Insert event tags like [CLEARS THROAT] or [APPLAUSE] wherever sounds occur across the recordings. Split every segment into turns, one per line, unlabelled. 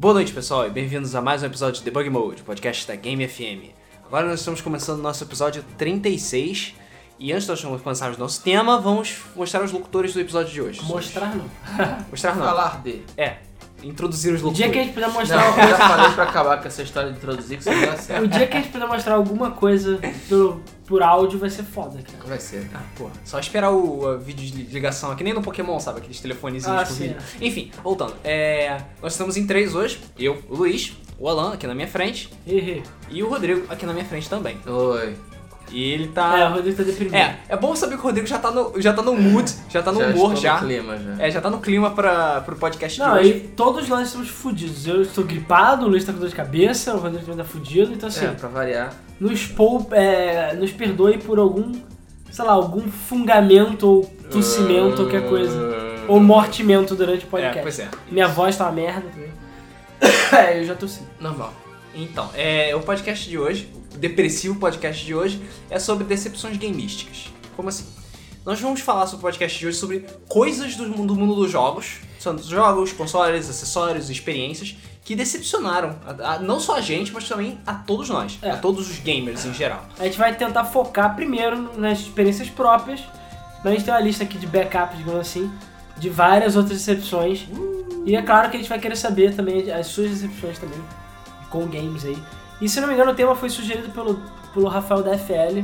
Boa noite, pessoal, e bem-vindos a mais um episódio de Debug Mode, podcast da Game FM. Agora nós estamos começando o nosso episódio 36, e antes de nós começarmos o nosso tema, vamos mostrar os locutores do episódio de hoje.
Mostrar não. [LAUGHS]
Mostrar não.
Falar de.
É, introduzir os
O dia
locutores.
que a gente puder
Não,
mostrar.
eu já falei pra acabar com essa história de introduzir que isso não dá certo. [LAUGHS]
O dia que a gente puder mostrar alguma coisa por, por áudio vai ser foda, cara.
Vai ser.
Ah, porra, só esperar o uh, vídeo de ligação, que nem no Pokémon, sabe? Aqueles telefonezinhos
Ah,
com
sim,
vídeo. Enfim, voltando. É, nós estamos em três hoje. Eu, o Luiz, o Alan aqui na minha frente
Hehe.
e o Rodrigo aqui na minha frente também.
Oi.
E ele
É, o
tá...
Rodrigo tá deprimido.
É, é bom saber que o Rodrigo já tá no, já tá no mood, já tá no humor
estou
já.
No clima já.
É, já tá no clima pra, pro podcast
Não,
de hoje.
e todos nós estamos fudidos. Eu estou gripado, o Luiz tá com dor de cabeça, o Rodrigo também tá fudido. Então, assim,
É, pra variar.
nos, pou, é, nos perdoe por algum, sei lá, algum fungamento ou tossimento ou qualquer coisa. Ou mortimento durante o podcast.
É, pois é.
Minha voz tá uma merda também. [COUGHS] é, eu já tossi.
Normal.
Então, é, o podcast de hoje, o depressivo podcast de hoje, é sobre decepções gameísticas. Como assim? Nós vamos falar sobre o podcast de hoje sobre coisas do mundo, do mundo dos jogos, são dos jogos, consoles, acessórios, experiências que decepcionaram a- a- não só a gente, mas também a todos nós,
É.
a todos os gamers em geral.
A gente vai tentar focar primeiro nas experiências próprias, mas a gente tem uma lista aqui de backup, digamos assim, de várias outras decepções. E é claro que a gente vai querer saber também as suas decepções também com games aí. E se não me engano, o tema foi sugerido pelo, pelo Rafael da FL,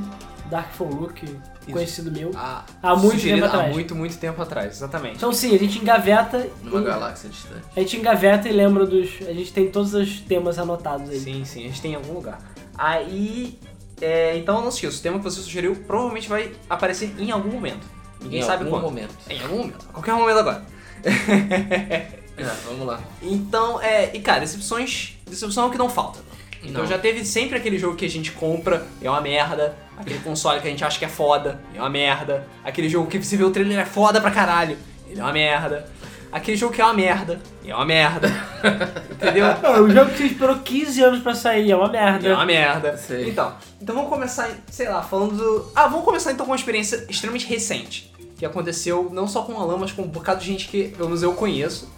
Dark for Look, conhecido meu.
Há,
Há muito
sugerido
tempo atrás.
Há muito, muito tempo atrás, exatamente.
Então sim, a gente engaveta.
Numa
e-
galáxia distante.
a gente engaveta e lembra dos. A gente tem todos os temas anotados aí.
Sim, sim, a gente tem em algum lugar. Aí, é, então não se esqueça, o tema que você sugeriu provavelmente vai aparecer em algum momento. Ninguém
em
sabe
algum
quando.
momento.
Em algum momento, a qualquer momento agora. [LAUGHS]
É, vamos lá.
Então, é, e cara, decepções, decepção é o que não falta. Então
Não.
já teve sempre aquele jogo que a gente compra e é uma merda, aquele console que a gente acha que é foda, e é uma merda, aquele jogo que você vê o trailer é foda pra caralho, ele é uma merda. Aquele jogo que é uma merda, e é uma merda. [LAUGHS] Entendeu?
Ah, o jogo que você esperou 15 anos pra sair é uma merda.
É uma merda.
Sei.
Então, então vamos começar, sei lá, falando do... Ah, vamos começar então com uma experiência extremamente recente. Que aconteceu não só com o Alan, mas com um bocado de gente que, pelo menos eu conheço,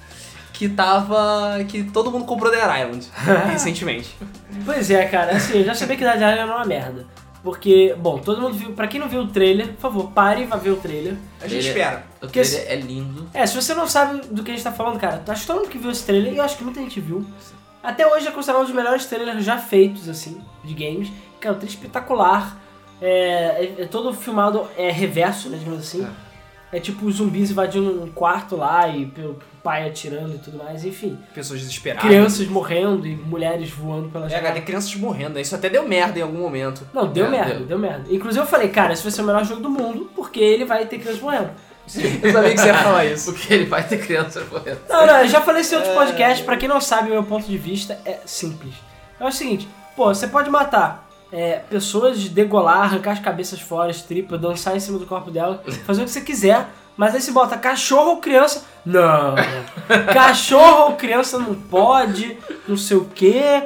que tava... que todo mundo comprou Dead Island [LAUGHS] recentemente.
Pois é, cara, assim, eu já sabia que Dead Island era uma merda. Porque, bom, todo mundo viu. Pra quem não viu o trailer, por favor, pare e vá ver o trailer.
A gente
Ele-
espera.
O
Porque
trailer é lindo.
É, se você não sabe do que a gente tá falando, cara, acho que todo mundo que viu esse trailer, e eu acho que muita gente viu. Até hoje é considerado um dos melhores trailers já feitos, assim, de games. Cara, um trailer espetacular. É, é- é todo filmado é reverso, né, digamos assim. É. tipo os zumbis invadindo um quarto lá e o pai atirando e tudo mais, enfim.
Pessoas desesperadas.
Crianças morrendo e mulheres voando pelas
É, cara, tem crianças morrendo? Isso até deu merda em algum momento.
Não, deu
É,
merda,
deu.
deu. merda. Inclusive eu falei, cara, esse vai ser o melhor jogo do mundo, porque ele vai ter crianças morrendo.
Eu sabia que você ia [LAUGHS] falar isso.
Porque ele vai ter criança morrendo.
Não, não, eu já falei isso em outros podcasts, pra quem não sabe, o meu ponto de vista é simples. É o seguinte, pô, você pode matar é, pessoas, degolar, arrancar as cabeças fora, as tripas, dançar em cima do corpo dela, fazer o que você quiser, mas aí você bota cachorro ou criança. Não! cachorro ou criança não pode, não sei o quê.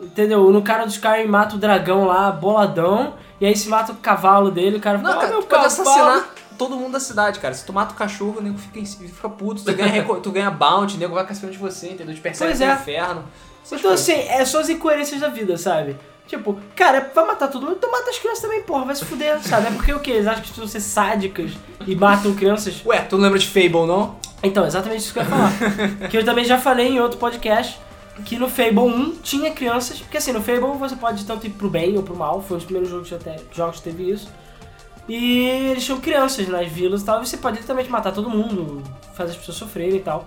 Entendeu? No cara dos Skyrim mata o dragão lá, boladão, e aí se mata o cavalo dele, o cara
Não,
fala,
cara,
"Ah, meu
tu pode
cavalo."
assassinar todo mundo da cidade, cara. Se tu mata o cachorro, o nego fica, fica puto, tu ganha, tu ganha bounty, o nego vai caçando de você, entendeu? Te persegue
Pois
pro
é.
inferno.
Então
coisas.
assim, é só as incoerências da vida, sabe? Tipo, cara, vai matar todo mundo, então mata as crianças também, porra, vai se fuder, sabe? É porque o quê? Eles acham que precisam ser sádicas e matam crianças.
Ué, tu não lembra de Fable, não?
Então, exatamente isso que eu ia falar. [LAUGHS] que eu também já falei em outro podcast, que no Fable 1 tinha crianças, porque assim, no Fable você pode tanto ir pro bem ou pro mal, foi um dos primeiros jogos que, até, jogos que teve isso. E eles tinham crianças nas vilas e tal, e você pode literalmente matar todo mundo, fazer as pessoas sofrerem e tal.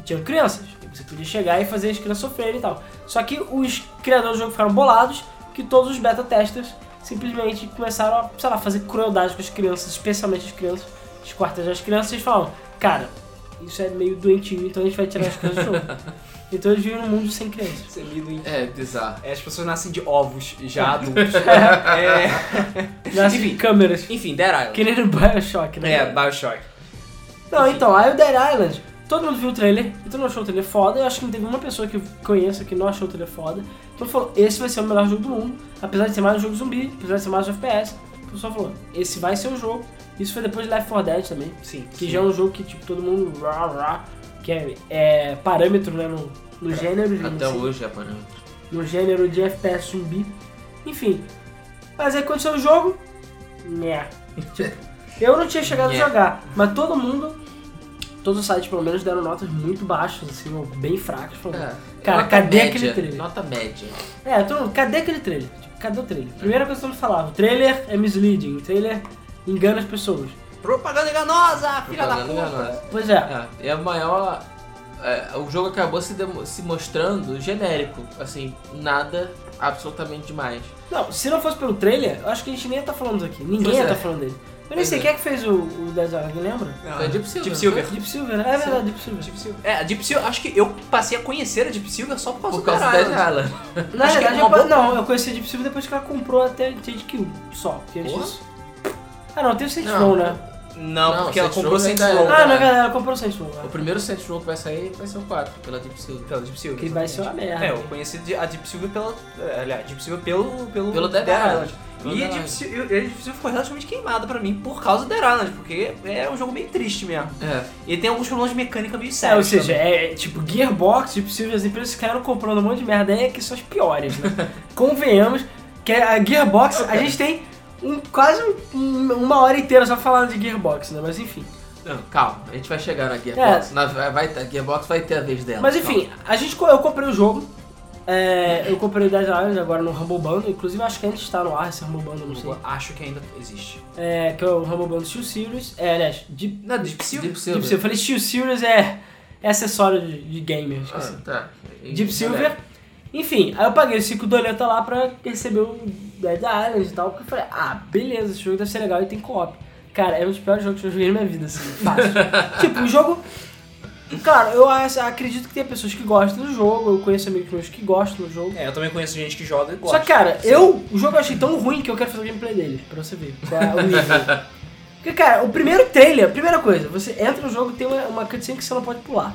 E tinham crianças, você podia chegar e fazer as crianças sofrerem e tal. Só que os criadores do jogo ficaram bolados, que todos os beta testers simplesmente começaram a, sei lá, fazer crueldade com as crianças, especialmente as crianças, as crianças, e eles falaram, cara, isso é meio doentio, então a gente vai tirar as crianças do jogo. [LAUGHS] Então eles vivem num mundo sem crianças.
Você lido em...
É, bizarro.
É, as pessoas nascem de ovos já [LAUGHS] adultos. é... [LAUGHS]
Nascem
Enfim.
câmeras.
Enfim, Dead Island.
Que nem no Bioshock, né?
É, Bioshock.
Não, então, aí o Dead Island, todo mundo viu o trailer, e todo mundo achou o trailer foda, eu acho que não teve uma pessoa que eu conheça que não achou o trailer foda. Então falou, esse vai ser o melhor jogo do mundo, apesar de ser mais um jogo zumbi, apesar de ser mais um FPS. O pessoal falou, esse vai ser o jogo. Isso foi depois de Left 4 Dead também,
Sim.
que já é um jogo que tipo todo mundo rá, rá, que é, é parâmetro né, no, no gênero de
Até hoje é parâmetro.
no gênero de FPS zumbi. Enfim. Mas aí aconteceu o jogo. Né. Tipo, [LAUGHS] eu não tinha chegado a jogar, mas todo mundo, todos os sites pelo menos deram notas muito baixas, assim, ou bem fracas. Falando,
É,
Cara,
nota
cadê
média,
aquele trailer?
Nota média.
É, todo mundo, cadê aquele trailer? Tipo, cadê o trailer? Primeira coisa que todo mundo falava, o trailer é misleading, o trailer engana as pessoas.
Propaganda enganosa, filha da puta.
enganosa.
Pois é.
É, e a maior. é, o jogo acabou se, se mostrando genérico. Assim, nada absolutamente demais.
Não, se não fosse pelo trailer, eu acho que a gente nem ia estar falando aqui. Ninguém
Pois
ia
é.
estar falando dele. Eu nem sei
é.
quem é que fez o, o Dead Island, alguém lembra?
Ah,
Foi Deep Silver,
Deep
não
Silver.
Deep Silver, né? É verdade, Deep Silver.
Deep Silver. É, a Deep Silver, acho que eu passei a conhecer a Deep Silver só por causa
Por
do
causa do
Dead Island.
Na
Acho
verdade,
é uma
eu,
boa-
não, eu conheci a Deep Silver depois que ela comprou até Jade Kill, só. Porque antes disso... Ah não, tem o Saints
Não.
Row, né?
Não,
Não,
porque ela comprou
Row
Saints Row.
é-
Ah, na verdade, ela comprou o Saints Row.
O primeiro Saints Row que vai sair vai ser o 4, pela Deep Silver.
Pela Deep Silver.
Que vai ser uma merda.
É, eu conheci a Deep Silver pela. é, Aliás, Deep Silver pelo. Pelo,
Pelo Dead Island.
E a
Dead
Deep. Silver, a Deep Silver ficou relativamente queimada pra mim por causa do Dead Island, porque é um jogo meio triste mesmo.
É.
E tem alguns problemas de mecânica meio
É,
sérios.
ou seja,
também.
é, é tipo Gearbox, Deep Silver, as empresas que ficaram comprando um monte de merda aí é que são as piores, né? [LAUGHS] Convenhamos que a Gearbox, a gente tem um, quase um- uma hora inteira só falando de Gearbox, né? Mas enfim.
Não, calma, a gente vai chegar na Gearbox. Na, vai, a Gearbox vai ter a vez dela.
É. Mas enfim, a gente, eu comprei o jogo. é, eu comprei o Dead Island agora no Humble Bundle, inclusive acho que ainda está no ar esse Humble Bundle, não sei.
Acho que ainda existe.
É, que é o Humble Bundle Steel Series. É, aliás, Deep,
Não, Deep Silver?
Deep Silver.
Deep Silver. Eu falei Steel Series é, é acessório de, de gamer,
Ah, tá.
Deep Silver. Enfim, aí eu paguei 5 doleta lá pra receber o Dead Island e tal, porque eu falei, ah, beleza, esse jogo deve ser legal e tem co-op. Cara, é um dos piores jogos que eu joguei na minha vida, assim, fácil. [LAUGHS] tipo, o jogo. Claro, eu ac- acredito que tem pessoas que gostam do jogo, eu conheço amigos meus que gostam do jogo.
É, eu também conheço gente que joga e gosta.
Só que, cara, eu, o jogo eu achei tão ruim que eu quero fazer o gameplay dele, pra você ver qual é o nível. [LAUGHS] Porque, cara, o primeiro trailer, primeira coisa, você entra no jogo e tem uma, uma cutscene que você não pode pular.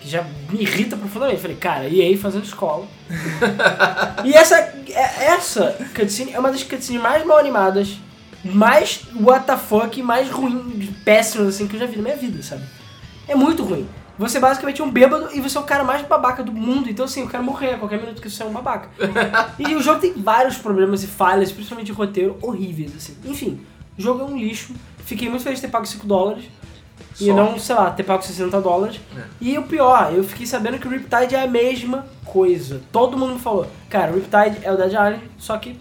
Que já me irrita profundamente. Eu falei, cara, EA fazendo escola. [LAUGHS] e essa, é- essa cutscene é uma das cutscenes mais mal animadas, mais WTF, mais ruim, péssimas assim que eu já vi na minha vida, sabe? É muito ruim. Você basicamente é um bêbado e você é o cara mais babaca do mundo. Então, assim, eu quero morrer a qualquer minuto que você é um babaca. [LAUGHS] e o jogo tem vários problemas e falhas, principalmente de roteiro, horríveis, assim. Enfim, o jogo é um lixo. Fiquei muito feliz de ter pago 5 dólares. E
Só.
não, sei lá, ter pago 60 dólares.
É.
E o pior, eu fiquei sabendo que o Riptide é a mesma coisa. Todo mundo me falou, cara, o Riptide é o Dead Island, só que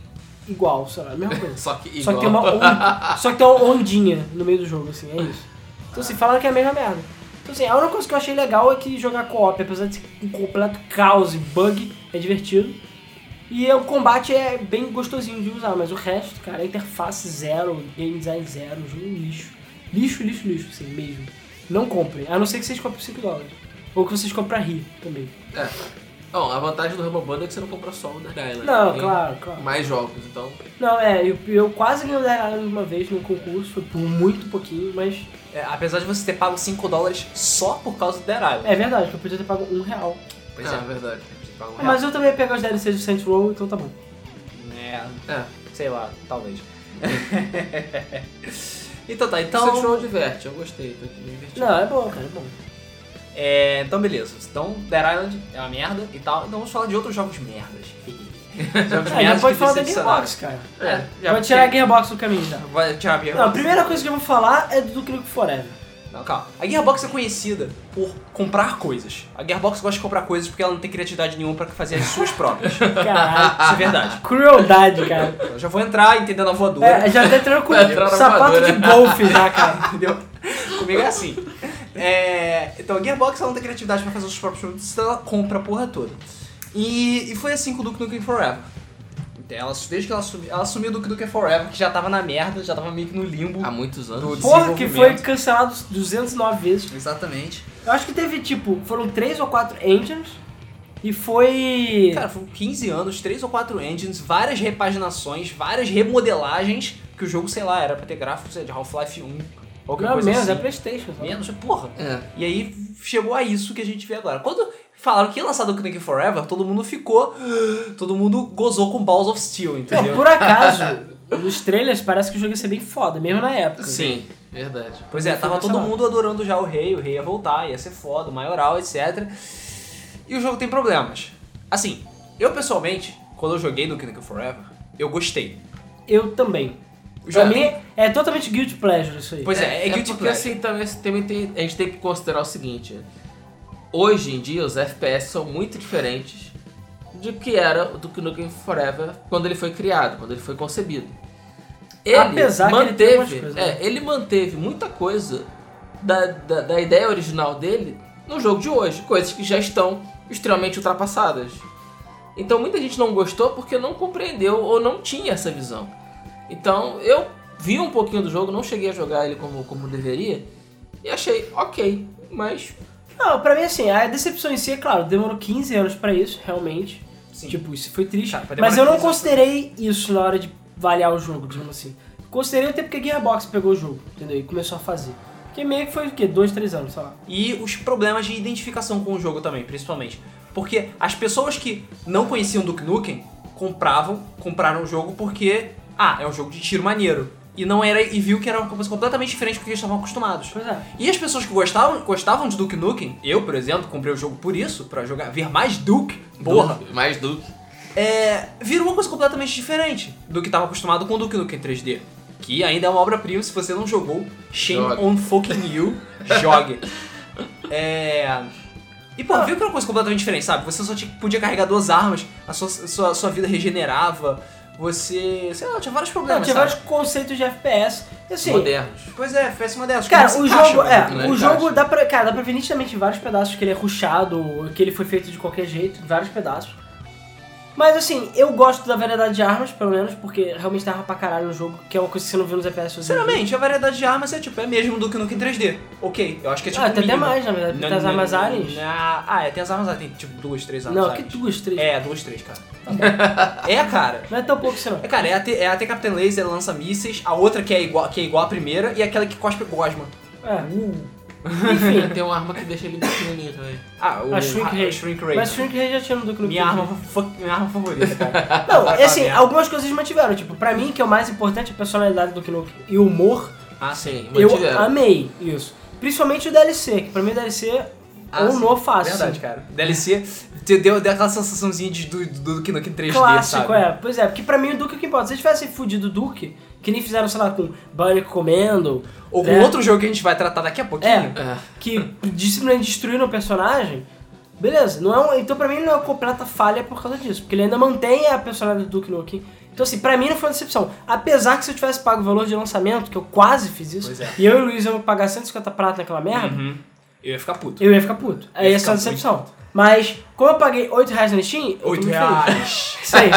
igual, sei lá, a mesma coisa. [LAUGHS]
Só que
Só
igual.
que, tem uma on- [LAUGHS] só que tem uma ondinha no meio do jogo, assim, é isso. Então, assim, falaram que é a mesma merda. Então, assim, a única coisa que eu achei legal é que jogar co-op, apesar de ser um completo caos e bug, é divertido. E o combate é bem gostosinho de usar, mas o resto, cara, a interface zero, game design zero, jogo lixo. Lixo, lixo, lixo, assim, mesmo. Não comprem, a não ser que vocês comprem por 5 dólares. Ou que vocês comprem pra rir também.
É. Bom, a vantagem do Bundle é que você não compra só o Dead Island.
Não,
Tem
claro, claro.
Mais jogos, então.
Não, é, eu, eu quase ganhei o Dead Island uma vez no concurso, foi por muito pouquinho, mas
É, apesar de você ter pago 5 dólares só por causa do Dead Island.
é verdade, que eu podia ter pago um real.
Pois
ah,
é.
verdade.
Um
Ah,
real.
Mas eu também ia pegar os DLCs do Saints Row, então tá bom.
É,
É.
sei lá, talvez. [LAUGHS] [LAUGHS] então tá,
Então,
então.
Saints Row diverte, eu gostei, tô me divertindo.
Não, é bom, cara, é bom.
É, então beleza. Então Dead Island é uma merda e tal. Então vamos falar de outros jogos merdas. [LAUGHS] jogos
Ah, já pode falar da. Gearbox, cara.
É, já
Pode tirar a Gearbox do caminho já.
Vai tirar a Gearbox.
Não, a primeira coisa que eu vou falar é do Nukem Forever.
Não, calma. A Gearbox é conhecida por comprar coisas. A Gearbox gosta de comprar coisas porque ela não tem criatividade nenhuma pra fazer as suas próprias. [LAUGHS] Isso
Caralho.
é verdade.
Crueldade, cara.
Eu já vou entrar entendendo a voadora.
É, já tá entrando com [LAUGHS] sapato de golfe já, [LAUGHS] cara.
Entendeu? Comigo é assim. É, então a Gearbox ela não tem criatividade pra fazer os próprios produtos, então ela compra a porra toda. E, e foi assim com o Duke Nukem Forever. Ela, desde que ela assumiu, ela assumiu o Duke Nukem Forever, que já tava na merda, já tava meio que no limbo.
Há muitos anos.
Do-
Porra, que foi
Desenvolvimento.
cancelado 209 vezes.
Exatamente.
Eu acho que teve, tipo, foram 3 ou 4 engines. E foi...
Cara, foram 15 anos, 3 ou 4 engines, várias repaginações, várias remodelagens, que o jogo, sei lá, era pra ter gráficos sei lá, de Half-Life 1, qualquer
não,
coisa
menos,
assim.
é Playstation. só.
Menos, porra.
É.
E aí chegou a isso que a gente vê agora. Quando falaram que ia lançar Duke Nukem Forever, todo mundo ficou. Todo mundo gozou com Balls of Steel,
Não,
entendeu?
por acaso, nos trailers parece que o jogo ia ser bem foda, mesmo na época.
Sim, verdade.
Pois é, tava todo mundo adorando já o rei, o rei ia voltar, ia ser foda, o maioral, etc. e o jogo tem problemas. Assim, eu pessoalmente, quando eu joguei Duke Nukem Forever, eu gostei.
Eu também. Pra mim, é totalmente guilty pleasure isso aí.
Pois é, é, guilty
porque
pleasure.
assim, também, também tem, a gente tem que considerar o seguinte. Hoje em dia, os FPS são muito diferentes do que era o Duke Nukem Forever quando ele foi criado, quando ele foi concebido. Ele
Apesar ele
manteve,
umas coisas, né?
é, ele manteve muita coisa da, da, da ideia original dele no jogo de hoje, coisas que já estão extremamente ultrapassadas. Então muita gente não gostou porque não compreendeu ou não tinha essa visão. Então eu vi um pouquinho do jogo, não cheguei a jogar ele como, como deveria e achei ok, mas
Não, pra mim, assim, a decepção em si, é claro, demorou 15 anos pra isso, realmente.
Sim.
Tipo, isso foi triste.
Cara,
mas eu não
15 anos
considerei isso na hora de avaliar o jogo, digamos assim. Considerei o tempo que a Gearbox pegou o jogo, entendeu? E começou a fazer. Que meio que foi o quê? Dois, três anos, sei lá.
E os problemas de identificação com o jogo também, principalmente. Porque as pessoas que não conheciam Duke Nukem compravam, compraram o jogo porque, ah, é um jogo de tiro maneiro. E não era e viu que era uma coisa completamente diferente do que eles estavam acostumados.
Pois é.
E as pessoas que gostavam, gostavam de Duke Nukem, eu, por exemplo, comprei o jogo por isso, pra jogar, ver mais Duke, porra,
Duke, mais Duke.
é, virou uma coisa completamente diferente do que estava acostumado com o Duke Nukem 3D. Que ainda é uma obra-prima, se você não jogou, shame
Jogue.
on fucking you, jogue. [LAUGHS] É... E, pô, viu que era uma coisa completamente diferente, sabe? Você só tinha- podia carregar duas armas, a sua, sua, sua vida regenerava, você... sei lá, tinha vários
Não,
problemas,
tinha
sabe?
vários conceitos de FPS. Assim,
modernos.
Pois é, uma dessas.
Cara, o jogo, é, o jogo dá pra, cara, dá pra ver nitidamente vários pedaços que ele é rushado, que ele foi feito de qualquer jeito, vários pedaços. Mas assim, eu gosto da variedade de armas, pelo menos, porque realmente dá pra caralho no jogo, que é uma coisa que você não viu nos FPS.
Sinceramente, a variedade de armas é tipo, é mesmo do que no 3D. Ok, eu acho que é tipo.
Ah, tem até mais, na verdade, tem as armas aliens.
não, Ah, é, tem as armas aliens, tem tipo duas, três armas
Não, que duas, três.
É, duas, três, cara. é, cara.
Não é tão pouco assim não.
É, cara, é a, T, é a T Captain Laser lança mísseis, a outra que é igual, que é igual à primeira e aquela que cospe gosma.
É.
Enfim, tem uma arma que deixa ele pequenininho também.
Ah, o
A Shrink
a-
Ray.
Shrink Ray.
Mas Shrink Ray já tinha no Duke Nukem.
minha, arma, minha arma favorita, cara. [LAUGHS]
Não,
Vai
é assim, algumas coisas mantiveram. Tipo, pra mim, que é o mais importante, a personalidade do Duke Nukem e o humor,
Ah, sim.
Sim,
eu
mantiveram.
amei isso. Principalmente o DLC, que pra mim o DLC
Ah,
ou
sim.
no fácil.
Verdade, cara. DLC deu, deu aquela sensaçãozinha de do, do, do, do, 3D,
Clássico,
sabe?
é. Pois é, porque pra mim o Duke é o que importa. Se eles tivessem fudido o Duke, que nem fizeram, sei lá, com Bunny comendo,
Ou com
né?
outro jogo que a gente vai tratar daqui a pouquinho.
É.
que de- simplesmente destruíram o personagem, beleza. Não é um- então pra mim não é uma completa falha por causa disso, porque ele ainda mantém a personalidade do Duke Nukem. Então assim, pra mim não foi uma decepção. Apesar que se eu tivesse pago o valor de lançamento, que eu quase fiz isso,
é.
e eu e o Luiz íamos pagar 150 prata naquela merda,
Uhum. Eu ia ficar puto.
eu ia ficar puto. Aí
Ia
ser uma
ficar
decepção. Mas, como eu paguei 8 reais na Steam, eu tô
8
muito feliz.
reais. [LAUGHS]
Isso aí.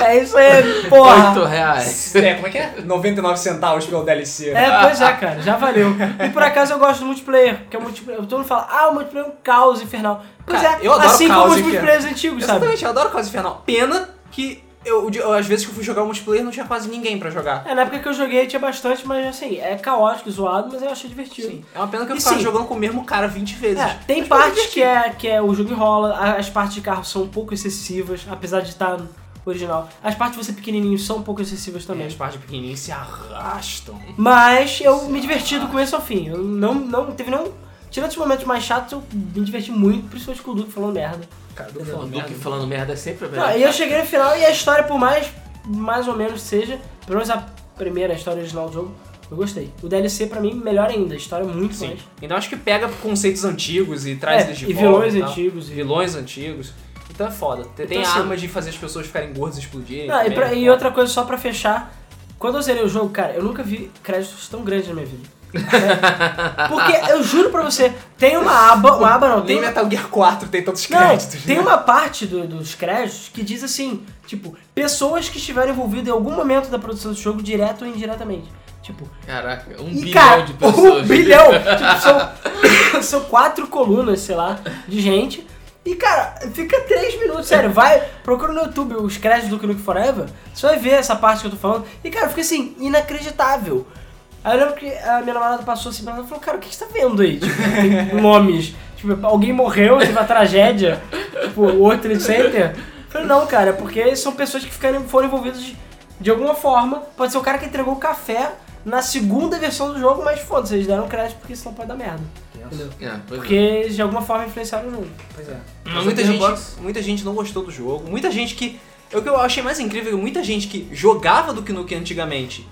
É isso aí, porra.
8 reais.
é, como é que é? 99 centavos pelo DLC.
É, pois é, cara, já valeu. E por acaso eu gosto do multiplayer, porque é um multiplayer. Todo mundo fala, ah, o multiplayer é um caos infernal. Pois
Cara,
é,
eu adoro
assim
caos
como os
infernal.
multiplayers antigos, sabe?
Exatamente, eu adoro Caos Infernal. Pena que eu, eu, às vezes que eu fui jogar o multiplayer não tinha quase ninguém pra jogar.
É, na época que eu joguei tinha bastante, mas assim, é caótico, zoado, mas eu achei divertido.
Sim. É uma pena que eu
E
ficava
sim.
jogando com o mesmo cara 20 vezes.
É, tem partes que é, que é o jogo enrola, a- as partes de carro são um pouco excessivas, apesar de estar original. As partes de você pequenininho são um pouco excessivas também.
As partes pequenininhas se arrastam.
Mas eu me diverti do começo ao fim. Eu não, não teve nenhum. Tirando os momentos mais chatos, eu me diverti muito, principalmente com o Duke falando merda.
Cara, do
O
falando merda.
falando merda é sempre a
Não,
melhor.
e eu cheguei no final e a história, por mais, mais ou menos seja, pelo menos a primeira história original do jogo, eu gostei. O DLC pra mim, melhor ainda, a história é muito
Sim.
mais.
Então acho que pega conceitos antigos e traz
É,
eles de
e
volta.
vilões
tal.
antigos. E...
Vilões antigos. Então é foda. Tem,
Então, assim-
armas de fazer as pessoas ficarem gordas e explodirem.
Ah, e, pra-
é
e outra coisa só pra fechar, quando eu zerei o jogo, cara, eu nunca vi créditos tão grandes na minha vida. É. [LAUGHS] Porque eu juro pra você, tem uma aba, uma aba não, tem
Nem Metal Gear 4 tem tantos
Não,
créditos.
tem
né?
uma parte do- dos créditos que diz assim, tipo, pessoas que estiveram envolvidas em algum momento da produção do jogo, direto ou indiretamente. Tipo,
Caraca, um
e
bilhão
cara,
de pessoas.
um bilhão! tipo, são, [COUGHS] são quatro colunas, sei lá, de gente. E, cara, fica três minutos, sério, vai, procura no YouTube os créditos do Nuke Forever, você vai ver essa parte que eu tô falando. E, cara, fica assim, inacreditável. Aí eu lembro que a minha namorada passou assim pra ela e falou, cara, o que você tá vendo aí? Tipo, tem nomes. Tipo, alguém morreu, teve uma tragédia, tipo, o World Trade Center. Eu falei, não, cara, é porque são pessoas que ficaram, foram envolvidas de, de alguma forma. Pode ser o cara que entregou o café na segunda versão do jogo, mas foda-se, eles deram crédito porque senão pode dar merda. Entendeu?
É, pois é.
Porque eles de alguma forma influenciaram o jogo.
Pois é.
Mas
muita, gente, muita gente não gostou do jogo. Muita gente que. O que eu achei mais incrível é que muita gente que jogava do Nukem antigamente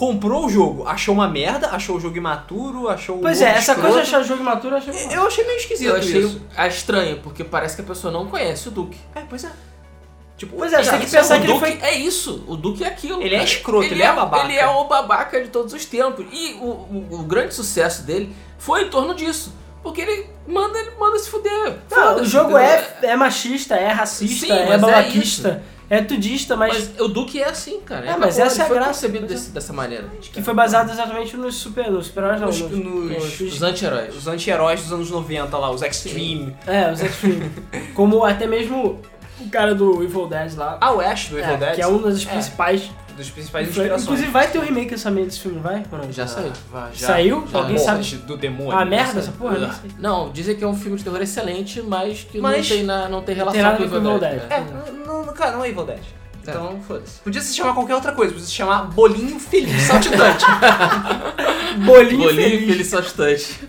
comprou o jogo, achou uma merda, achou o jogo imaturo, achou o
Pois é, essa
escroto.
coisa de achar jogo imaturo eu achei.
Eu achei meio esquisito
Eu achei
isso.
ah, estranho, porque parece que a pessoa não conhece o Duke.
É, pois é. Tipo,
Pois é, você tem que
é
pensar que ele
Duke
foi-
é isso, o Duke é aquilo.
Ele é
cara.
escroto, ele é babaca.
Ele é o babaca de todos os tempos. E o, o- o grande sucesso dele foi em torno disso. Porque ele manda, ele manda se fuder.
Não, o jogo é, é machista, é racista,
Sim,
é
mas é
babaquista, é, tudista, mas,
Mas o Duke é assim, cara.
É, mas essa é a
foi
graça,
concebido
é.
desse- dessa maneira.
que foi baseado exatamente nos super, nos super-heróis, não,
Nos-
nos,
nos-
nos-
Os anti-heróis.
Os anti-heróis dos anos 90 lá, os Extreme.
É, os Extreme. [LAUGHS] Como até mesmo o cara do Evil Dead lá.
Ah, o Ash do Evil
é,
Dead.
que é um das
É.
principais.
Dos principais inspirações.
Inclusive vai ter um remake também desse filme, vai?
Já saiu.
Já.
Saiu?
Já.
Alguém
Morte
sabe?
do demônio.
Ah, merda essa porra? Não
dizem que é um filme de terror excelente, mas que
Mas-
não, tem na, não tem relação
Tem
com
o Evil Dead.
né?
É, não, não, cara, não é Evil Dead.
É.
Então, foda-se. Podia se chamar qualquer outra coisa, podia se chamar Bolinho Feliz Saltitante. [LAUGHS]
Bolinho,
Bolinho
feliz.
feliz saltitante.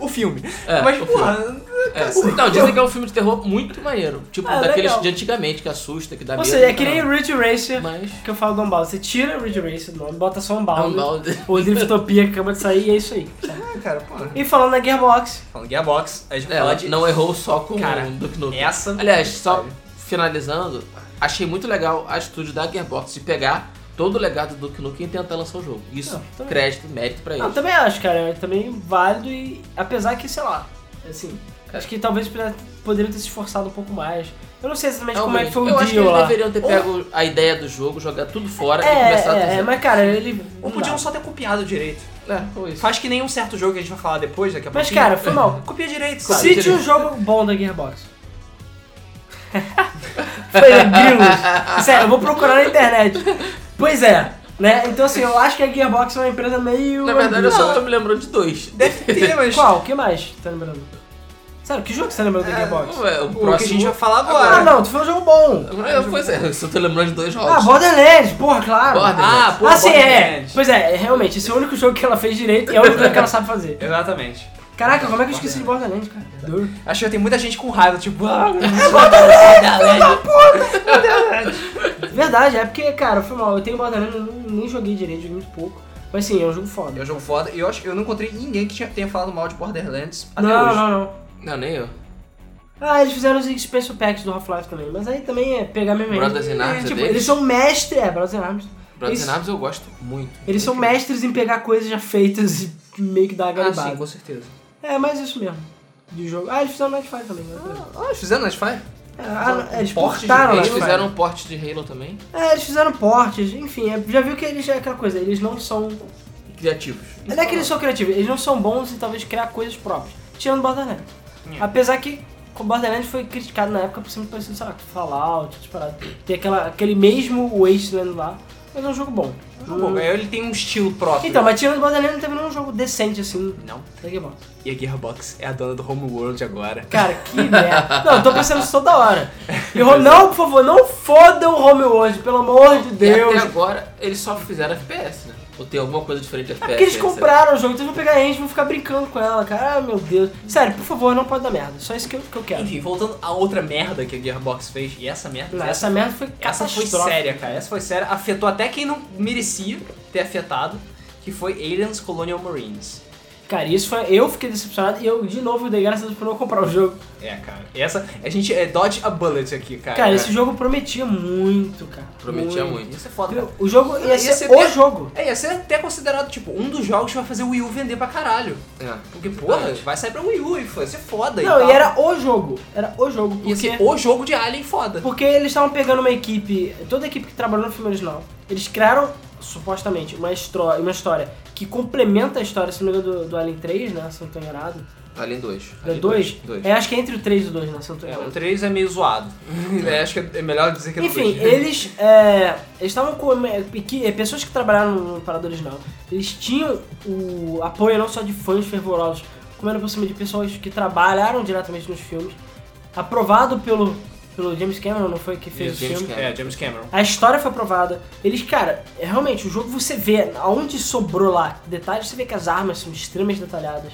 o filme.
É,
Mas,
o
porra,
É, não, dizem que é um filme de terror muito maneiro. Tipo,
Ah,
daqueles
legal.
de antigamente, que assusta, que dá
Ou
medo.
seja, é que nem. Ridge Racer,
Mas.
que eu falo do Unbound. Você tira Ridge Racer do nome, bota só um
É um
balde.
balde.
O Driftopia que acaba de sair e é isso aí.
ah, cara, porra.
E falando na Gearbox,
Falando Gearbox, a gente
É, ela
de.
não errou só com
Cara,
o Duke Nukem.
Essa.
Aliás, só finalizando, achei muito legal a atitude da Gearbox de pegar todo o legado do Duke Nukem e tentar lançar o jogo. Isso,
Não,
crédito, mérito pra
Não,
eles.
também acho, cara. É também válido e apesar que, sei lá, assim, acho que talvez poderia- poderiam ter se esforçado um pouco mais. Eu não sei exatamente como é que foi o
eu acho que
deal
eles
lá.
deveriam ter pego a ideia do jogo, jogar tudo fora e
É,
começar a
é, é, mas cara, ele.
Ou
não
podiam só ter copiado direito.
É, foi isso.
Faz que nem um certo jogo que a gente vai falar depois, daqui a
Mas
pouquinho.
cara, foi mal. [LAUGHS]
Copia direito, sabe?
Cite um jogo bom da Gearbox. [LAUGHS] foi grilos. Sério, eu vou procurar na internet. Pois é, né? Então assim, eu acho que a Gearbox é uma empresa meio.
Na verdade, eu só tô me lembrando de dois.
Deve ter, mas.
Qual? O que mais tá lembrando? Sério, que jogo que você tá lembrando da Gearbox?
Ué, o
O que a
próximo...
gente vai falar
Ah,
agora.
não, tu falou um jogo bom.
É, Pois é, eu só tô lembrando de dois jogos.
Ah, Borderlands, porra, claro.
Borderlands.
Ah, pô,
Ah, sim, é. Pois é, é, realmente, esse é o único jogo que ela fez direito e é o único que ela sabe fazer.
Exatamente.
Caraca, como é que eu esqueci de Borderlands, cara? Duro.
Acho que tem muita gente com raiva, tipo, ah, [LAUGHS]
Verdade, é porque, cara, foi mal. Eu tenho Borderlands, eu nem, joguei direito, joguei muito pouco. Mas sim, é um jogo foda.
É um jogo foda. E eu acho que eu não encontrei ninguém que tinha- tenha falado mal de Borderlands até
Não,
hoje.
não, não.
Não, nem eu.
Ah, eles fizeram os expansion packs do Half-Life também, mas aí também é pegar mesmo.
Brothers in Arms é
tipo,
deles?
eles são mestres, é, Brothers in Arms.
Brothers
Eles-
in Arms eu gosto muito.
Eles são mestres em pegar coisas já feitas e meio que dar
Ah,
garibada.
sim, com certeza.
É, mas isso mesmo. De jogo. Ah, eles fizeram Nightfire também, né?
Ah, eles fizeram Nightfire?
É, ah, eles
porte de-
portaram
Eles fizeram um porte de Halo também.
É, eles fizeram portes, enfim, é, já viu que eles é aquela coisa, eles não são.
Criativos.
Não é que eles são criativos, eles não são bons em talvez criar coisas próprias. Tirando Borderlands.
É.
Apesar que o Borderlands foi criticado na época por ser muito parecido, sei lá, com Fallout, paradas. Tem aquela, aquele mesmo Wasteland lá, mas é um jogo bom.
Bom, ele tem um estilo próprio.
Então, mas tirando Borderlands não teve nenhum jogo decente assim
Não.
da Gearbox.
E a Gearbox é a dona do Homeworld agora.
Cara, que [LAUGHS] merda. Não, eu tô pensando isso toda hora. E o- não, por favor, não foda o Homeworld, pelo amor de
E
Deus.
até agora, eles só fizeram FPS? Ou tem alguma coisa diferente de
É
FPS?
porque eles
né?
compraram o jogo, então eles vão pegar a gente e vão ficar brincando com ela, cara. Ah, meu Deus. Sério, por favor, não pode dar merda. Só isso que eu, que eu quero.
Enfim, voltando a outra merda que a Gearbox fez, e essa merda.
Não,
essa,
essa merda foi
essa foi séria, cara. Essa foi séria. Afetou até quem não merecia ter afetado, que foi Aliens Colonial Marines.
Cara, isso foi. Eu fiquei decepcionado e eu, de novo, dei graças a Deus por não comprar o jogo.
É, cara. Essa. A gente é dodge a bullet aqui, cara.
Cara, esse jogo prometia muito, cara.
Prometia muito.
Isso é foda, cara.
O jogo ia
Ia
ser,
ser
o
bem-
jogo.
É, ia ser até considerado, tipo, um dos jogos que vai fazer o Wii U vender pra caralho.
É.
Porque, porra, vai sair pra Wii U e vai ser foda e
Não,
tal.
e era o jogo. Era o jogo.
Ia
Porque,
ser o jogo de Alien foda.
porque eles estavam pegando uma equipe. Toda a equipe que trabalhou no filme original. Eles criaram, supostamente, uma, histó- uma história que complementa a história, se não me engano, do, do Alien 3, né? Se não tô enganado.
Dois.
Do
Além
2?
Dois.
É, acho que é entre o 3 e o 2, né? Se não tô
É, o 3 é meio zoado. [LAUGHS] É, acho que é melhor dizer que é do
Enfim,
dois.
eles é, eles estavam com é, que- pessoas que trabalharam no parada original. Eles tinham o apoio não só de fãs fervorosos, como era por cima de pessoas que trabalharam diretamente nos filmes, aprovado pelo pelo James Cameron, não foi que fez
Isso,
o
James
filme.
Cameron.
É, James Cameron.
A história foi aprovada. Eles, cara, é, realmente, o jogo você vê aonde sobrou lá detalhes, você vê que as armas são extremamente detalhadas.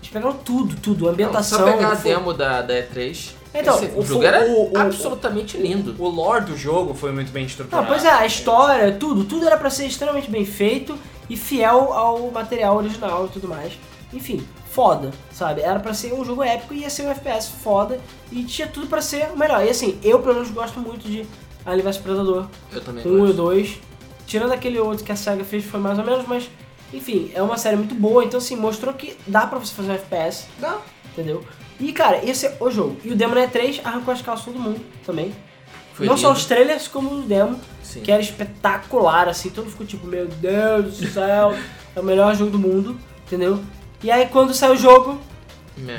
Eles pegaram tudo, tudo, a
Não,
ambientação.
só pegar a
foi-
demo da, da E3.
Então,
esse- o, jogo era
o- o-
absolutamente lindo.
O lore do jogo foi muito bem estruturado.
Não, pois é, a história, tudo, tudo era pra ser extremamente bem feito e fiel ao material original e tudo mais. Enfim, foda, sabe? Era pra ser um jogo épico e ia ser um FPS foda e tinha tudo pra ser o melhor. E assim, eu pelo menos gosto muito de Alien vs Predador
Eu também
1 e o
gosto.
2. Tirando aquele outro que a SEGA fez foi mais ou menos, mas enfim, é uma série muito boa, então assim, mostrou que dá pra você fazer um FPS,
Dá.
entendeu? E cara, esse é o jogo. E o Demon E3 arrancou as calças todo mundo também.
Foi
Não só
lindo.
os trailers, como o demo
Sim.
que era espetacular, assim, todo mundo ficou tipo, meu Deus do céu, [LAUGHS] é o melhor jogo do mundo, entendeu? E aí quando saiu o jogo,
É.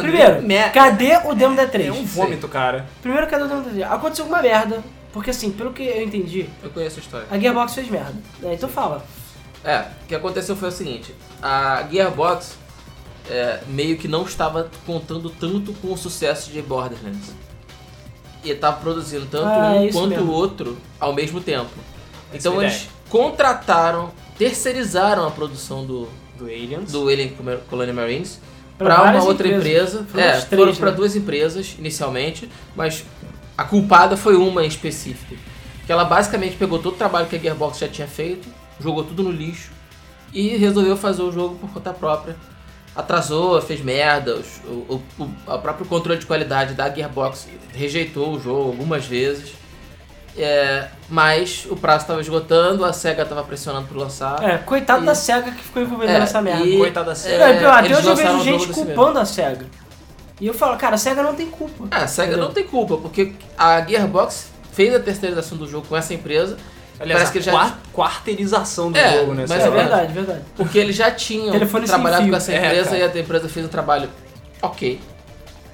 primeiro,
Me-
cadê o demo da 3?
É um vômito, cara.
Primeiro, cadê o demo da 3? Aconteceu alguma merda, porque assim, pelo que eu entendi,
Eu conheço a história.
a Gearbox fez merda, né? Então fala.
É, o que aconteceu foi o seguinte: a Gearbox é, meio que não estava contando tanto com o sucesso de Borderlands. E estava produzindo tanto
Ah, é
um quanto o outro ao mesmo tempo.
Essa
Então
é
eles contrataram, terceirizaram a produção do,
Do Aliens.
do Alien Colony Marines para uma outra
empresas.
empresa.
Foram
é,
três,
foram para
né?
duas empresas inicialmente, mas a culpada foi uma em específico. Que ela basicamente pegou todo o trabalho que a Gearbox já tinha feito, jogou tudo no lixo e resolveu fazer o jogo por conta própria. Atrasou, fez merda, o, o, o próprio controle de qualidade da Gearbox rejeitou o jogo algumas vezes. É, mas o prazo estava esgotando, a SEGA estava pressionando por lançar.
É, coitado
E-
da SEGA que ficou envolvida
É,
nessa merda.
e-
Coitada da
É,
série.
Não, e pior, até hoje eu vejo
o
gente culpando a SEGA. E eu falo, cara, a SEGA não tem culpa.
Ah, a SEGA
Entendeu?
não tem culpa, porque a Gearbox fez a terceirização do jogo com essa empresa,
Aliás,
parece que
a
já-
quar- quarteirização do
É,
jogo, né?
mas
é verdade, verdade.
porque eles já tinham
Telefone
trabalhado com essa
É,
empresa e a empresa fez um trabalho ok.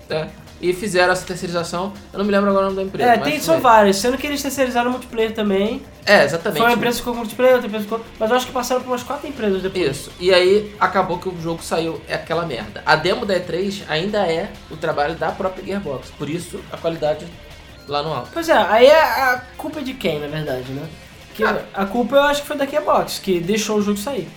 né? E fizeram essa terceirização, eu não me lembro agora o nome da empresa.
É,
mas
tem, são várias, sendo que eles terceirizaram o multiplayer também.
É, exatamente.
Foi uma empresa que ficou com multiplayer, outra empresa ficou. Mas eu acho que passaram por umas quatro empresas depois.
Isso. E aí acabou que o jogo saiu é aquela merda. A demo da E3 ainda é o trabalho da própria Gearbox, por isso a qualidade lá no alto.
Pois é, aí a, a culpa é de quem, na verdade, né? Que
Cara.
a culpa eu acho que foi da Gearbox, que deixou o jogo sair.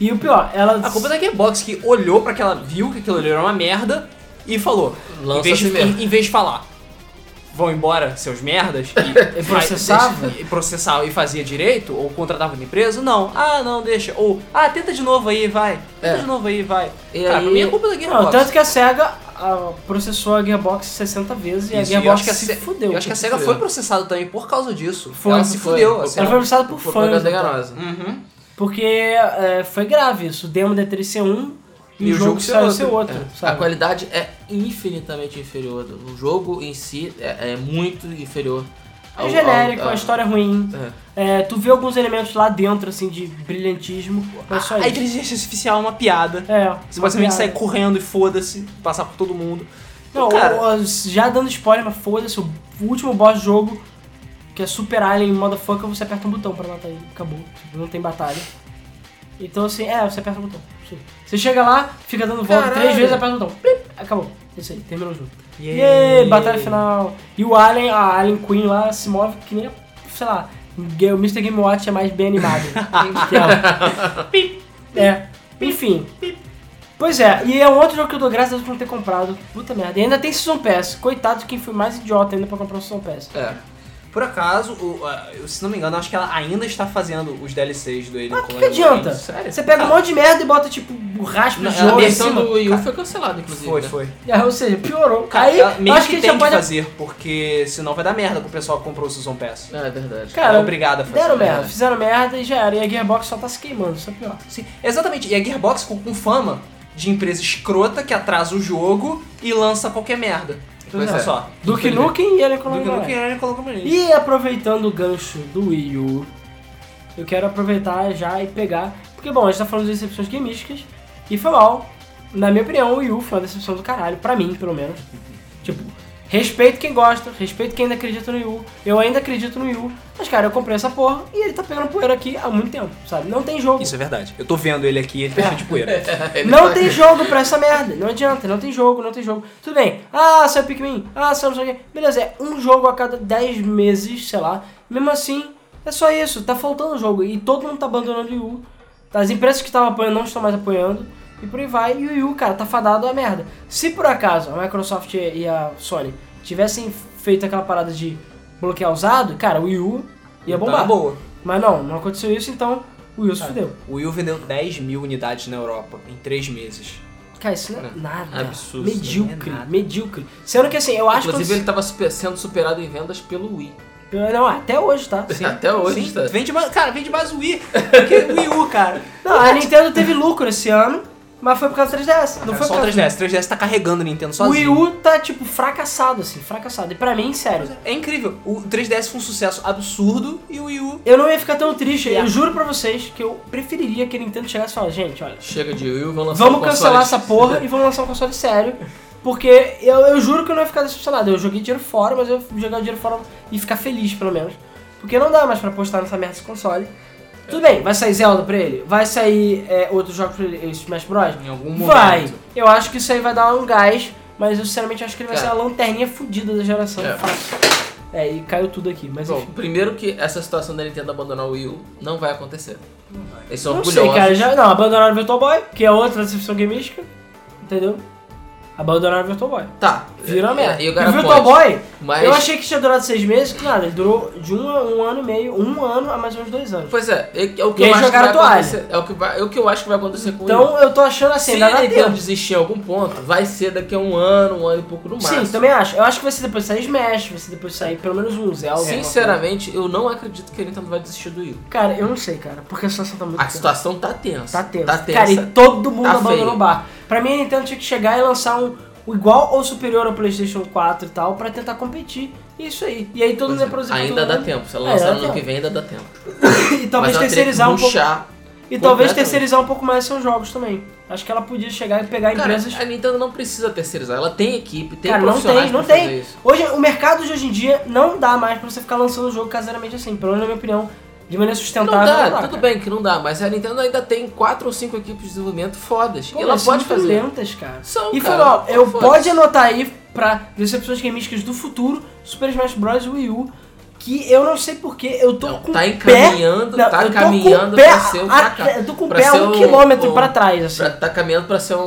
E o pior, ela.
A culpa é da Gearbox que olhou pra aquela, viu que aquilo ali era uma merda e falou.
Lança
em, vez de, em, em vez de falar, vão embora seus merdas e, [LAUGHS]
E processava?
e processava e fazia direito, ou contratava uma empresa, não. Ah, não, deixa. Ou, ah, tenta de novo aí, vai. Tenta
É.
de novo aí, vai.
E
Cara,
aí-
pra mim é culpa da Gearbox.
Não, tanto que a SEGA ah, processou a Gearbox 60 vezes e a
Isso, e eu
Gearbox
acho que a
se
Se-
fudeu.
Eu acho que a
se
SEGA foi processada também por causa disso.
Foi,
Ela se
foi.
fudeu.
Foi.
assim.
Ela foi processada por
Por
fãs. então.
enganosa.
Uhum.
Porque é, foi grave isso. O demo da 3 e, o jogo,
ser outro.
ser outro.
É, a qualidade é infinitamente inferior. O jogo em si é, é muito inferior.
É
ao-
genérico,
ao-
a história é ruim.
É.
É, tu vê alguns elementos lá dentro, assim, de brilhantismo, mas só
A
isso.
inteligência artificial é uma piada.
É,
Você basicamente sai correndo e foda-se, passar por todo mundo.
Não,
Cara-
o- o- já dando spoiler, mas foda-se, o último boss do jogo, que é Super Alien Motherfucker, você aperta um botão pra matar ele. Acabou. Não tem batalha. Então assim, é, você aperta o botão. Você chega lá, fica dando volta
Caralho.
três vezes, aperta o botão. Plip, acabou. Isso aí, terminou o jogo.
Yay!
Yay, batalha final. E o Alien, a Alien Queen lá se move que nem, sei lá, o Mr. Game Watch é mais bem animado. [LAUGHS] que ela. É, enfim. Pois é, e é um outro jogo que eu dou graças a Deus por não ter comprado. Puta merda. E ainda tem Season Pass. Coitado de quem foi mais idiota ainda pra comprar o Season Pass.
É.
Por acaso, o- eu, se não me engano, acho que ela ainda está fazendo os DLCs do Alien
Mas o que, adianta?
Sério?
Você pega um
Ah,
monte de merda e bota tipo o raspa
Na-
de
a versão
cima.
do Wii U foi cancelada, inclusive.
Foi,
né?
foi.
É, Ou seja, piorou.
Cara,
Aí,
ela meio
acho
que,
que,
tem que
pode...
fazer, porque senão vai dar merda com o pessoal que comprou o Season Pass.
É, é verdade.
Cara,
é obrigado a fazer.
Deram
né?
merda, fizeram merda e já era. E a Gearbox só tá se queimando, isso é pior.
Sim, exatamente. E a Gearbox ficou com fama de empresa escrota que atrasa o jogo e lança qualquer merda.
Pois
Olha
é.
só.
Duke. Nukem e ele
Do
colocou
que não colocou Marines.
E aproveitando o gancho do Wii U, eu quero aproveitar já e pegar. Porque, bom, a gente tá falando de decepções gamísticas e foi mal. Na minha opinião, o Wii U foi uma decepção do caralho, pra mim, pelo menos. Tipo, Respeito quem gosta, respeito quem ainda acredita no Wii U. Eu ainda acredito no Wii U. Mas, cara, eu comprei essa porra e ele tá pegando poeira aqui há muito tempo, sabe? Não tem jogo.
Isso é verdade. Eu tô vendo ele aqui, ele tá cheio de poeira. [LAUGHS]
Não tem jogo pra essa merda. Não adianta, não tem jogo, não tem jogo. Tudo bem. Ah, saiu Pikmin. Ah, saiu não sei o quê. Beleza, é um jogo a cada 10 meses, sei lá. Mesmo assim, é só isso. Tá faltando jogo. E todo mundo tá abandonando o Wii U. As empresas que estavam apoiando não estão mais apoiando. E por aí vai. E o Wii U, cara, tá fadado a merda. Se por acaso a Microsoft e a Sony tivessem feito aquela parada de bloquear usado, cara, o Wii U ia
Tá
bombar.
boa.
Mas não, não aconteceu isso, então o Wii U se fudeu.
O Wii U vendeu 10 mil unidades na Europa em 3 meses.
Cara, isso não é
É,
nada.
absurdo,
Medíocre,
isso não é nada.
medíocre. Sendo que assim, eu acho
Inclusive, ele
que.
tava super- sendo superado em vendas pelo Wii.
Não, até hoje, tá? [LAUGHS]
Até hoje,
Sim,
tá?
vende mais, cara, vende mais o Wii. Porque o Wii U, cara. [LAUGHS]
Não, a Nintendo teve lucro esse ano, mas foi por causa do 3DS. Não
Não
foi
só
por
o
causa
3DS. 3DS tá carregando o Nintendo
O Wii
sozinho.
U tá, tipo, fracassado, assim, fracassado. E pra mim, sério,
É incrível. O 3DS foi um sucesso absurdo e o Wii U.
eu não ia ficar tão triste.
Yeah.
Eu juro pra vocês que eu preferiria que a Nintendo chegasse e falasse, gente, olha,
Chega de Wii, vamos lançar
vamos
um
cancelar
console.
essa porra [LAUGHS] e vamos lançar um console sério. Porque eu, eu juro que eu não ia ficar decepcionado. Eu joguei dinheiro fora, mas eu ia jogar o dinheiro fora e ficar feliz, pelo menos. Porque não dá mais pra postar nessa merda desse console. Tudo bem, vai sair Zelda pra ele? Vai sair é, outros jogos pra ele? Smash Bros?
Em algum momento.
Vai! Eu acho que isso aí vai dar um gás, mas eu sinceramente acho que ele vai
Cara.
ser a lanterninha fudida da geração.
É.
Fácil. É, e caiu tudo aqui, mas
Bom,
enfim.
primeiro que essa situação da Nintendo abandonar o Wii U não vai acontecer. Eles são
Não
orgulhosos.
sei, cara. Já, não, abandonaram o Virtual Boy, que é outra decepção gamística. Entendeu? Abandonaram o Virtual Boy.
Tá.
Virou a merda.
E o
Virtual
pode,
Boy,
Mas...
eu achei que tinha durado seis meses, que nada, ele durou de um, um ano e meio, um ano a mais ou menos dois anos.
Pois é, é, é o que
E
eu acho que vai
toalha.
acontecer. É o que, vai, é o que eu acho que vai acontecer com o Wii U.
Então eu tô achando assim,
Se Nintendo
tempo.
desistir em algum ponto, vai ser daqui a um ano, um ano e pouco no máximo.
Sim, também acho. Eu acho que vai ser depois de sair Smash, vai ser depois de sair pelo menos um Zelda.
Sinceramente, eu não acredito que a Nintendo vai desistir do Wii U.
Cara, eu não sei, cara, porque a situação tá muito
A
tensa.
situação tá tensa.
Tá tenso.
Tá tensa.
Cara, e todo mundo
Tá
abandonou o bar. Pra mim, a Nintendo tinha que chegar e lançar um, igual ou superior ao PlayStation 4 e tal, pra tentar competir. E isso aí. E aí todo mundo ia produzir pra
Ainda dá tempo. Se ela
É,
lançar
dá
no ano
tempo.
que vem, ainda dá tempo. [LAUGHS]
E talvez terceirizar um pouco. E talvez terceirizar um pouco mais seus jogos também. Acho que ela podia chegar e pegar
Cara,
empresas.
a Nintendo não precisa terceirizar. Ela tem equipe, tem
Cara, não
profissionais
tem, não
pra fazer
tem. Hoje, o mercado de hoje em dia não dá mais pra você ficar lançando o jogo caseiramente assim. Pelo menos na minha opinião, de maneira
Não
sustentável.
dá,
não
tudo
cara.
bem que não dá, mas a Nintendo ainda tem 4 ou 5 equipes de desenvolvimento fodas.
Pô,
e ela pode fazer.
lentas, cara.
São,
E foi
cara,
mal, eu
foda-se.
pode anotar aí pra decepções gamísticas do futuro, Super Smash Bros. Wii U, que eu não sei porquê, eu tô
Não,
com
tá
o pé...
encaminhando,
Não,
tá
eu
caminhando
pé
pra ser o fracasso.
Eu tô com o pé um quilômetro
o-
pra trás, assim.
Pra- tá caminhando pra ser um,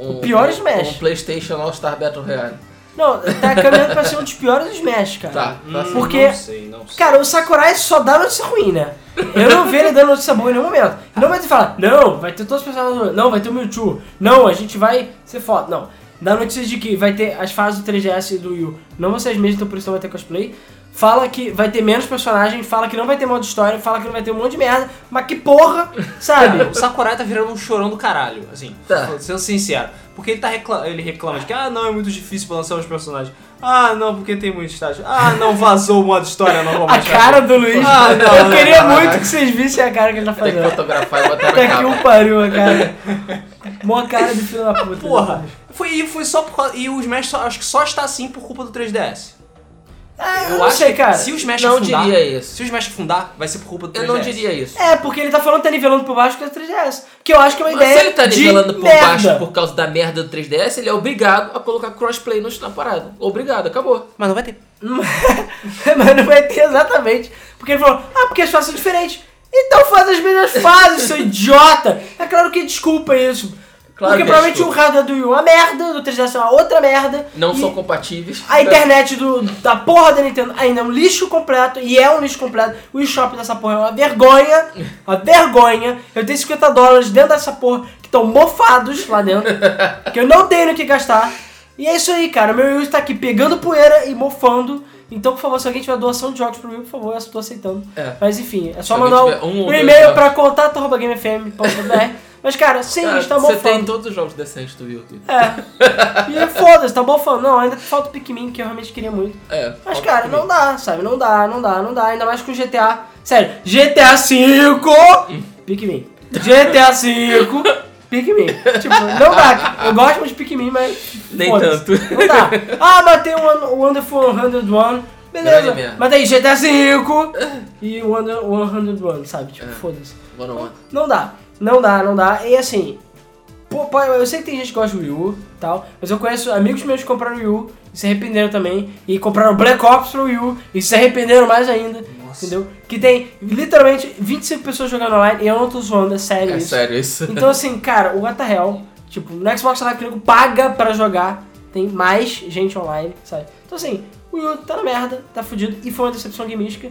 um
O pior Smash.
um PlayStation All Star Battle Royale.
Não, tá caminhando pra ser um dos piores Smash, cara.
Tá, tá
Hum,
Porque-
Não sei, não sei.
Cara, o Sakurai só dá notícia ruim, né? Eu não vejo ele dando notícia boa em nenhum momento. Não vai te falar, não, vai ter todos os personagens, não, vai ter o Mewtwo, não, a gente vai ser foda, não. Dá notícia de que vai ter as fases do 3DS e do Wii U, não vão ser as mesmas, então por isso não vai ter cosplay. Fala que vai ter menos personagens, fala que não vai ter modo história, fala que não vai ter um monte de merda, mas que porra, [LAUGHS] sabe?
Cara, o Sakurai tá virando um chorão do caralho, assim,
Tá.
sendo sincero. Porque ele, tá recla ele reclama de que, ah, não, é muito difícil pra lançar os personagens. Ah, não, porque tem muito estágio. Ah, não, vazou o modo história
A
normalmente.
cara do Luiz,
Ah, não,
eu
não,
queria
não,
muito
não.
que vocês vissem a cara que ele tá
Tem que
fazendo.
fotografar e botar na
Puta que
capa.
um pariu, a cara. Mó cara de filho da puta.
Porra, foi, e foi só por causa, E o Smash só, acho que só está assim por culpa do 3DS.
É, eu
Eu
não
acho
sei,
que
cara.
se o Smash
Não
afundar,
diria isso.
Se o Smash afundar, vai ser por culpa do 3DS.
Eu não diria isso.
É, porque ele tá falando que tá nivelando por baixo com o 3DS. Que eu acho que é uma
Mas
ideia
se ele tá nivelando por
merda.
baixo por causa da merda do 3DS, ele é obrigado a colocar crossplay no- na parada. Obrigado, acabou.
Mas não vai ter. [LAUGHS]
Mas não vai ter exatamente. Porque ele falou, ah, porque as fases são diferentes. Então faz as mesmas fases, seu [LAUGHS] idiota. É claro que desculpa isso.
Claro
porque
que é
provavelmente
desculpa.
o hardware do Wii U é uma merda, do 3DS é uma outra merda.
Não são compatíveis.
A internet do, da porra da Nintendo ainda é um lixo completo, e é um lixo completo. O eShop dessa porra é uma vergonha, uma vergonha. Eu tenho 50 dólares dentro dessa porra que estão mofados lá dentro, [LAUGHS] que eu não tenho no que gastar. E é isso aí, cara. O meu Wii U está aqui pegando poeira e mofando. Então, por favor, se alguém tiver doação de jogos pro U, por favor, eu estou aceitando.
É.
Mas enfim, é só
Se
mandar um,
um
e-mail pra contato.gamefm.br. Mas, cara, sim,
Cara,
está
você
mofando.
tem todos os jogos decentes do YouTube.
É. E foda-se, tá mofando. Não, ainda falta o Pikmin, que eu realmente queria muito.
É.
Mas, cara, não dá, sabe? Não dá, não dá, não dá. Ainda mais com GTA. Sério, GTA V! Pikmin. GTA V! Pikmin. Tipo, não dá. Eu gosto muito de Pikmin, mas.
Nem tanto.
Não dá. Ah, matei o Wonderful 101. Beleza. Matei GTA V e Wonder 101, sabe? Tipo,
É.
foda-se.
One.
Não dá. Não dá, não dá. E assim. pô, pô, eu sei que tem gente que gosta do Wii U e tal, mas eu conheço amigos meus que compraram o Wii U e se arrependeram também. E compraram Black Ops pro Wii U e se arrependeram mais ainda.
Nossa.
Entendeu? Que tem literalmente 25 pessoas jogando online e eu não tô zoando, é sério
É
isso.
sério isso. [LAUGHS]
Então assim, cara, o What the Hell, tipo, no Xbox Live nego paga pra jogar, tem mais gente online, sabe? Então assim, o Wii U tá na merda, tá fudido, e foi uma decepção gamística.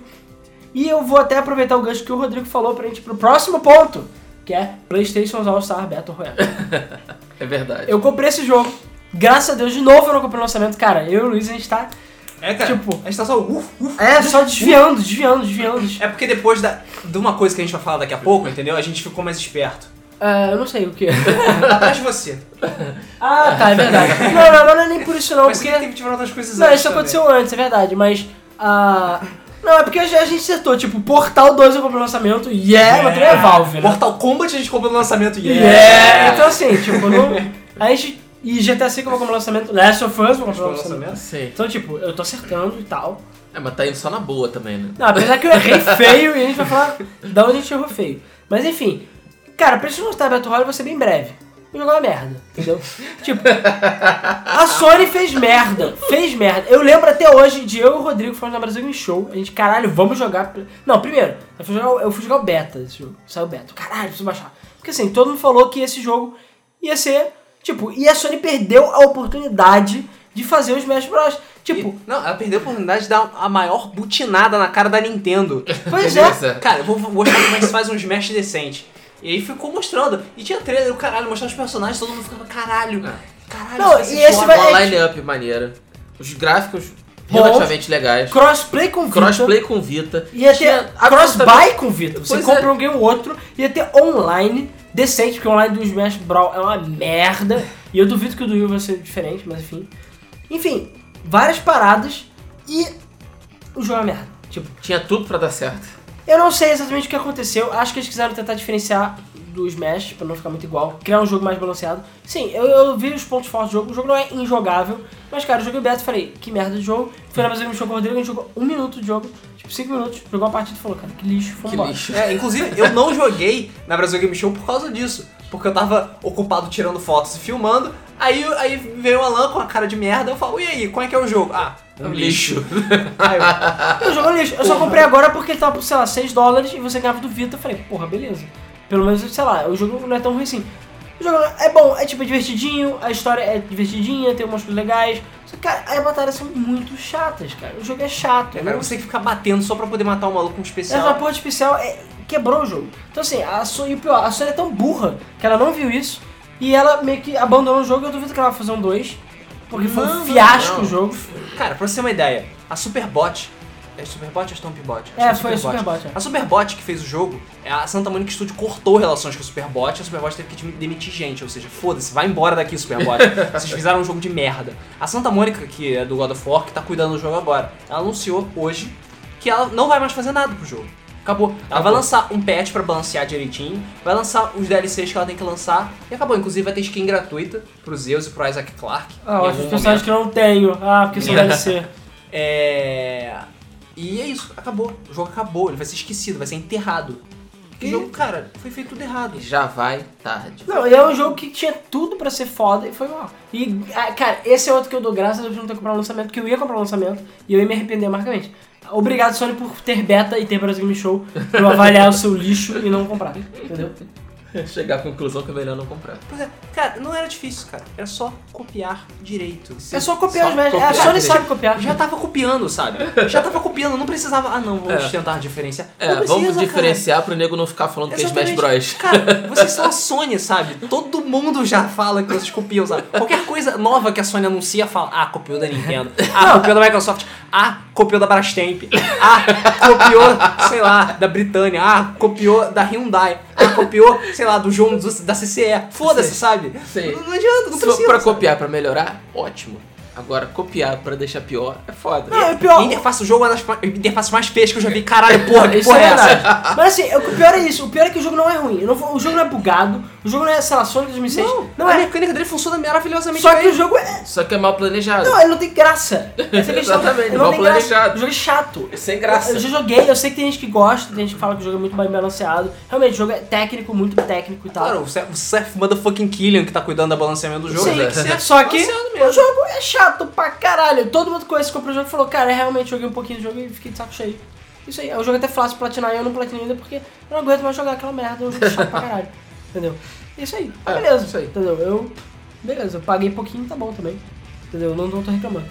E eu vou até aproveitar o gancho que o Rodrigo falou pra gente ir pro próximo ponto, que é PlayStation All-Star Battle Royale. [LAUGHS]
É verdade.
eu comprei esse jogo, graças a Deus, de novo eu não comprei o lançamento, cara, eu e o Luiz, a gente tá,
É, cara.
Tipo-
a gente tá só. Uf, uf.
é, só desviando, desviando, desviando.
É porque depois da, de uma coisa que a gente vai falar daqui a pouco, entendeu? A gente ficou mais esperto.
Ah, eu não sei o que. [LAUGHS]
Atrás de você. [LAUGHS]
ah, tá, é verdade. Não, não, não é nem por isso não,
Mas
porque...
que tirar outras coisas
Não,
antes
isso
também.
aconteceu antes, é verdade, mas. ah Não, é porque a gente acertou, tipo, Portal 2 eu comprei o lançamento, yeah, mas também é Valve, né?
Mortal Kombat a gente comprou no lançamento.
Yeah! Então assim, tipo, não. A gente. E GTA V eu vou comprar o lançamento, Last of Us eu vou comprar
no
lançamento.
lançamento.
Sim.
Então, tipo, eu tô acertando e tal.
É, mas tá indo só na boa também, né?
Não, apesar que eu errei feio e a gente vai falar da onde a gente errou feio. Mas enfim, cara, pra gente mostrar Battle Royale vai ser bem breve. Uma merda, entendeu? [LAUGHS] tipo, a Sony fez merda, fez merda. Eu lembro até hoje de eu e o Rodrigo falando na Brasil Game Show. A gente, caralho, vamos jogar. Não, primeiro, eu fui jogar, eu fui jogar o beta desse jogo. Saiu o beta. Caralho, preciso baixar. Porque assim, todo mundo falou que esse jogo ia ser. Tipo, e a Sony perdeu a oportunidade de fazer os Smash Bros. Tipo,
E- não, ela perdeu a oportunidade de dar a maior butinada na cara da Nintendo.
pois é.
Cara, eu vou vou mostrar como é que se faz um Smash decente. E aí ficou mostrando. E tinha trailer, o caralho, mostrando os personagens, todo mundo ficava, caralho, caralho.
Não, e esse
foda."
vai-
Uma
é-
line-up maneira. Os gráficos
Bom.
relativamente legais.
Crossplay com Vita.
Crossplay com Vita.
Ia ter
Tinha
cross-buy com Vita. Você
Pois
compra
é.
um game ou outro. Ia ter online decente, porque o online do Smash Brawl é uma merda. E eu duvido que o do Wii vai ser diferente, mas enfim. Enfim, várias paradas e o jogo é uma merda. Tipo,
Tinha tudo pra dar certo.
Eu não sei exatamente o que aconteceu. Acho que eles quiseram tentar diferenciar do Smash, pra não ficar muito igual. Criar um jogo mais balanceado. Sim, eu, eu vi os pontos fortes do jogo. O jogo não é injogável. Mas, cara, eu joguei beta e falei, que merda de jogo. Fui na Brasil Game Show com o Rodrigo, a gente jogou um minuto de jogo. Tipo, cinco minutos. Jogou uma partida e falou, cara, que lixo.
Que
embora.
lixo.
É, inclusive, eu não joguei na Brasil Game Show por causa disso. Porque eu tava ocupado tirando fotos e filmando. Aí, aí veio o Alan com a cara de merda. Eu falo, e aí, como é que é o jogo? Ah,
Um lixo. [LAUGHS]
Aí eu,
Eu jogo lixo. Eu só comprei agora porque ele tava por, sei lá, 6 dólares e você ganhava do Vita. Eu falei, porra, beleza. Pelo menos, sei lá, o jogo não é tão ruim assim. O jogo é bom, é tipo é divertidinho, a história é divertidinha, tem umas coisas legais. Só que, cara, as batalhas são muito chatas, cara. O jogo é chato.
cara, você tem que ficar batendo só pra poder matar o maluco com um
Essa
especial.
porra de especial é, quebrou o jogo. Então assim, a Sony, e o pior, a Sony é tão burra que ela não viu isso e ela meio que abandonou o jogo. Eu duvido que ela vai fazer um 2, porque foi
Não,
um
não,
fiasco
não.
o jogo.
Cara, pra você ter uma ideia, a Superbot. É Superbot ou Stompbot?
É,
que
foi a Superbot, é.
A Superbot que fez o jogo, é a Santa Monica Studio cortou relações com a Superbot e a Superbot teve que demitir gente. Ou seja, foda-se, vai embora daqui, Superbot. [LAUGHS] Vocês fizeram um jogo de merda. A Santa Mônica, que é do God of War, que tá cuidando do jogo agora, ela anunciou hoje que ela não vai mais fazer nada pro jogo. Acabou. Ela vai lançar um patch pra balancear direitinho, vai lançar os DLCs que ela tem que lançar e acabou. Inclusive vai ter skin gratuita pro Zeus e pro Isaac Clarke.
Ah, os personagens que eu não tenho. Ah, porque são [LAUGHS] DLC.
é. E é isso, acabou. O jogo acabou, ele vai ser esquecido, vai ser enterrado. O jogo, cara, foi feito tudo errado.
Já vai tarde.
Não, e é um jogo que tinha tudo pra ser foda e foi mal. E, ah, cara, esse é outro que eu dou graças a Deus de não ter comprado o lançamento, porque eu ia comprar o lançamento e eu ia me arrepender marcamente. Obrigado, Sony, por ter beta e ter Brasil Game Show pra avaliar o seu lixo e não comprar, entendeu? [LAUGHS]
Chegar à conclusão que é melhor não comprar.
Pois é, cara, não era difícil, cara. Era só copiar direito.
É só copiar
Só
os
copiar
A Sony sabe copiar.
Já tava copiando, sabe? Já tava copiando, não precisava. Ah, não, vamos
É.
tentar diferenciar.
É,
precisa,
vamos
cara.
diferenciar pro nego não ficar falando que é Smash
Exatamente.
Bros.
Cara, [LAUGHS] vocês são a Sony, sabe? Todo mundo já fala que vocês copiam, sabe? Qualquer coisa nova que a Sony anuncia, fala, ah, copiou da Nintendo. Ah, copiou da Microsoft. Ah, copiou da Brastemp. Ah, copiou, sei lá, da Britânia. Ah, copiou da Hyundai. Ah, copiou, sei lá, do João da CCE. Foda-se, sabe?
Sei.
Não, não adianta, não
Se
precisa.
pra
sabe?
copiar, pra melhorar, ótimo. Agora, copiar pra deixar pior é foda.
Não, é pior.
Interface do jogo é uma das interfaces mais feias que eu já vi. Caralho, porra, que
Isso
porra
é
é essa?
Mas assim, o pior é isso. O pior é que o jogo não é ruim. Não o jogo não é bugado, O jogo não é, sei lá, Sonic 2006.
Não,
não
a
é.
mecânica dele funciona maravilhosamente
Só que
bem.
o jogo é.
Só que é mal planejado.
Não, ele não tem graça. Essa é.
Exatamente,
ele
mal
não tem graça.
planejado.
O jogo é chato.
Sem
Eu já joguei, eu sei que tem gente que gosta, tem gente que fala que o jogo é muito bem balanceado. Realmente, o jogo é técnico, muito técnico e tal.
Claro, o Seth, o Seth motherfucking Killian que tá cuidando do balanceamento do jogo.
Sim,
que ser
só que o jogo é chato pra caralho. Todo mundo que conhece que comprou o jogo falou, cara, eu realmente joguei um pouquinho do jogo e fiquei de saco cheio. Isso aí, o jogo é até fácil de platinar e eu não platinei ainda porque eu não aguento mais jogar aquela merda, é um jogo chato pra caralho. Entendeu? Isso aí, tá
É,
beleza.
isso aí.
Entendeu? Eu. Beleza, eu paguei pouquinho, tá bom também. Entendeu? Não, não tô reclamando.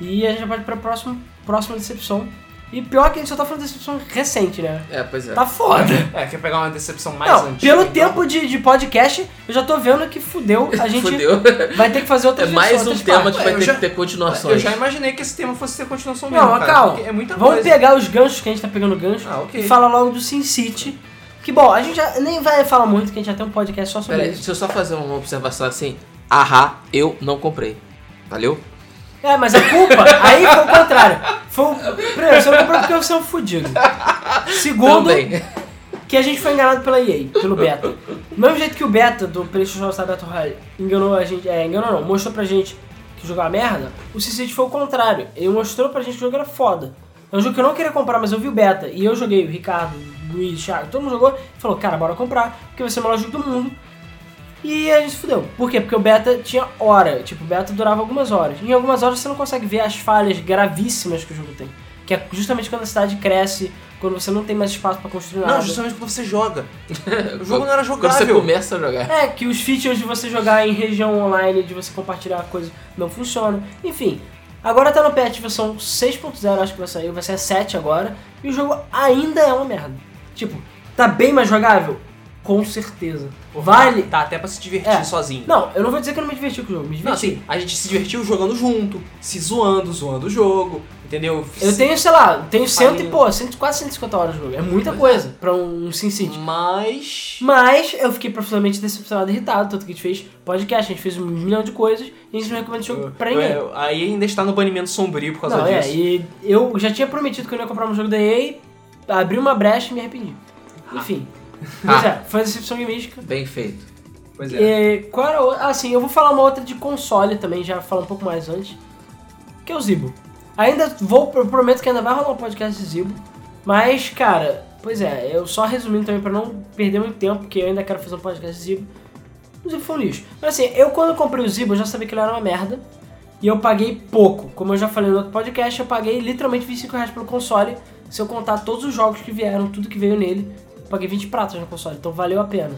E a gente já pode pra próxima, próxima decepção. E pior que a gente só tá falando de decepção recente, né?
É, pois é.
Tá foda.
É, quer pegar uma decepção mais
Não,
antiga.
pelo
então.
tempo de, de podcast, eu já tô vendo que fudeu. A gente
Fudeu.
vai ter que fazer [LAUGHS]
É
outras
mais um tema
partes.
que vai
Eu
ter
já-
que ter
Eu
continuações.
já imaginei que esse tema fosse ter continuação mesmo,
Não,
cara,
calma.
É muita
Vamos
coisa.
pegar os ganchos que a gente tá pegando gancho
Ah, ok.
e falar logo do Sin City. Que bom, a gente já nem vai falar muito, que a gente já tem um podcast só sobre
Pera
isso.
deixa eu só fazer uma observação assim. Ahá, eu não comprei. Valeu?
É, mas a culpa, aí foi o contrário. Foi o. Primeiro, você não comprou porque você é um fudido. Segundo,
Também.
que a gente foi enganado pela EA, pelo beta. Do mesmo jeito que o beta do PlayStation All Star Battle Royale enganou a gente, é, enganou não, mostrou pra gente que o jogo era merda, o CCD foi o contrário. Ele mostrou pra gente que o jogo era foda. É um jogo que eu não queria comprar, mas eu vi o beta, e eu joguei, o Ricardo, Luiz, Thiago, todo mundo jogou, e falou, cara, bora comprar, porque vai ser o melhor jogo do mundo. E a gente se fudeu. Por quê? Porque o beta tinha hora, tipo, o beta durava algumas horas. E em algumas horas você não consegue ver as falhas gravíssimas que o jogo tem. Que é justamente quando a cidade cresce, quando você não tem mais espaço pra construir nada.
Não, justamente quando você joga. [LAUGHS] O jogo não era
Quando você
jogável.
começa a jogar.
É, que os features de você jogar em região online, de você compartilhar coisas, não funcionam. Enfim, agora tá no patch versão 6.0, acho que vai sair, vai ser a 7 agora, e o jogo ainda é uma merda. Tipo, tá bem mais jogável? Com certeza. Vale.
Tá até pra se divertir
É.
sozinho.
Não, eu não vou dizer que eu não me diverti com o jogo, me
Não,
diverti.
assim, a gente se divertiu jogando junto, se zoando, zoando o jogo, entendeu?
Eu tenho, sei lá, tenho cento e pô, cento, quase 150 horas de jogo. É muita coisa pra um Sin City.
Mas.
Mas eu fiquei profundamente decepcionado e irritado, tanto que a gente fez podcast, a gente fez um milhão de coisas e a gente não recomenda esse jogo pra ninguém.
É, Aí ainda está no banimento sombrio por causa
Não, é,
disso.
e eu já tinha prometido que eu não ia comprar um jogo da EA, abri uma brecha e me arrependi. Enfim. [LAUGHS] Mas é, foi a decepção gamística.
Bem feito.
Pois é.
E qual era o... Ah, sim, eu vou falar uma outra de console também, já falar um pouco mais antes. Que é o Zibo. Ainda vou, eu prometo que ainda vai rolar um podcast de Zibo. Mas, cara, pois é, eu só resumindo também pra não perder muito tempo, porque eu ainda quero fazer um podcast de Zibo. O Zibo foi um lixo. Mas assim, eu quando comprei o Zibo, eu já sabia que ele era uma merda. E eu paguei pouco. Como eu já falei no outro podcast, eu paguei literalmente 25 reais pelo console. Se eu contar todos os jogos que vieram, tudo que veio nele, paguei 20 pratas no console. Então valeu a pena.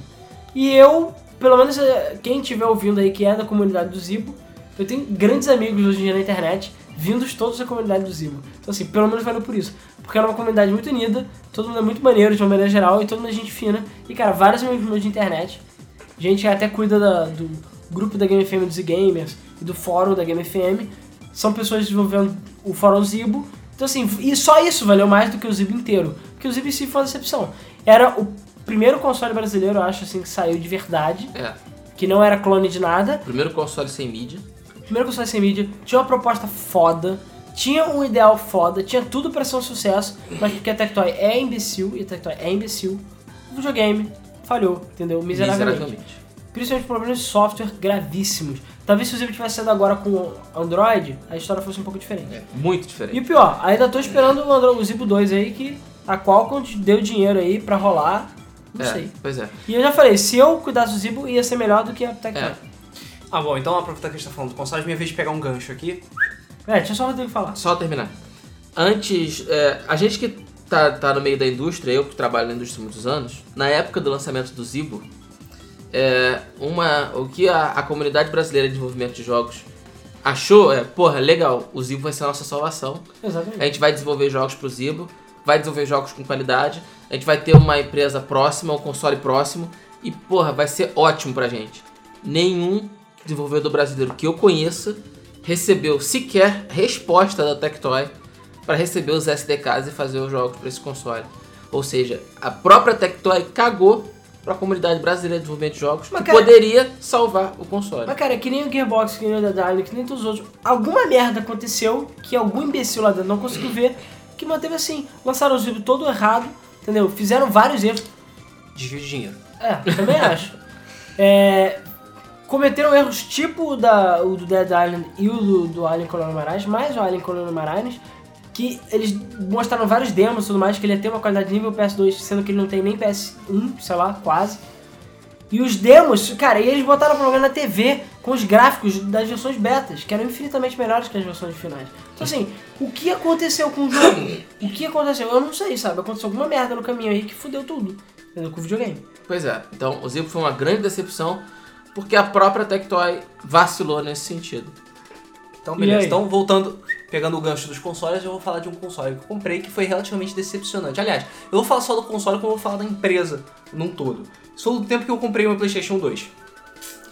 E eu, pelo menos eh, quem estiver ouvindo aí que é da comunidade do Zibo, eu tenho grandes amigos hoje em dia na internet, vindos todos da comunidade do Zibo. Então assim, pelo menos valeu por isso. Porque era uma comunidade muito unida, todo mundo é muito maneiro de uma maneira geral e todo mundo é gente fina. E cara, vários amigos meus de internet, gente que até cuida da- do grupo da Game FM dos Gamers e do fórum da Game FM, são pessoas desenvolvendo o fórum Zibo. Então assim, e só isso valeu mais do que o Zibo inteiro. Porque o Zibo em si foi uma decepção. Era o primeiro console brasileiro, eu acho assim, que saiu de verdade,
É.
que não era clone de nada.
Primeiro console sem mídia.
Primeiro console sem mídia, tinha uma proposta foda, tinha um ideal foda, tinha tudo pra ser um sucesso, mas porque a Tectoy é imbecil, e a Tectoy é imbecil, o videogame falhou, entendeu? Miseravelmente.
Miseravelmente.
Principalmente problemas de software gravíssimos. Talvez se o Zibo tivesse saído agora com Android, a história fosse um pouco diferente.
É, muito
E
diferente.
o pior, ainda tô esperando o, Android, o Zibo 2 aí, que a Qualcomm deu dinheiro aí pra rolar, não
É,
sei.
pois é.
E eu já falei, se eu cuidasse do Zibo, ia ser melhor do que a Tectoy.
É.
Ah, bom, então aproveitar que a gente tá falando do console, minha vez de pegar um gancho aqui.
É, tinha só o Rodrigo falar.
Só terminar. Antes, é, a gente que tá, tá no meio da indústria, eu que trabalho na indústria há muitos anos, na época do lançamento do Zibo, é, uma, o que a, a comunidade brasileira de desenvolvimento de jogos achou é, porra, legal, o Zibo vai ser a nossa salvação.
Exatamente.
A gente vai desenvolver jogos pro Zibo, vai desenvolver jogos com qualidade, a gente vai ter uma empresa próxima, um console próximo, e porra, vai ser ótimo pra gente. Nenhum desenvolvedor brasileiro que eu conheça recebeu sequer resposta da Tectoy para receber os SDKs e fazer os jogos para esse console. Ou seja, a própria Tectoy cagou para a comunidade brasileira de desenvolvimento de jogos
Mas,
que
cara-
poderia salvar o console.
Mas cara, é que nem o Gearbox, que nem o Dead Island, que nem todos os outros. Alguma merda aconteceu que algum imbecil lá dentro não conseguiu ver, que manteve assim. Lançaram o Zibo todo errado, entendeu? Fizeram vários erros.
Desvio de dinheiro.
É, também [LAUGHS] acho. é, cometeram erros tipo o, da, o do Dead Island e o do, do Alien Colonial Marines, mais o Alien Colonial Marines, que eles mostraram vários demos e tudo mais, que ele ia ter uma qualidade nível PS2, sendo que ele não tem nem PS1, sei lá, quase. E os demos, cara, e eles botaram o programa na TV com os gráficos das versões betas, que eram infinitamente melhores que as versões finais. Então assim, o que aconteceu com o jogo? O que aconteceu? Eu não sei, sabe? Aconteceu alguma merda no caminho aí que fudeu tudo. entendeu? Com o videogame.
Pois é, então o Zipo foi uma grande decepção porque a própria Tectoy vacilou nesse sentido.
Então, beleza. Então, voltando, pegando o gancho dos consoles, eu vou falar de um console que eu comprei que foi relativamente decepcionante. Aliás, eu vou falar só do console como eu vou falar da empresa num todo. Sou do tempo que eu comprei uma PlayStation 2.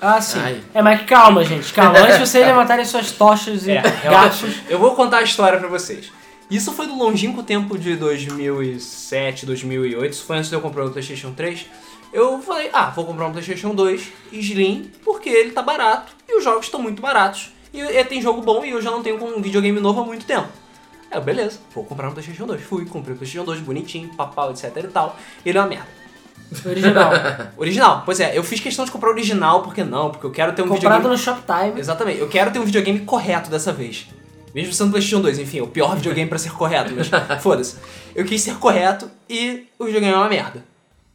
Ah, sim.
Ai.
É, mas calma, [LAUGHS] gente, calma. Antes de vocês levantarem suas tochas e
É,
gatos.
Eu vou contar a história pra vocês. Isso foi do longínquo tempo de 2007, 2008. Isso foi antes de eu comprar o PlayStation 3. Eu falei, ah, vou comprar um PlayStation 2 Slim porque ele tá barato e os jogos estão muito baratos. E, e tem jogo bom e eu já não tenho um videogame novo há muito tempo. Aí eu, beleza, vou comprar um PlayStation 2. Fui, comprei o PlayStation 2 bonitinho, papau, etc e tal. E ele é uma merda.
Original. [LAUGHS]
Original, pois é, eu fiz questão de comprar original, porque não? Porque eu quero ter um
Comprado
videogame.
no Shoptime.
Exatamente, eu quero ter um videogame correto dessa vez. Mesmo sendo PlayStation 2, enfim, é o pior videogame pra ser correto, mas [LAUGHS] foda-se. Eu quis ser correto e o videogame é uma merda.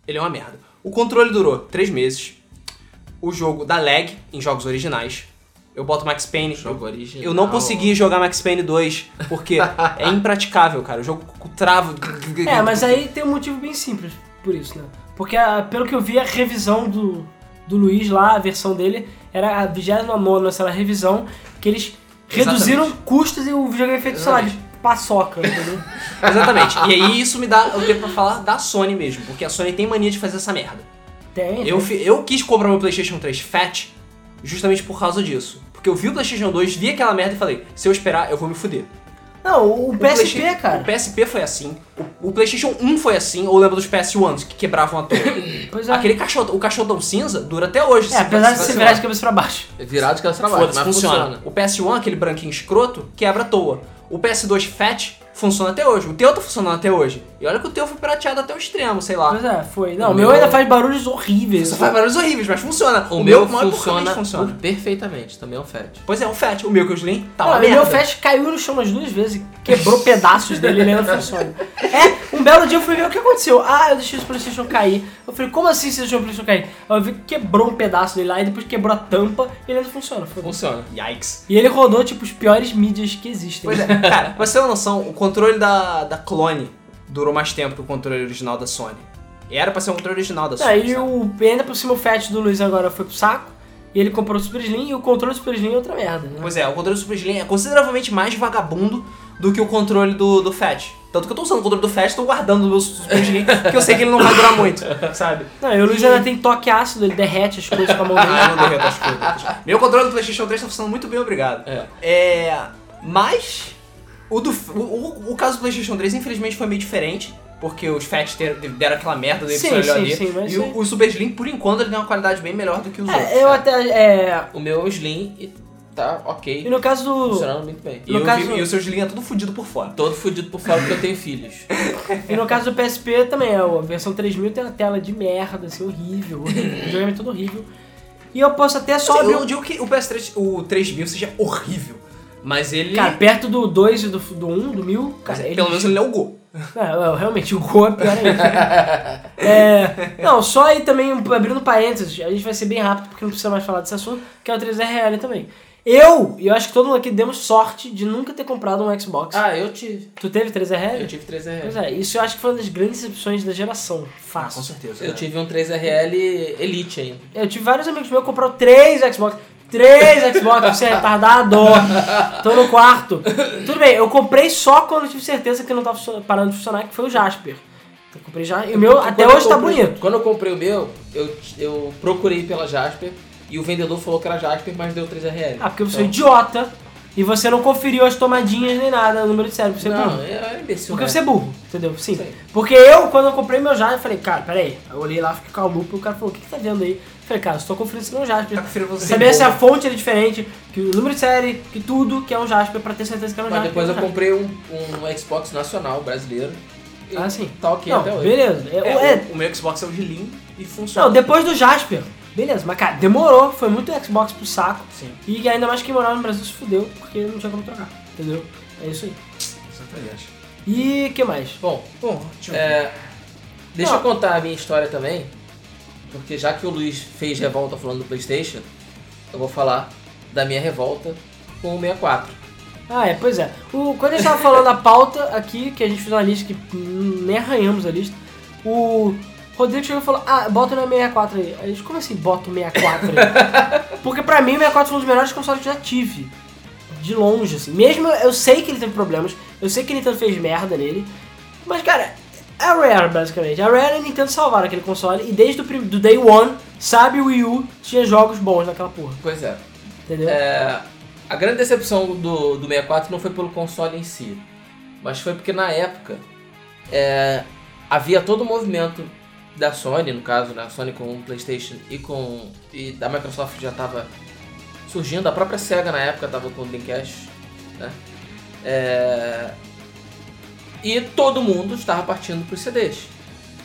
Ele é uma merda. O controle durou 3 meses. O jogo dá lag em jogos originais. Eu boto Max Payne.
Jogo original.
Eu não consegui jogar Max Payne 2 porque [LAUGHS] é impraticável, cara. O jogo trava.
É, mas aí tem um motivo bem simples por isso, né? Porque, ah, pelo que eu vi, a revisão do, do Luiz lá, a versão dele, era a 29 essa era a revisão, que eles reduziram custos e o videogame é feito, sei lá, de paçoca, [LAUGHS] entendeu?
Exatamente. E aí isso me dá o tempo pra falar da Sony mesmo, porque a Sony tem mania de fazer essa merda.
Tem.
Eu, eu quis comprar meu PlayStation 3 Fat justamente por causa disso. Porque eu vi o PlayStation 2, vi aquela merda e falei: se eu esperar, eu vou me fuder.
Não, o,
O
PSP,
Playsta-
cara.
O PSP foi assim. O, o PlayStation 1 foi assim. Ou lembra dos PS1s que quebravam a torre? [COUGHS]
Pois é.
Aquele cachorro, o cachorrão cinza dura até hoje.
É,
se-
apesar de
se- se-
virar de cabeça pra baixo.
É virado de cabeça pra baixo, mas
funciona.
funciona.
O PS1, aquele branquinho escroto, quebra à toa. O PS2 Fat funciona até hoje. O teu tá funcionando até hoje. E olha que o teu foi prateado até o extremo, sei lá.
Pois é, foi. Não,
O
o meu
meu-
ainda faz barulhos horríveis.
Isso faz barulhos horríveis, mas funciona.
O, meu,
mal é
funciona,
funciona.
perfeitamente, também é um fat.
Pois é, o Fat. O meu que eu Slim tá
Não,
uma
o meu. Fast caiu no chão umas duas vezes, quebrou pedaços dele e ele ainda funciona. [LAUGHS] É, um belo dia eu fui ver o que aconteceu. Ah, eu deixei o Playstation cair. Eu falei, como assim você deixou o Playstation cair? Aí eu vi que quebrou um pedaço dele lá e depois quebrou a tampa e ele ainda funciona.
Funciona.
Yikes.
E ele rodou, tipo, os piores mídias que existem.
Pois é, [LAUGHS] cara, pra você ter uma noção, o controle da, da Clone durou mais tempo que o controle original da Sony. E era pra ser um controle original da Sony.
Aí
sabe?
o, ainda por cima o Fat do Luiz agora foi pro saco. E ele comprou o Super Slim e o controle do Super Slim é outra merda, né?
Pois é, o controle do Super Slim é consideravelmente mais vagabundo do que o controle do, do Fat. Tanto que eu tô usando o controle do Fat e tô guardando o meu Super Slim, porque eu sei que ele não vai durar muito, sabe?
Não, e o Luiz ainda tem toque ácido, ele derrete as coisas com a mão dele.
Ah, eu não derreto as coisas. Meu controle do PlayStation 3 tá funcionando muito bem, obrigado.
É.
É. Mas. O, do, o, o, o caso do PlayStation 3, infelizmente, foi meio diferente. Porque os Fats deram aquela merda do
Sim,
episódio
sim,
ali.
sim, mas
e
sim.
o, o Super Slim, por enquanto, ele tem uma qualidade bem melhor do que os outros.
É, eu até. É,
O meu é o Slim e tá
e
ok,
no caso do.
funcionando muito bem.
E,
no
eu
caso-
vi- e o seu Slim é tudo fudido por fora.
Todo fudido por fora porque eu tenho filhos. [LAUGHS]
E no caso do PSP também, a versão 3000 tem uma tela de merda, assim, horrível. O videogame é todo horrível. E eu posso até só
Assim,
abrir.
eu
um-
não digo que o PS3, o 3000 seja horrível. Mas ele.
Cara, perto do 2 e do, do 1, do 1000,
mas
cara.
é-
ele-
pelo menos ele não é o Go.
É, é, realmente, o Go é pior ainda. [LAUGHS] é, não, só aí também, abrindo parênteses, a gente vai ser bem rápido porque não precisa mais falar desse assunto, que é o 3RL também. Eu, e eu acho que todo mundo aqui demos sorte de nunca ter comprado um Xbox.
Ah, eu tive.
Tu teve 3RL?
Eu tive 3RL.
Pois é, isso eu acho que foi uma das grandes decepções da geração.
Ah,
Fácil.
com certeza.
Eu tive um 3RL Elite ainda.
Eu tive vários amigos meus que compraram três Xbox. Três Xbox, você é retardado. Tô no quarto. Tudo bem, eu comprei só quando eu tive certeza que não tava parando de funcionar, que foi o Jasper. Eu comprei já. E o meu até hoje tá
comprei-
bonito.
Quando eu comprei o meu, eu, eu procurei pela Jasper e o vendedor falou que era Jasper, mas deu 3RL.
Ah, porque você é
Então-
idiota e você não conferiu as tomadinhas nem nada, o número de série, porque você é
Não,
burro.
é imbecil.
Porque
né?
você é burro, entendeu? Sim.
Sim.
Porque eu, quando eu comprei meu Jasper, eu falei, cara, peraí. Eu olhei lá, fiquei calmo, e o cara falou, o que que tá vendo aí? Eu falei, cara, eu estou conferindo se não é um Jasper.
Tá conferindo você
Saber se a fonte é diferente, que o número de série, que tudo, que é um Jasper, pra ter certeza que é um
Mas
Jasper.
depois
é
eu
um Jasper.
comprei um, um Xbox nacional brasileiro.
Ah, sim.
Tá ok
Não,
até hoje.
beleza. É,
É,
é-
o, o meu Xbox é o Slim e funciona.
não, depois do Jasper, Beleza, mas cara, demorou, foi muito Xbox pro saco.
Sim.
E ainda mais quem morava no Brasil se fudeu, porque não tinha como trocar. Entendeu? É isso aí.
Exatamente.
E que mais?
Bom,
Bom, deixa eu ver.
é, deixa eu contar a minha história também, porque já que o Luiz fez revolta falando do Playstation, eu vou falar da minha revolta com o 64.
Ah, é, pois é. O, quando a gente tava falando da pauta aqui, que a gente fez uma lista que nem arranhamos a lista, o Rodrigo chegou e falou, ah, bota no 64 aí. Aí gente, como assim bota o 64 aí? [LAUGHS] Porque pra mim o 64 foi um dos melhores consoles que eu já tive. De longe, assim. Mesmo eu sei que ele teve problemas, eu sei que a Nintendo fez merda nele, mas cara, é a Rare basicamente. A Rare e a Nintendo salvaram aquele console e desde o do day one, sabe o Wii U tinha jogos bons naquela porra,
Pois é.
entendeu?
É, a grande decepção do, do 64 não foi pelo console em si, mas foi porque na época é, havia todo o movimento da Sony, no caso, né, a Sony com o PlayStation e com e da Microsoft já estava surgindo, a própria Sega na época estava com o Dreamcast, né? É, e todo mundo estava partindo para os CDs,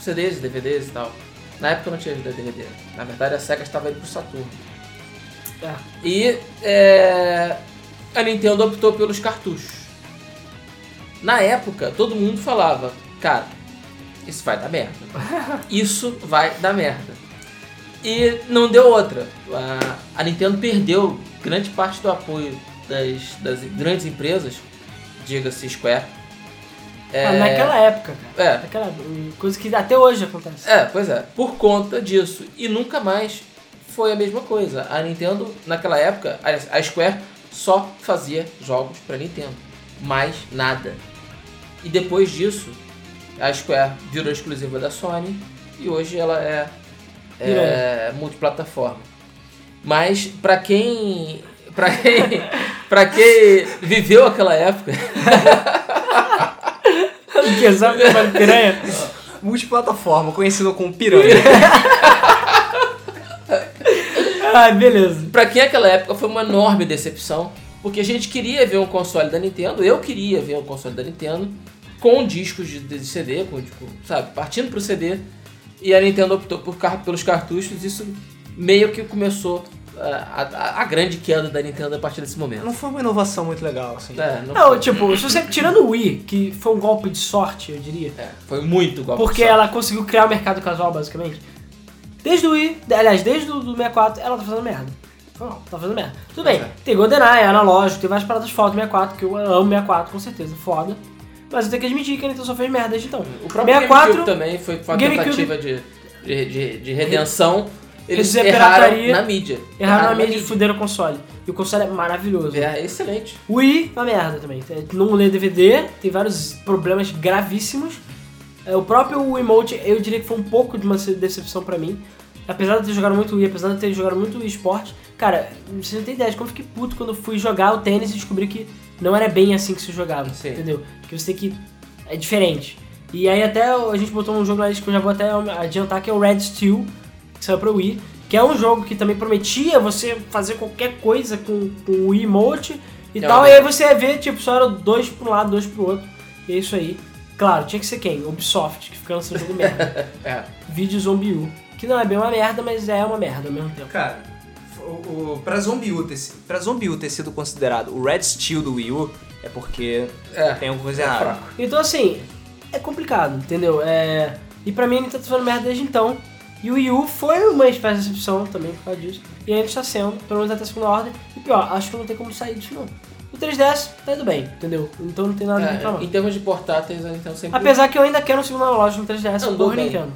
CDs, DVDs e tal. Na época não tinha DVD. Na verdade, a Sega estava indo pro Saturno.
É.
E é, a Nintendo optou pelos cartuchos. Na época, todo mundo falava, cara, isso vai dar merda. [LAUGHS] Isso vai dar merda. E não deu outra. A, a Nintendo perdeu grande parte do apoio das, das grandes empresas, diga-se Square. É,
Ah, naquela época, cara.
é,
Aquela hum, coisa que até hoje acontece.
é, pois é, por conta disso. E nunca mais foi a mesma coisa. A Nintendo, naquela época, a a Square só fazia jogos pra Nintendo. Mais nada. E depois disso, a Square virou exclusiva da Sony e hoje ela é, é multiplataforma. Mas pra quem. Pra quem. pra quem viveu aquela época. [LAUGHS]
que sabe que é piranha?
Multiplataforma, conhecido como piranha. [LAUGHS]
Ah, beleza.
Pra quem aquela época foi uma enorme decepção, porque a gente queria ver um console da Nintendo, eu queria ver um console da Nintendo com discos de, de CD, com, tipo, sabe, partindo pro CD, e a Nintendo optou por, car- pelos cartuchos, isso meio que começou a, a- a grande queda da Nintendo a partir desse momento.
Não foi uma inovação muito legal, assim.
É, não
Não,
foi,
tipo, se você, tirando o Wii, que foi um golpe de sorte, eu diria,
é, foi muito golpe
porque
de sorte.
ela conseguiu criar o mercado casual, basicamente. Desde o Wii, aliás, desde o do 64, ela tá fazendo merda. Foi mal, tá fazendo merda. Tudo bem,
é.
tem GoldenEye, analógico, tem várias paradas fodas do 64, que eu amo 64, com certeza, foda. Mas eu tenho que admitir que a Nintendo só fez merda desde então.
O próprio
64,
GameCube também foi uma tentativa de, de, de, de redenção. Eles erraram na mídia.
erraram na mídia e fuderam o console. E o console é maravilhoso.
É excelente.
O Wii é uma merda também. Não lê DVD, tem vários problemas gravíssimos. É, O próprio Emote, eu diria que foi um pouco de uma decepção pra mim. Apesar de eu ter jogado muito Wii, apesar de ter jogado muito Wii Sport, cara, você não tem ideia de como eu fiquei puto quando eu fui jogar o tênis e descobri que não era bem assim que se jogava,
Sim.
entendeu? Que você tem que... é diferente. E aí até a gente botou um jogo na lista que eu já vou até adiantar, que é o Red Steel, que saiu pro Wii, que é um jogo que também prometia você fazer qualquer coisa com, com o Wii Emote e
É
tal, e aí você ia ver, tipo, só era dois pra um lado, dois pro outro, e é isso aí. Claro, tinha que ser quem? Ubisoft, que fica lançando jogo merda. [LAUGHS]
É.
Vídeo Zombie U, que não é bem uma merda, mas é uma merda ao mesmo tempo.
Cara, o, o, pra, Zombie U ter, pra Zombie U ter sido considerado o Red Steel do Wii U, é porque
É.
tem alguma coisa
É
errada.
fraco.
Então assim, é complicado, entendeu? É... E pra mim Nintendo tá fazendo merda desde então. E o Wii U foi uma espécie de decepção também por causa disso. E ainda está sendo, pelo menos até a segunda ordem. E pior, acho que não tem como sair disso não. O 3DS tá indo bem, entendeu? Então não tem nada a
É,
reclamar.
em termos de portáteis, a Nintendo sempre.
Apesar que eu ainda quero um segundo analógico no 3DS,
Andou
porra
bem.
Nintendo.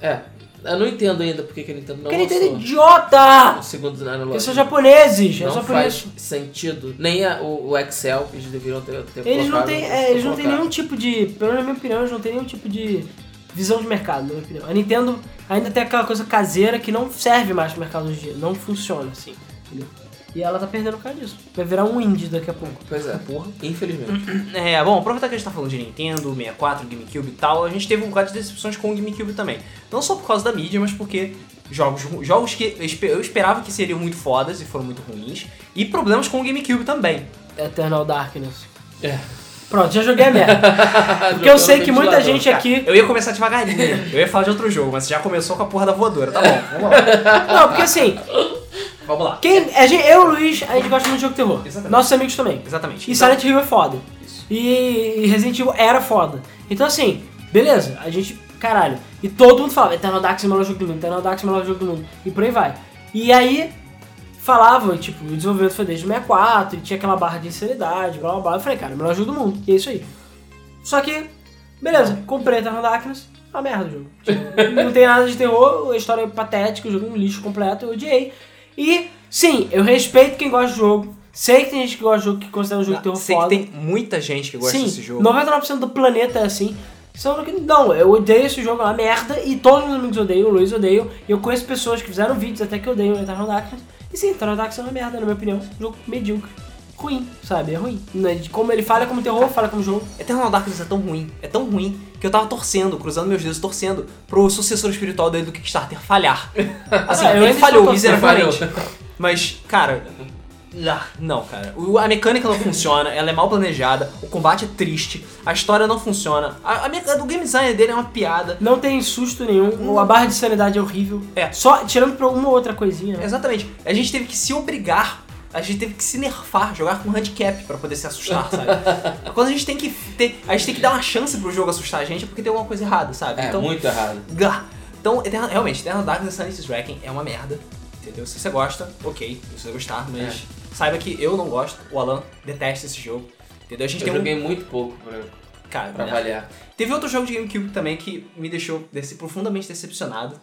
É, eu não entendo ainda porque que a Nintendo não
Porque Nintendo é
lançou
idiota!
o segundo analógico.
Eles são japoneses, é
Não
só por
faz
isso.
sentido. Nem a- o, o Excel que eles deveriam ter, ter
Eles não têm, é, eles não têm nenhum tipo de, pelo menos na minha opinião, eles não têm nenhum tipo de visão de mercado, na minha opinião. A Nintendo ainda tem aquela coisa caseira que não serve mais pro mercado hoje em dia, não funciona assim, entendeu? E ela tá perdendo por causa disso. Vai virar um indie daqui a pouco.
Pois é, porra. Infelizmente. [CLEARS THROAT]
É, bom, aproveitar que a gente tá falando de Nintendo, 64, GameCube e tal, a gente teve um bocado de decepções com o GameCube também. Não só por causa da mídia, mas porque jogos, jogos que eu espe- eu esperava que seriam muito fodas e foram muito ruins, e problemas com o GameCube também.
Eternal Darkness.
É.
Pronto, já joguei a merda. [LAUGHS] Porque eu sei que muita gente aqui.
Eu ia começar devagarinho. Eu ia falar de outro jogo, mas você já começou com a porra da voadora. Tá bom, vamos lá.
Não, porque assim,
Vamos lá.
quem, a gente, eu e o Luiz, a gente gosta muito de jogo de terror.
Exatamente.
Nossos amigos também.
Exatamente.
E
Então-
Silent Hill é foda.
Isso.
E, e Resident Evil era foda. Então assim, beleza, a gente. Caralho. E todo mundo falava, Eternal Dark é o melhor jogo do mundo, Eternal Dark é o melhor jogo do mundo. E por aí vai. E aí, falava, tipo, o desenvolvimento foi desde o 64, e tinha aquela barra de insanidade, blá blá blá. Eu falei, cara, é o melhor jogo do mundo. E é isso aí. Só que, beleza, comprei Eternal Darkness, uma merda o jogo. Tipo, [LAUGHS] Não tem nada de terror, a história é patética, o jogo é um lixo completo, eu odiei. E, sim, eu respeito quem gosta do jogo. Sei que tem gente que gosta de jogo que considera um jogo de terror
Sei
foda.
que tem muita gente que gosta
Sim,
desse jogo.
99% do planeta é assim. Só que, não, eu odeio esse jogo, é uma merda, e todos os meus amigos odeiam, o Luiz odeia, e eu conheço pessoas que fizeram vídeos até que odeiam Eternal Darkness. E sim, Eternal Darkness é uma merda, na minha opinião. Um jogo medíocre. Ruim, sabe? É ruim. Né, Como ele fala como terror, fala como jogo.
Eternal Darkness é tão ruim, é tão ruim, que eu tava torcendo, cruzando meus dedos, torcendo pro sucessor espiritual dele do Kickstarter falhar. [LAUGHS] Assim,
Ah,
ele falhou miseravelmente. Mas, cara. Não, cara. A mecânica não funciona, ela é mal planejada, o combate é triste, a história não funciona. A, a, o game design dele é uma piada.
Não tem susto nenhum, a barra de sanidade é horrível.
É.
Só tirando pra uma ou outra coisinha. né?
Exatamente. A gente teve que se obrigar, a gente teve que se nerfar, jogar com handicap pra poder se assustar, sabe? [LAUGHS] Quando a gente tem que ter. A gente tem que dar uma chance pro jogo assustar a gente é porque tem alguma coisa errada, sabe?
É, muito errado.
Gah. Então, Eternal, realmente, Eternal Darkness Sanity Wrecking é uma merda. Entendeu? Se você gosta, ok. Se você gostar, mas saiba que eu não gosto, o Alan detesta esse jogo. Entendeu? A gente
Eu
tem um.
joguei muito pouco pra,
Cara,
pra
né?
avaliar.
Teve outro jogo de GameCube também que me deixou desse, profundamente decepcionado.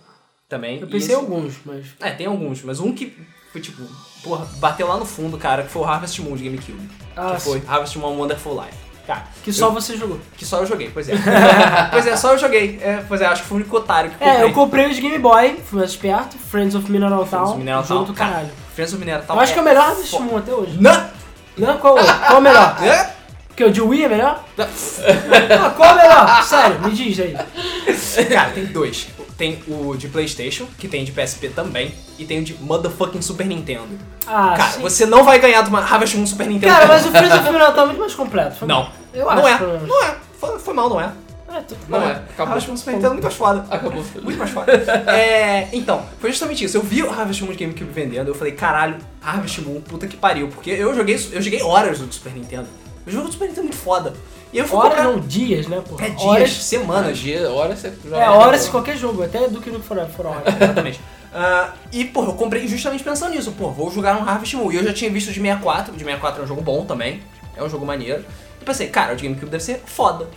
Também.
Eu pensei em
esse-
alguns, mas.
É, tem alguns, mas um que foi tipo, porra, bateu lá no fundo, cara, que foi o Harvest Moon de GameCube.
Ah,
que foi Harvest Moon Wonderful Life. Cara,
Que só
eu-
você jogou.
que só eu joguei, pois é. [LAUGHS] pois é, só eu joguei. É, pois é, acho que foi o único otário que comprei.
É, eu comprei os Game Boy, fui mais esperto, Friends of Mineral
Friends of
Town,
Mineral Town,
do
cara.
caralho.
Friends of Mineral Town.
Eu acho que é o melhor desse
fo-
mundo até hoje.
Não!
Não, qual, qual é [LAUGHS] o melhor?
É?
Porque o de Wii é melhor? Ah, qual é o melhor? Sério, me diz aí. [LAUGHS]
Cara, tem dois. Tem o de Playstation, que tem de PSP também, e tem o de motherfucking Super Nintendo.
Ah,
cara,
sim.
você não vai ganhar de uma Harvest Moon Super Nintendo.
Cara, mas o Friends of [LAUGHS] Town é muito mais completo. Foi
Não.
mal. Eu acho,
não é.
pelo menos.
Não é. Foi, foi mal, não é.
É, tudo
Não é, acabou.
Harvest Moon Super Nintendo é muito mais foda.
Acabou.
Muito mais foda. é, então, foi justamente isso. Eu vi o Harvest Moon de GameCube vendendo, eu falei, caralho, Harvest Moon, puta que pariu. Porque eu joguei, eu joguei horas do Super Nintendo. O jogo do Super Nintendo é muito foda. E eu fui
Horas
comprar...
não, dias, né, pô?
É dias,
Horas,
semanas.
Magia, hora você joga.
é, horas de qualquer jogo, até do que no for horas. [LAUGHS]
Exatamente. Ah, e, pô, eu comprei justamente pensando nisso. Pô, vou jogar um Harvest Moon. E eu já tinha visto o de 64. O de 64 é um jogo bom também. É um jogo maneiro. E pensei, cara, o de GameCube deve ser foda.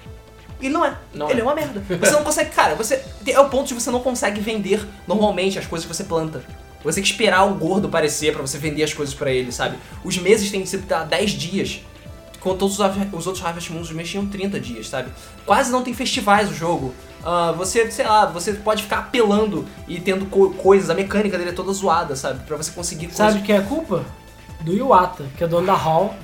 E não é.
Não
Ele é.
é.
uma merda. Você não consegue, cara, você. É o ponto de você não consegue vender normalmente as coisas que você planta. Você tem que esperar o gordo aparecer pra você vender as coisas pra ele, sabe? Os meses têm que ser tá, 10 dias. Quando todos os, os outros Harvest Moons tinham 30 dias, sabe? Quase não tem festivais o jogo. Ah, você, sei lá, você pode ficar apelando e tendo co- coisas, a mecânica dele é toda zoada, sabe? Pra você conseguir coisas.
Sabe quem é a culpa? Do Iwata, que é dono da Hall.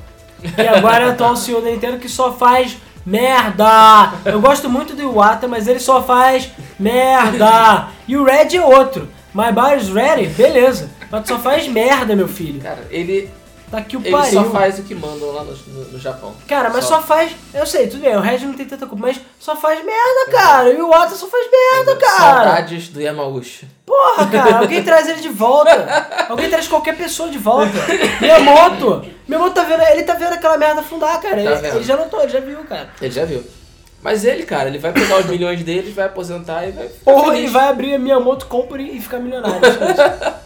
E agora é o atual CEO da Nintendo que só faz merda. Eu gosto muito do Iwata, mas ele só faz merda. E o Red é outro. My Buyer's Ready, beleza. Mas tu só faz merda, meu filho.
Cara, ele,
Tá aqui o
ele
pariu.
só faz o que mandam lá no, no- no Japão.
Cara, mas só. faz. Eu sei, tudo bem, o Red não tem tanta culpa, mas só faz merda, cara. E o Iwata só faz merda, cara.
Saudades do Yamauchi.
Porra, cara, alguém traz ele de volta. [LAUGHS] Alguém traz qualquer pessoa de volta. Miyamoto. Miyamoto tá vendo, ele tá vendo aquela merda afundar, cara. Ele,
vendo.
ele já notou, ele já viu, cara.
Ele já viu. Mas ele, cara, ele vai pegar os milhões dele, vai aposentar e vai
Porra, ele vai abrir a Miyamoto Company e ficar milionário. [LAUGHS]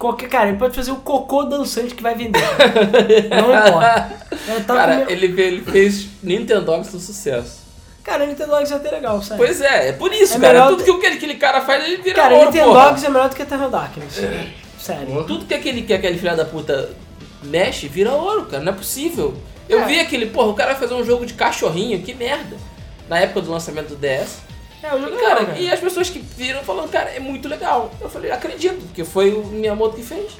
Qualquer, cara, ele pode fazer o cocô dançante que vai vender. Não importa. [LAUGHS] É, tá
Cara,
com...
ele, ele fez Nintendogs do sucesso.
cara, Nintendo Dogs é até legal, sério.
Pois é, é por isso,
É
cara. Tudo
do-
que aquele, cara faz, ele vira
Cara,
ouro,
Nintendo
porra.
Dogs é melhor do que Eternal Darkness. Sério.
Tudo que aquele, que aquele filho da puta mexe, vira ouro, cara. Não é possível. Eu
É.
vi aquele, porra, o cara vai fazer um jogo de cachorrinho, que merda. Na época do lançamento do DS.
É, o jogo
E,
é
cara,
legal, cara.
e as pessoas que viram falando, cara, é muito legal. Eu falei, acredito, porque foi o Miyamoto que fez.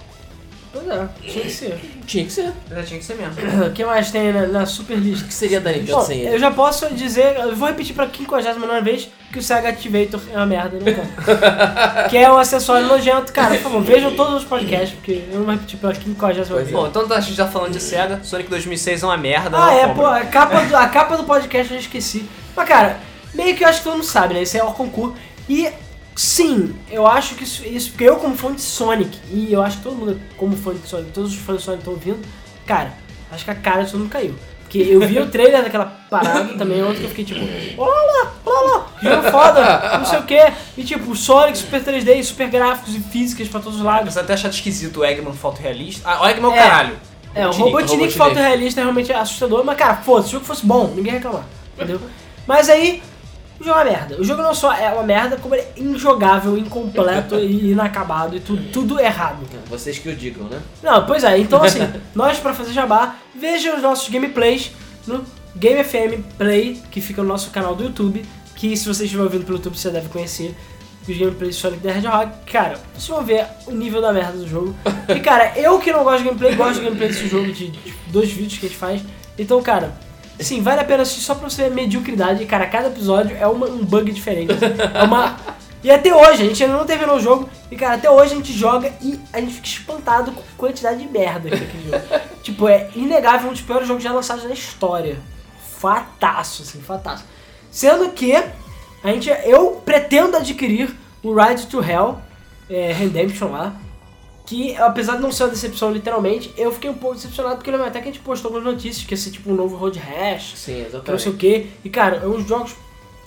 Pois é, tinha que ser.
Tinha que ser.
Já tinha que ser mesmo. [COUGHS]
O que mais tem na, na super lista?
O que seria da Nintendo
Bom,
sem ele?
eu já posso dizer, eu vou repetir pra 59 vez que o Sega Activator é uma merda, não quero. [LAUGHS] que é um acessório nojento. Cara, por favor, vejam todos os podcasts, porque eu não vou repetir pela 50
Pois
vez.
é.
Bom, então a gente tá falando de Sega. Sonic 2006 é uma merda.
Ah,
não
é,
compra.
pô, a capa, do, a capa do podcast eu já esqueci. Mas, cara, meio que eu acho que todo mundo sabe, né? Isso é o concurso. E, sim, eu acho que isso, isso, porque eu como fã de Sonic, e eu acho que todo mundo como fã de Sonic, todos os fãs de Sonic estão ouvindo, cara, acho que a cara de todo mundo caiu. Porque eu vi o trailer daquela parada também, ontem que eu fiquei tipo, olha lá, olha lá, jogo foda, não sei o que. E tipo, Sonic, Super 3D, super gráficos e físicas pra todos os lados.
De ter achado esquisito o Eggman fotorrealista. Ah, o Eggman é o
É.
caralho.
É, o
Robotnik.
Fotorrealista é realmente assustador, mas cara, foda-se, se o jogo fosse bom, ninguém ia reclamar, entendeu? Mas aí, o jogo é uma merda. O jogo não só é uma merda, como ele é injogável, incompleto e [LAUGHS] inacabado e tudo, tudo errado.
Vocês que o digam, né?
Não, pois é, então assim, [LAUGHS] nós pra fazer jabá, vejam os nossos gameplays no Game FM Play, que fica no nosso canal do YouTube, que se você estiver ouvindo pelo YouTube você deve conhecer os gameplays de Sonic the Hedgehog. Cara, vocês vão ver o nível da merda do jogo. [LAUGHS] E cara, eu que não gosto de gameplay, gosto de gameplay desse jogo, de, de dois vídeos que a gente faz. Então, cara, assim, vale a pena assistir só pra você ver a mediocridade. Cara, cada episódio é uma- um bug diferente. É uma. E até hoje, a gente ainda não terminou o jogo, e cara, até hoje a gente joga e a gente fica espantado com a quantidade de merda que aquele jogo. [LAUGHS] tipo, é inegável um dos piores jogos já lançados na história. Fataço, assim, fataço. Sendo que a gente, eu pretendo adquirir o Ride to Hell é, Redemption lá. Que apesar de não ser uma decepção literalmente, eu fiquei um pouco decepcionado porque lembra até que a gente postou algumas notícias que ia ser tipo um novo Road Rash,
Sim,
não sei o que. E cara, é uns jogos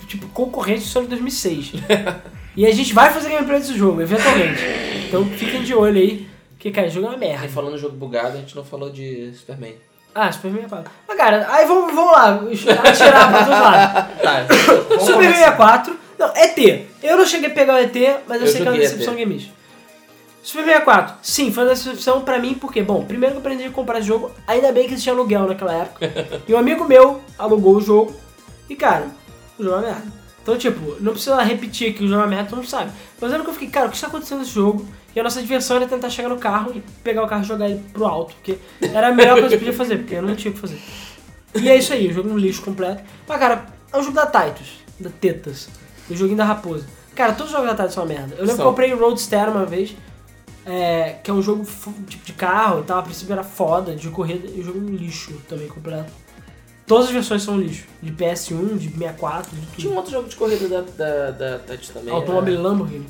tipo concorrentes do Sonic 2006. [LAUGHS] e a gente vai fazer gameplay desse jogo, eventualmente. Então fiquem de olho aí, que cara, o jogo é uma
E
merda.
falando em jogo bugado, a gente não falou de Superman.
Ah, Super 64. Mas cara, aí vamos, vamos lá, atirar pra todos lados. [LAUGHS]
Tá,
Super 64. Não, ET. Eu não cheguei a pegar o ET, mas eu,
Eu
sei que é uma decepção
ET.
Super 64. Sim, foi uma decepção pra mim, porque, bom, primeiro que eu aprendi a comprar esse jogo, ainda bem que existia aluguel naquela época. [LAUGHS] e um amigo meu alugou o jogo. E, cara, o jogo é uma merda. Então, tipo, não precisa repetir aqui o jogo é uma merda, todo mundo sabe. Mas eu que eu fiquei, cara, o que está acontecendo nesse jogo? E a nossa diversão era tentar chegar no carro e pegar o carro e jogar ele pro alto, porque era a melhor coisa que eu podia fazer, porque eu não tinha o que fazer. E é isso aí, o jogo é um lixo completo. Mas, cara, é um jogo da Titus, da Tetas, o joguinho da Raposa. Cara, todos os jogos da Titus são uma merda. Eu lembro que
São.
eu comprei o Roadster uma vez, é, que é um jogo tipo de carro e tal, a princípio era foda, de corrida, e o jogo é um lixo também completo. Todas as versões são lixo, de PS1, de 64, de
Tinha
tudo.
um outro jogo de corrida da, da, da Touch também.
Automóvel Lamborghini.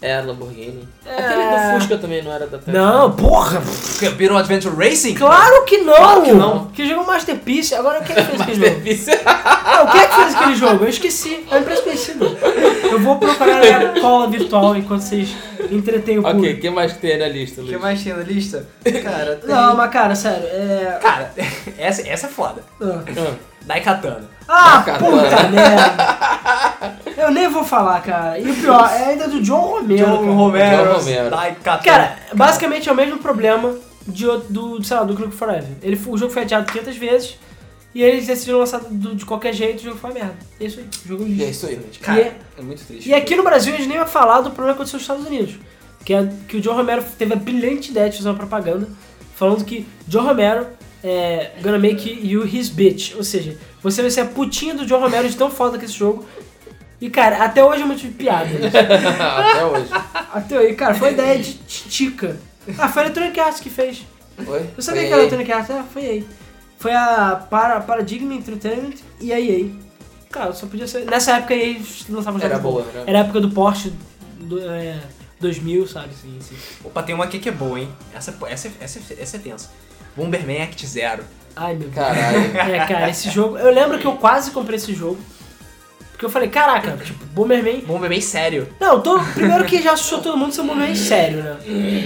É, Lamborghini.
É.
Aquele do Fusca também não era da Touch.
Não, porra!
Que- Virou Adventure Racing?
Claro que não!
Claro que não.
Que jogo Masterpiece, agora quem é que fez aquele jogo?
Masterpiece.
Não, quem é que fez aquele jogo? Eu esqueci, é um preço conhecido. Eu vou procurar minha cola virtual enquanto vocês entretêm o
ok,
público.
o que mais tem na lista,
O
Luiz?
que mais tinha na lista? Cara, tem...
Não, mas cara, sério, é.
Cara, [LAUGHS] essa, essa é foda.
Ah.
Ah,
Daikatana.
Ah,
Cara,
puta merda! Eu nem vou falar, cara. E o pior, é ainda do John Romero.
John
cara.
Romero.
John Romero.
Daikatana.
Cara, basicamente é o mesmo problema de, do, sei lá, do Clock Forever. Ele, o jogo foi adiado 500 vezes e eles decidiram lançar do- de qualquer jeito e o jogo foi uma merda. É isso aí, o jogo é
é
lixo.
isso aí.
Cara,
e é-
é muito triste.
E aqui no Brasil a gente nem vai falar do problema que aconteceu nos Estados Unidos. Que é que o John Romero teve a brilhante ideia de fazer uma propaganda falando que John Romero é gonna make you his bitch. Ou seja, você vai ser a putinha do John Romero de tão foda que esse jogo. E cara, até hoje é muito de piada. [LAUGHS]
Até hoje.
até hoje, cara, foi ideia de Tica. Ah, foi a Electronic Arts que fez.
Oi?
Eu sabia
Foi
que era a. Electronic Arts, é, foi aí. Foi a Para, Paradigm Entertainment e a EA. Cara, só podia ser. Nessa época a EA lançava
Era boa, né?
Era a época do Porsche do, é, 2000, sabe?
Sim, sim. Opa, tem uma aqui que é boa, hein? Essa, essa, essa, essa é tensa. Bomberman Act Zero.
Ai, meu Deus.
Caralho.
É, cara, esse jogo. Eu lembro que eu quase comprei esse jogo. Porque eu falei, caraca, tipo, Bomberman.
Bomberman sério.
Não, tô, primeiro que já assustou todo mundo ser um Bomberman sério, né?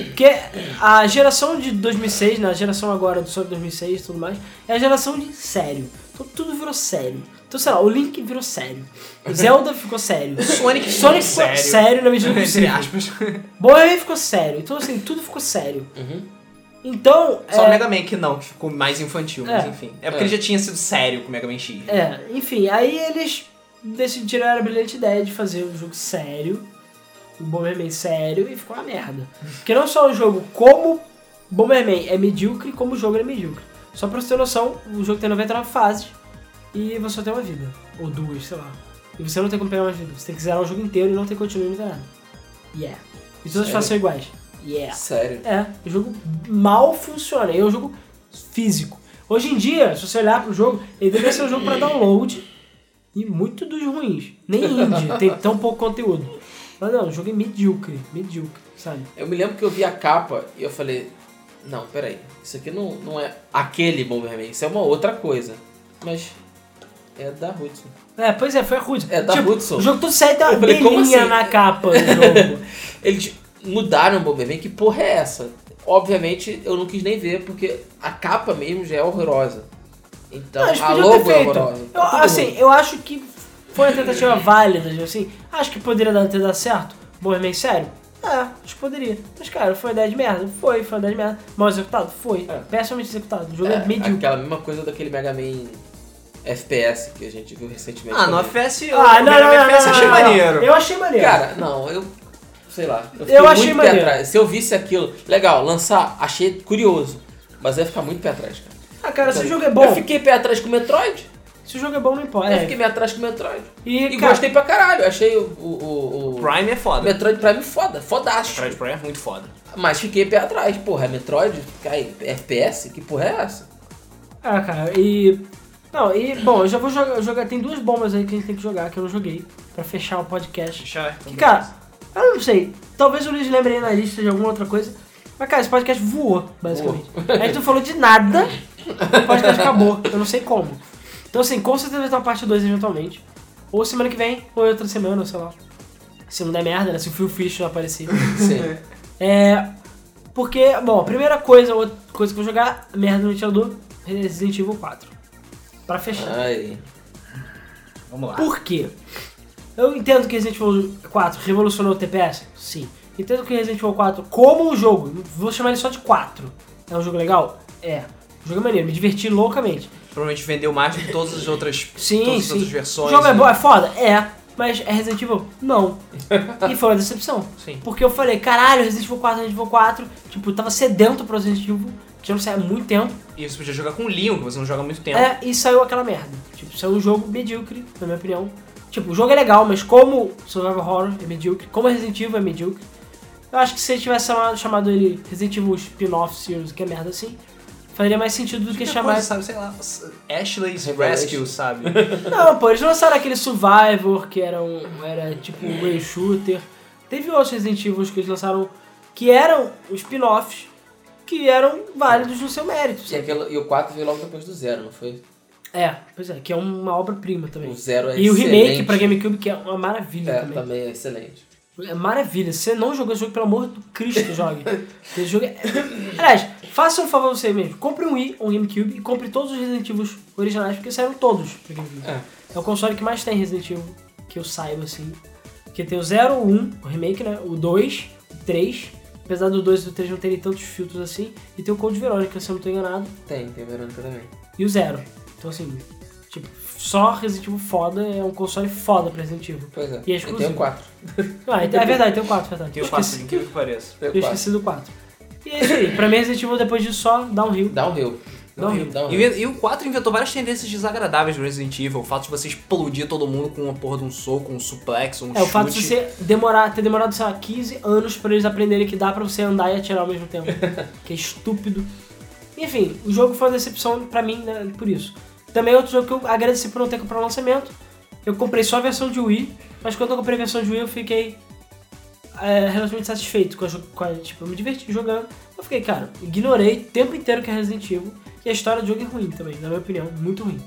Porque a geração de 2006, né? A geração agora do Sonic 2006 e tudo mais, é a geração de sério. Então tudo virou sério. Então, sei lá, o Link virou sério. O Zelda ficou sério.
Sonic,
Sonic ficou sério, na medida do [LAUGHS] possível.
aspas.
Bomberman ficou sério. Então, assim, tudo ficou sério.
Uhum.
Então.
Só
é,
o Mega Man que não, que ficou mais infantil, mas
É.
enfim. É porque
É.
ele já tinha sido sério com o Mega Man X.
É, enfim, aí eles decidiram a brilhante ideia de fazer um jogo sério, um Bomberman sério, e ficou uma merda. Porque não só o jogo, como Bomberman é medíocre como o jogo é medíocre. Só pra você ter noção, o jogo tem 99 fases e você só tem uma vida. Ou duas, sei lá. E você não tem como pegar mais vida. Você tem que zerar o jogo inteiro e não tem continue nem nada. Yeah. E todas as fases são iguais. Yeah.
Sério.
É, o jogo mal funciona. E é um jogo físico. Hoje em dia, se você olhar pro jogo, ele deveria ser um jogo pra [LAUGHS] download e muito dos ruins. Nem indie, tem tão pouco conteúdo. Mas não, o jogo é medíocre, medíocre, sabe?
Eu me lembro que eu vi a capa e eu falei, não, peraí, isso aqui não, não é aquele Bomberman, isso é uma outra coisa. Mas é da Hudson.
É, pois é, foi a Hudson.
É da
tipo,
Hudson.
O jogo todo sai da abelhinha
assim?
na capa do jogo. [LAUGHS]
Eles mudaram o Bomberman, que porra é essa? Obviamente eu não quis nem ver, porque a capa mesmo já é horrorosa. Então
Não,
a logo é horrorosa.
Eu,
Tá tudo
assim,
ruim.
eu acho que foi uma tentativa válida, assim. Acho que poderia dar- ter dado certo. Bomberman sério? É, acho que poderia. Mas, cara, foi uma ideia de merda? Foi, foi uma ideia de merda. Mal executado? Foi.
É.
Pessimamente executado. O jogo é,
É,
medíocre.
aquela mesma coisa daquele Mega Man FPS que a gente viu recentemente.
Ah, no
também.
FPS, eu,
Ah, não, não, não,
FPS
não,
achei
não, não.
maneiro.
Eu achei maneiro.
Cara, não, eu. Sei lá. Eu,
Eu achei
muito atrás. Se eu visse aquilo, legal, lançar, achei curioso. Mas eu ia ficar muito pé atrás, cara.
ah, cara, se o
Então,
jogo é bom,
Eu fiquei pé atrás com o Metroid.
se o jogo é bom, não importa.
Eu
É.
fiquei pé atrás com o Metroid.
E,
E
cara,
gostei pra caralho. Achei o. o, o, o
Prime é foda.
Metroid Prime foda, fodástico.
Metroid Prime é muito foda.
Mas fiquei pé atrás. Porra, é Metroid? Cai, FPS? Que porra é essa?
Ah, cara, e. Não, e bom, eu já vou jogar, jogar. Tem duas bombas aí que a gente tem que jogar, que eu não joguei, pra fechar o podcast.
Já,
Que, cara, eu não sei. Talvez o Luiz lembre aí na lista de alguma outra coisa. Mas, cara, esse podcast voou, basicamente. A gente não falou de nada, o podcast [LAUGHS] acabou. Eu não sei como. Então, assim, com certeza vai ter uma parte 2 eventualmente. Ou semana que vem, ou outra semana, sei lá. Se não der merda, né? Se o Phil Fish não aparecer.
Sim.
É. Porque, bom, a primeira coisa, outra coisa que eu vou jogar, merda no ventilador, Resident Evil 4. Pra fechar.
Ai.
Vamos lá.
Por quê? Eu entendo que Resident Evil 4 revolucionou o TPS? Sim. Entendo que Resident Evil 4, como um jogo, vou chamar ele só de 4, é um jogo legal? É. O jogo é maneiro, me diverti loucamente.
Provavelmente vendeu mais do que todas as outras,
Sim,
todas as
sim.
outras
O
versões.
jogo é
né?
bom, é foda? É. Mas é Resident Evil? Não. E foi uma decepção.
Sim.
Porque eu falei, caralho, Resident Evil 4, Resident Evil 4, tipo, eu tava sedento pro Resident Evil, que já não sai há muito tempo.
E você podia jogar com o Leon, que você não joga há muito tempo.
É, e saiu aquela merda. Tipo, saiu um jogo medíocre, na minha opinião. Tipo, o jogo é legal, mas como Survival Horror é medíocre, como Resident Evil é medíocre, eu acho que se ele tivesse chamado, chamado ele Resident Evil Spin-off Series, que é merda assim, faria mais sentido do que
Qualquer
chamar.
coisa, sabe, sei lá, Ashley's. Rescue, sabe? [LAUGHS]
Não, pô, eles lançaram aquele Survivor, que era, um, era tipo um Ray Shooter. Teve outros Resident Evil que eles lançaram que eram os spin-offs que eram válidos no seu mérito.
E, e o 4 veio logo depois do zero, não foi?
É, pois é, que é uma obra-prima também.
O zero é
E o remake
excelente.
pra GameCube, que é uma maravilha
É,
também.
também é excelente.
É maravilha. Se você não jogou esse jogo, pelo amor do Cristo, jogue. [LAUGHS] Esse jogo é... Aliás, faça um favor a você mesmo. Compre um Wii, um GameCube e compre todos os Resident Evil originais, porque saíram todos pra GameCube.
É.
É o console que mais tem Resident Evil, que eu saiba, assim. Porque tem o 0, o 1, o remake, né? O 2, o 3. Apesar do 2 e do 3 não terem tantos filtros assim. E tem o Code Verônica, se eu não tô enganado.
Tem, tem a Verônica também.
E o 0. Então, assim, tipo, só Resident Evil foda é um console foda pra Resident Evil.
Pois é.
E é
E tem
exclusivo.
o 4.
Ah, então é verdade, tem o 4, verdade.
Tem o
Eu
4,
esqueci-
incrível que pareça.
Eu
o 4.
esqueci do 4. E é isso aí. Pra mim, Resident Evil depois disso só dá um rio.
Downhill.
Downhill.
Downhill.
E, e o 4 inventou várias tendências desagradáveis do Resident Evil. O fato de você explodir todo mundo com uma porra de um soco, um suplex, um
É,
chute.
o fato de você demorar, ter demorado, sei lá, 15 anos pra eles aprenderem que dá pra você andar e atirar ao mesmo tempo. [LAUGHS] que é estúpido. Enfim, o jogo foi uma decepção pra mim né, por isso. Também é outro jogo que eu agradeci por não ter comprado o lançamento. Eu comprei só a versão de Wii, mas quando eu comprei a versão de Wii eu fiquei é, relativamente satisfeito com a, com a- Tipo, eu me diverti jogando. Eu fiquei, cara, ignorei o tempo inteiro que é Resident Evil. E a história do jogo é ruim também, na minha opinião, muito ruim.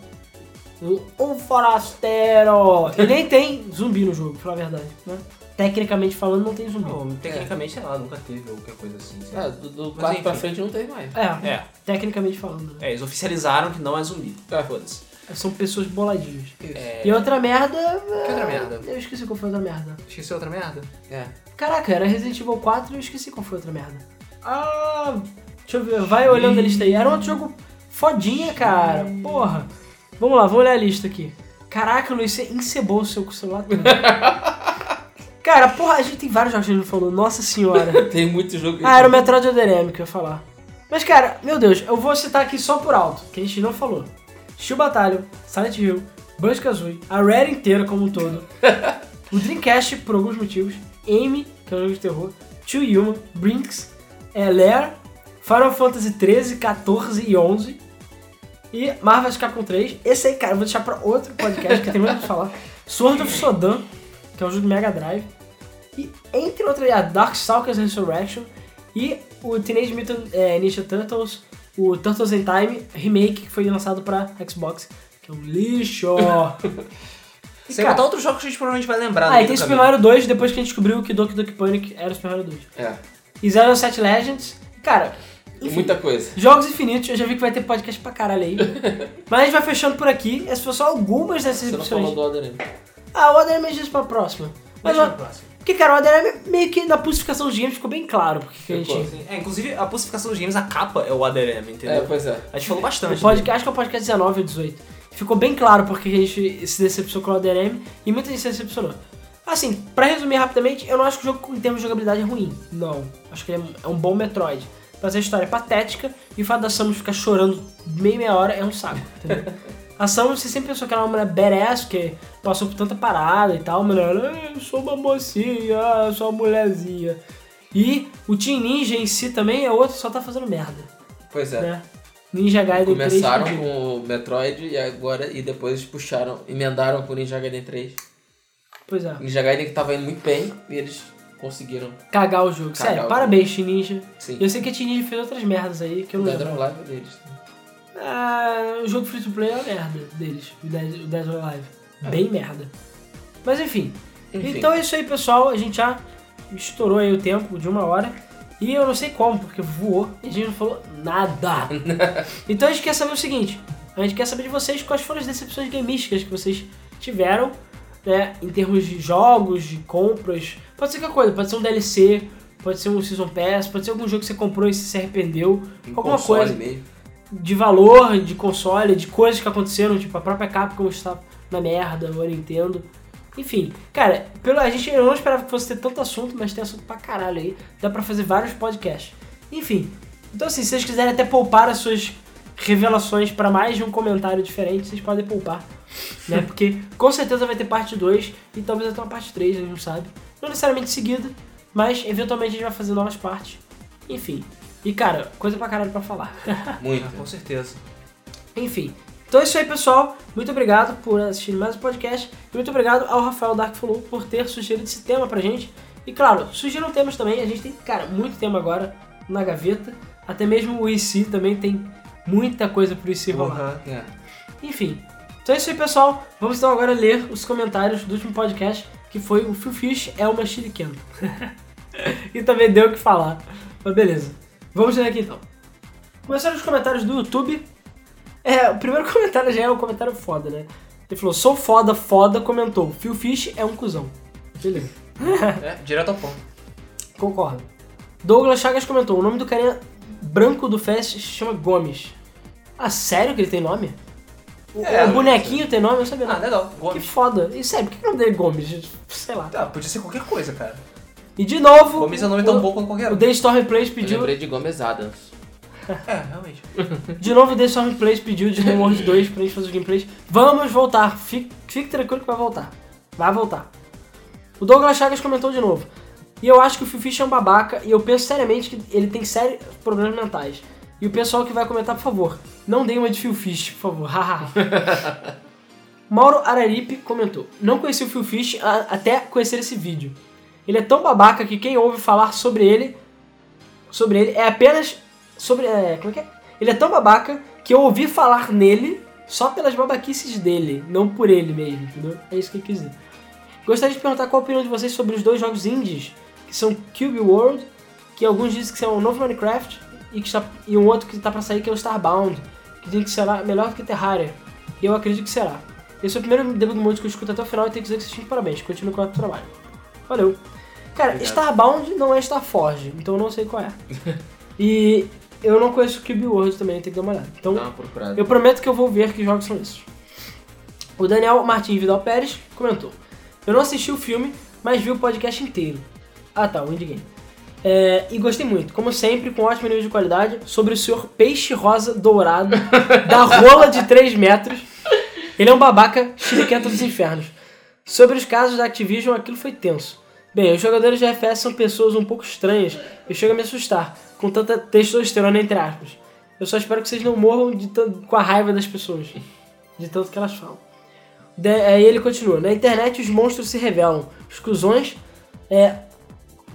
Um forasteiro! E nem tem zumbi no jogo, pra falar a verdade, né? Tecnicamente falando, não tem zumbi.
Não, tecnicamente, sei lá, nunca teve ou qualquer coisa assim. sei lá.
É, do, do
Mas
4 pra
enfim.
frente não teve mais.
É,
É,
tecnicamente falando. né?
é, eles oficializaram que não é zumbi.
É.
Foda-se.
São pessoas boladinhas.
É...
E outra merda.
Que outra merda?
Eu esqueci qual foi a outra merda.
Esqueci outra merda?
É.
Caraca, era Resident Evil 4 e eu esqueci qual foi a outra merda. Ah. Deixa eu ver, vai olhando a lista aí. Era um outro jogo fodinha, cara. Porra. Vamos lá, vamos olhar a lista aqui. Caraca, Luiz, você encebou o seu celular todo. [LAUGHS] Cara, porra, a gente tem vários jogos que a gente não falou. Nossa senhora. [LAUGHS]
Tem muito jogo.
Ah, era o Metroid Other M que eu ia falar. Mas, cara, meu Deus, eu vou citar aqui só por alto, que a gente não falou. Steel Battalion, Silent Hill, Banjo-Kazooie, a Rare inteira como um todo, [LAUGHS] o Dreamcast, por alguns motivos, Amy, que é um jogo de terror, Too Human, Brinks, é, Lair, Final Fantasy 13, 14 e 11 e Marvel's Capcom 3. Esse aí, cara, eu vou deixar pra outro podcast que tem muito pra falar. [LAUGHS] Sword of Sodan, que é um jogo de Mega Drive. E entre outras, a Darkstalkers Resurrection e o Teenage Mutant é, Ninja Turtles, o Turtles in Time Remake, que foi lançado pra Xbox, que é um lixo. E, [LAUGHS]
Sem
cara,
botar outros jogos que a gente provavelmente vai lembrar.
ah,
no
e tem Super. Mario 2, depois que a gente descobriu que Doki Doki Panic era Super Mario 2.
É.
E 07 Legends, cara,
E muita coisa.
Jogos infinitos, eu já vi que vai ter podcast pra caralho aí. [LAUGHS] Mas a gente vai fechando por aqui. Essas foram só algumas dessas
Você não falou
opções.
do Other M.
Ah, o ADM é disso pra próxima. Mas,
Deixa
ó,
no próximo.
porque, cara, o ADM meio que na pulsificação dos games ficou bem claro. Porque que a
Ficou.
gente.
Sim. É, inclusive, a pulsificação dos games, a capa é o ADRM,
É,
entendeu?
pois é.
A gente falou bastante.
O podcast, acho que é o podcast 19 ou 18. Ficou bem claro porque a gente se decepcionou com o ADM e muita gente se decepcionou. Assim, pra resumir rapidamente, eu não acho que o jogo em termos de jogabilidade é ruim. Não. Acho que é é um bom Metroid. Mas a história é patética e o fato da Samus ficar chorando meia meia hora é um saco, entendeu? [LAUGHS] A Samus, você sempre pensou que era uma mulher badass, que passou por tanta parada e tal, ela, "Ah, eu sou uma mocinha, eu sou uma mulherzinha. E o Team Ninja em si também é outro só tá fazendo merda,
Pois é.
né? Ninja Gaiden 3
Começaram com o Metroid e agora e depois puxaram, emendaram com o Ninja Gaiden 3.
Pois é.
Ninja Gaiden que tava indo muito bem e eles conseguiram.
Cagar o jogo.
Cagar
Sério,
o
parabéns, Team Ninja.
Sim.
Eu sei que a Team Ninja fez outras merdas aí que eu
O
não
Dead or Alive é deles.
Ah, o jogo free to play é uma merda deles, o Dead, o Dead or Alive. Bem merda. Mas enfim.
Enfim.
Então é isso aí, pessoal. A gente já estourou aí o tempo de uma hora. E eu não sei como, porque voou e a gente não falou nada. [LAUGHS] então a gente quer saber o seguinte: a gente quer saber de vocês quais foram as decepções gamísticas que vocês tiveram, né? Em termos de jogos, de compras. Pode ser qualquer coisa, pode ser um DLC, pode ser um Season Pass, pode ser algum jogo que você comprou e se arrependeu.
Em
alguma coisa
mesmo.
De valor, de console, de coisas que aconteceram, tipo a própria Capcom está na merda, ou a Nintendo. Enfim, cara, pelo, a gente não esperava que fosse ter tanto assunto, mas tem assunto pra caralho aí. Dá pra fazer vários podcasts. Enfim, então assim, se vocês quiserem até poupar as suas revelações pra mais de um comentário diferente, vocês podem poupar. Né? [LAUGHS] Porque com certeza vai ter parte 2 e talvez até uma parte 3, a gente não sabe. Não necessariamente seguida, mas eventualmente a gente vai fazer novas partes. Enfim. E cara, coisa pra caralho pra falar. [LAUGHS]
Muito.
Ah, com certeza.
Enfim. Então é isso aí, pessoal. Muito obrigado por assistir mais um podcast. E muito obrigado ao Rafael Dark Flow por ter sugerido esse tema pra gente. E claro, sugiram temas também. A gente tem, cara, muito tema agora na gaveta. Até mesmo o IC também tem muita coisa pro IC rolar.
Uhum.
É.
Enfim. Então é isso aí, pessoal. Vamos então agora ler os comentários do último podcast, que foi o Phil Fish é uma shuriken. [LAUGHS] e também deu o que falar. Mas beleza. Vamos ler aqui então. Começaram os comentários do YouTube. É, o primeiro [LAUGHS] comentário já é um comentário foda, né? Ele falou, sou foda, foda, comentou. Phil Fish é um cuzão. Beleza.
É, direto ao ponto.
Concordo. Douglas Chagas comentou, o nome do carinha branco do Fest se chama Gomes. Ah, sério que ele tem nome? O,
É,
o bonequinho tem nome? Eu sabia
Ah,
não.
legal.
Que
Gomes.
foda. E sério, por que o nome dele é Gomes? Sei lá.
Ah, podia ser qualquer coisa, cara.
E de novo,
Gomes é um nome tão
o,
bom quanto qualquer
o. The Storm Plays
Eu
pediu...
lembrei de Gomez Adams.
É, realmente. [LAUGHS]
De novo, o The Storm Plays pediu de Homeworld 2 pra gente fazer os gameplays. Vamos voltar. Fique, fique tranquilo que vai voltar. Vai voltar. O Douglas Chagas comentou de novo. E eu acho que o Phil Fish é um babaca e eu penso seriamente que ele tem sérios problemas mentais. E o pessoal que vai comentar, por favor, não deem uma de Phil Fish, por favor. [LAUGHS] Mauro Araripe comentou. Não conheci o Phil Fish a- até conhecer esse vídeo. Ele é tão babaca que quem ouve falar sobre ele sobre ele é apenas sobre é, como é que é? Ele é tão babaca que eu ouvi falar nele só pelas babaquices dele, não por ele mesmo, entendeu? É isso que eu quis dizer. Gostaria de perguntar qual a opinião de vocês sobre os dois jogos indies, que são Cube World, que alguns dizem que são o novo Minecraft, e, que está, e um outro que está para sair que é o Starbound, que dizem que será melhor do que Terraria. E eu acredito que será. Esse é o primeiro debug mode que eu escuto até o final e tenho que dizer que vocês de parabéns. Continue com o trabalho. Valeu. Cara,
Obrigado.
Starbound não é Starforge, então eu não sei qual é. [LAUGHS] e eu não conheço Cube World também, tem que dar uma olhada. Então,
uma
eu prometo que eu vou ver que jogos são esses. O Daniel Martins Vidal Pérez comentou: Eu não assisti o filme, mas vi o podcast inteiro. Ah tá, o Indie Game. É, e gostei muito, como sempre, com ótimo nível de qualidade, sobre o senhor peixe rosa dourado [LAUGHS] da rola de 3 metros. Ele é um babaca chiliquento dos infernos. Sobre os casos da Activision, aquilo foi tenso. Bem, os jogadores de FPS são pessoas um pouco estranhas e chega a me assustar, com tanta testosterona entre aspas. Eu só espero que vocês não morram de com a raiva das pessoas, de tanto que elas falam. De- aí ele continua: Na internet os monstros se revelam, os cuzões é,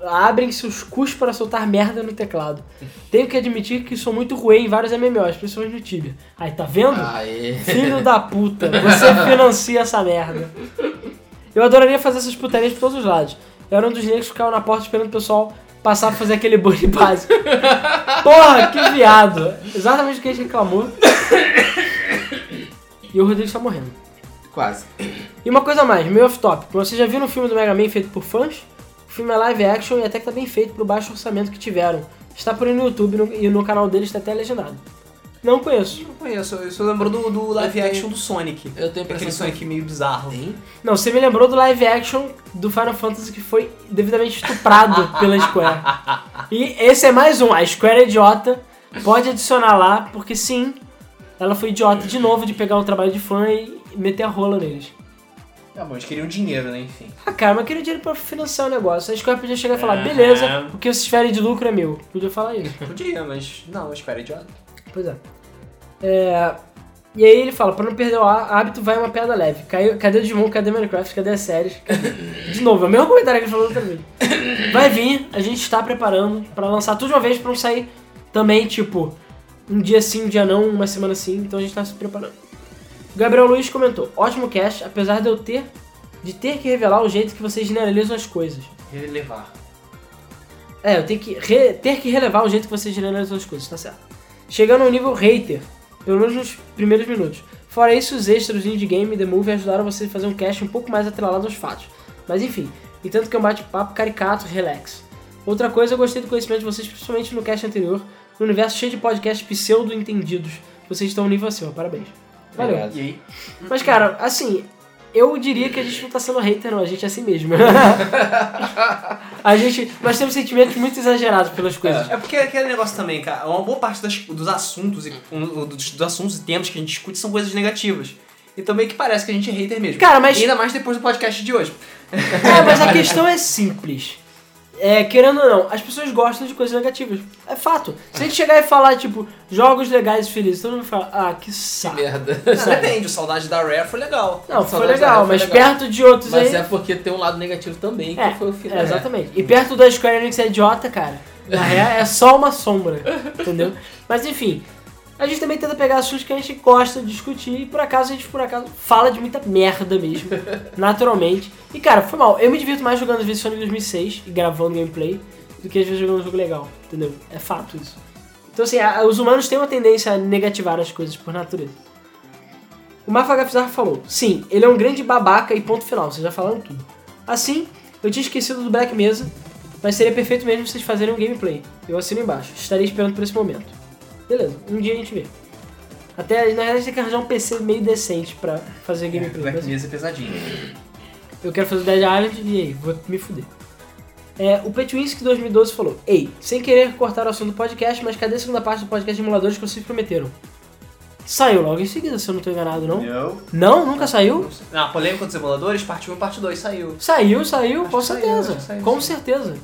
abrem seus cus para soltar merda no teclado. Tenho que admitir que sou muito ruim em vários MMOs, principalmente no Tibia. Aí, tá vendo?
Aê.
Filho da puta, você financia essa merda. Eu adoraria fazer essas putarias por todos os lados. Eu era um dos negros que ficava na porta esperando o pessoal passar pra fazer aquele bullying [LAUGHS] básico. Porra, que viado. Exatamente o que a gente reclamou. E o Rodrigo está morrendo.
Quase.
E uma coisa a mais, meio off-top. Você já viu no filme do Mega Man feito por fãs? O filme é live action e até que tá bem feito pro baixo orçamento que tiveram. Está por aí no YouTube e no canal deles está até legendado. Não conheço.
Não conheço, isso lembrou do, do live
Eu tenho-
action do Sonic.
Eu tenho a
Aquele
impressão que-
Sonic meio bizarro.
Tem?
Não, você me lembrou do live action do Final Fantasy que foi devidamente estuprado pela Square. [LAUGHS] E esse é mais um. A Square é idiota. Pode adicionar lá, porque sim, ela foi idiota de novo de pegar um trabalho de fã e meter a rola neles.
Tá bom, eles queriam dinheiro, né? Enfim.
Ah, cara, mas eu queria dinheiro pra financiar o negócio. A Square podia chegar e falar,
É.
beleza, o que vocês tiverem de lucro é meu. Podia falar isso.
Podia, mas não, espera, idiota.
Pois é. É, E aí ele fala, pra não perder o há- hábito, vai uma piada leve. Caiu, cadê o Digimon, cadê Minecraft, cadê as séries? Cadê? [LAUGHS] De novo, é o mesmo comentário que ele falou outra vez. [COUGHS] Vai vir, a gente está preparando pra lançar tudo de uma vez pra não sair também, tipo, um dia sim, um dia não, uma semana sim, então a gente tá se preparando. O Gabriel Luiz comentou, ótimo cast, apesar de eu ter, de ter que revelar o jeito que vocês generalizam as coisas.
Relevar.
É, eu tenho que re- ter que relevar o jeito que você generalizou as coisas, tá certo. Chegando ao nível hater, pelo menos nos primeiros minutos. Fora isso, os extras do Indie Game e The Movie ajudaram você a fazer um cast um pouco mais atrelado aos fatos. Mas enfim, e tanto que é um bate-papo caricato, relax. Outra coisa, eu gostei do conhecimento de vocês, principalmente no cast anterior, no universo cheio de podcasts pseudo-entendidos. Vocês estão um nível acima, parabéns. Valeu.
E?
Mas cara, assim, eu diria que a gente não tá sendo hater, não, a gente é assim mesmo. [LAUGHS] a gente. Nós temos sentimentos muito exagerados pelas coisas.
É porque aquele negócio também, cara, uma boa parte das- dos assuntos e um, dos, dos assuntos e temas que a gente discute são coisas negativas. Então meio que parece que a gente é hater mesmo.
Cara, mas-
E ainda mais depois do podcast de hoje.
É, mas a [LAUGHS] questão é simples. É, querendo ou não, as pessoas gostam de coisas negativas. É fato. Se a gente chegar e falar, tipo, jogos legais e felizes, todo mundo fala, ah, que
Que
saco.
merda.
Não, [LAUGHS] depende, o Saudade da Rare foi legal.
Não, foi legal, mas
legal.
perto de outros
Mas
aí.
é porque tem um lado negativo também, que
É,
foi o final.
é, exatamente. E perto da Square Enix é idiota, cara. Na real, é só uma sombra, [LAUGHS] entendeu? Mas enfim, a gente também tenta pegar assuntos que a gente gosta de discutir e por acaso a gente, por acaso, fala de muita merda mesmo, [LAUGHS] naturalmente. E cara, foi mal. Eu me divirto mais jogando às vezes Sonic 2006 e gravando gameplay do que às vezes jogando um jogo legal, entendeu? É fato isso. Então assim, a- os humanos têm uma tendência a negativar as coisas por natureza. O Mafagafizar falou, sim, ele é um grande babaca e ponto final, vocês já falaram tudo. Assim, eu tinha esquecido do Black Mesa, mas seria perfeito mesmo vocês fazerem um gameplay. Eu assino embaixo, estaria esperando por esse momento. Beleza, um dia a gente vê. Até, na verdade, tem que arranjar um PC meio decente pra fazer gameplay.
Black
mas
Mesa é pesadinho.
eu quero fazer o Dead Island e aí, vou me fuder. É, o Petwinski 2012 falou: Ei, sem querer cortar o assunto do podcast, mas cadê a segunda parte do podcast de emuladores que vocês prometeram? Saiu logo em seguida, se eu não tô enganado, não?
Não.
Não? Nunca saiu?
Não, a polêmica dos emuladores, parte 1 e parte 2 saiu.
Saiu, saiu,
Acho
com
saiu,
certeza.
que saiu,
com
sim.
certeza.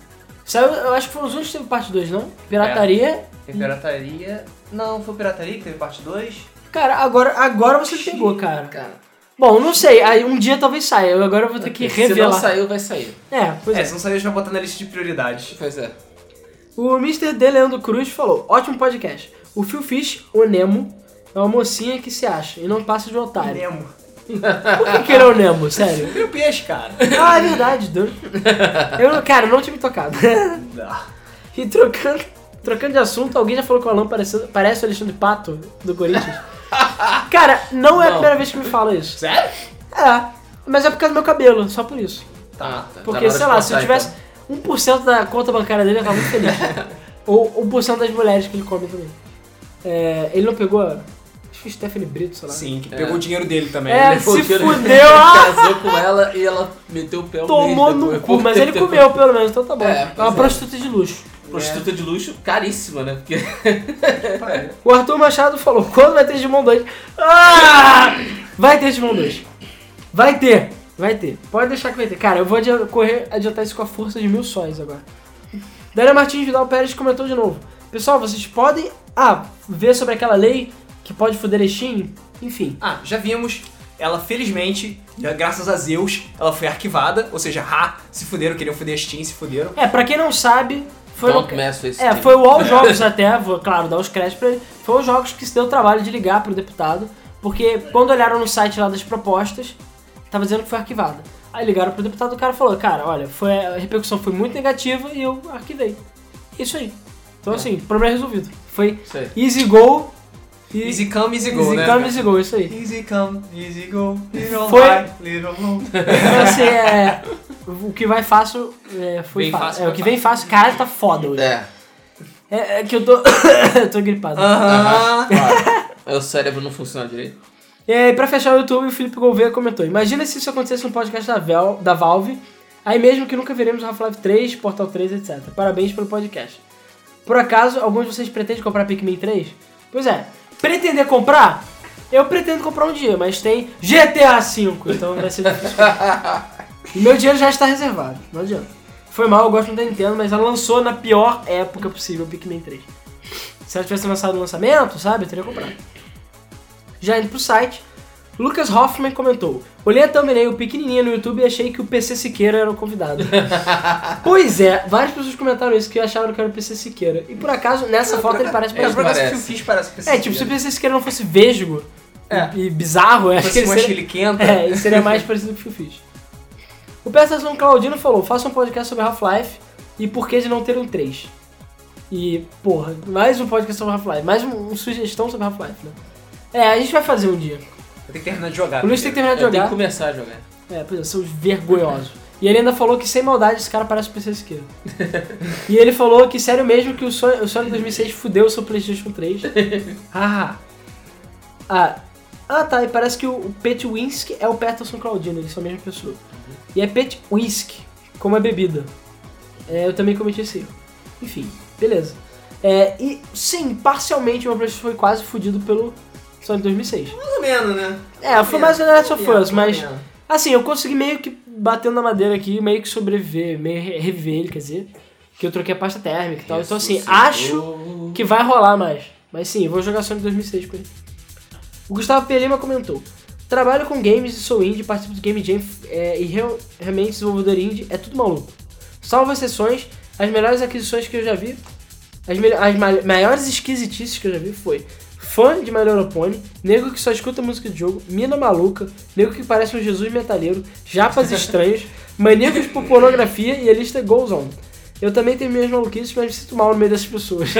Saiu, eu acho que foram os únicos que teve parte 2, não? Pirataria.
Tem pirataria. Não, foi pirataria que teve parte 2.
Cara, agora, agora você pegou, cara.
Cara,
Bom, não sei, aí um dia talvez saia. Eu agora vou ter que
se não
revelar.
saiu, vai sair.
É, pois
É,
é.
se não sair, a gente vai botar na lista de prioridades.
Pois é.
O Mr. D. Leandro Cruz falou: ótimo podcast. O Phil Fish, o Nemo, é uma mocinha que se acha e não passa de um otário.
Nemo. [LAUGHS]
Por que, que ele é o Nemo, sério?
Vira o peixe, cara.
Ah, é verdade, Deus. Eu, cara, não tinha me tocado. [LAUGHS]
Não.
E trocando, trocando de assunto, alguém já falou que o Alan parece, parece o Alexandre Pato, do Corinthians? [LAUGHS] Cara, não é a
Não.
primeira vez que me fala isso.
Sério?
É, mas é por causa do meu cabelo, só por isso.
Tá.
tá.
Porque,
Tá hora
sei lá, se eu tivesse 1% da conta bancária dele, eu tava muito feliz. [LAUGHS] Ou 1% das mulheres que ele come também. É, ele não pegou a acho que Stephanie Brito, sei lá.
Sim, que
É.
pegou o dinheiro dele também.
É,
Ele-
se
Porque ele
fudeu, ah!
casou com ela e ela meteu o pé
Tomou
mês
no
depois.
cu, mas [LAUGHS] ele comeu pelo menos, então tá bom.
É,
É,
pois
uma
é.
prostituta de luxo.
Prostituta de luxo caríssima, né? Porque
O Arthur Machado falou, quando vai ter Digimon 2? Ah! Vai ter Digimon 2. Vai ter. Vai ter. Pode deixar que vai ter. Cara, eu vou correr adiantar isso com a força de mil sóis agora. Daniel Martins Vidal Pérez comentou de novo. Pessoal, vocês podem ah, ver sobre aquela lei que pode foder a Steam? Enfim.
Ah, já vimos. Ela, felizmente, graças a Zeus, ela foi arquivada. Ou seja, ha, se fuderam, queriam fuder a Steam, se fuderam.
É, pra quem não sabe, foi no,
Don't mess with
É, foi o All [LAUGHS] Jogos até, vou, claro, dar os créditos pra ele. Foi o Jogos que se deu o trabalho de ligar pro deputado, porque quando olharam no site lá das propostas, tava dizendo que foi arquivada. Aí ligaram pro deputado e o cara falou, cara, olha, foi, a repercussão foi muito negativa e eu arquivei. Isso aí. Então
É.
assim, problema resolvido. Foi easy go e...
Easy come, easy go,
easy
né?
come, easy go, isso aí.
Easy come, easy go, little
Foi-
high, little low. [LAUGHS]
Então assim, é... O que vai fácil é, foi fácil.
fácil,
É, o que vem fácil, caralho, tá foda hoje.
É,
É, é que eu tô... [COUGHS] eu tô gripado.
Aham.
claro. o cérebro não funciona direito.
E aí, pra fechar o YouTube, o Felipe Gouveia comentou: Imagina se isso acontecesse no podcast da, Vel, da Valve, aí mesmo que nunca veremos Half-Life 3, Portal 3, etc. Parabéns pelo podcast. Por acaso, alguns de vocês pretendem comprar Pikmin 3? Pois é, pretender comprar? Eu pretendo comprar um dia, mas tem GTA V, então vai ser difícil. [LAUGHS] e meu dinheiro já está reservado, não adianta. Foi mal, eu gosto muito da Nintendo, mas ela lançou na pior época possível o Pikmin 3. Se ela tivesse lançado no lançamento, sabe, eu teria comprado. Já indo pro site, Lucas Hoffman comentou: Olhei a thumbnail pequenininha no YouTube e achei que o PC Siqueira era o convidado. [LAUGHS] pois é, várias pessoas comentaram isso que acharam que era o PC Siqueira. E por acaso, nessa foto ele parece
É,
É,
mais.
por acaso que
parece.
eu fiz parece que
É, tipo, se o PC Siqueira não fosse vesgo
É.
e, e bizarro, eu acho que
fosse
ele seria,
chiliquenta. [LAUGHS]
é, ele seria mais parecido com o que eu fiz. O Peterson Claudino falou: faça um podcast sobre Half-Life e por que de não ter um 3. E, porra, mais um podcast sobre Half-Life, mais um, uma sugestão sobre Half-Life, né? É, a gente vai fazer um dia.
Eu tenho que terminar de jogar.
O Luiz tem que terminar de
Eu tenho
jogar.
que começar a jogar.
É, pois é, são os vergonhosos. E ele ainda falou que, sem maldade, esse cara parece o PC Siqueira. [LAUGHS] e ele falou que, sério mesmo, que o Sonic, o Sonic 2006 fudeu o seu PlayStation 3. [LAUGHS] ah, ah, ah, tá, e parece que o, o Petwinsk é o Peterson Claudino, eles são a mesma pessoa. E é Petwinsk, como a bebida. É, eu também cometi esse erro. Enfim, beleza. É, e sim, parcialmente o meu PlayStation foi quase fudido pelo Sonic 2006.
Mais ou menos, né?
É, foi mais o The Last of Us,
ou
mas
menos.
Assim, eu consegui meio que batendo na madeira aqui, meio que sobreviver, meio re- reviver ele, quer dizer. Que eu troquei a pasta térmica e tal. Então, assim, acho que vai rolar mais. Mas sim, eu vou jogar Sonic 2006 com ele. O Gustavo Pelima comentou: Trabalho com games e sou indie, participo do Game Jam é, e real- realmente desenvolvedor indie é tudo maluco. Salvo exceções, as melhores aquisições que eu já vi, as, as ma- maiores esquisitices que eu já vi foi fã de My Little Pony, nego que só escuta música de jogo, mina maluca, nego que parece um Jesus metaleiro, japas estranhos, [LAUGHS] maníacos por pornografia e a lista goes on. Eu também tenho minhas maluquices, mas me sinto mal no meio dessas pessoas.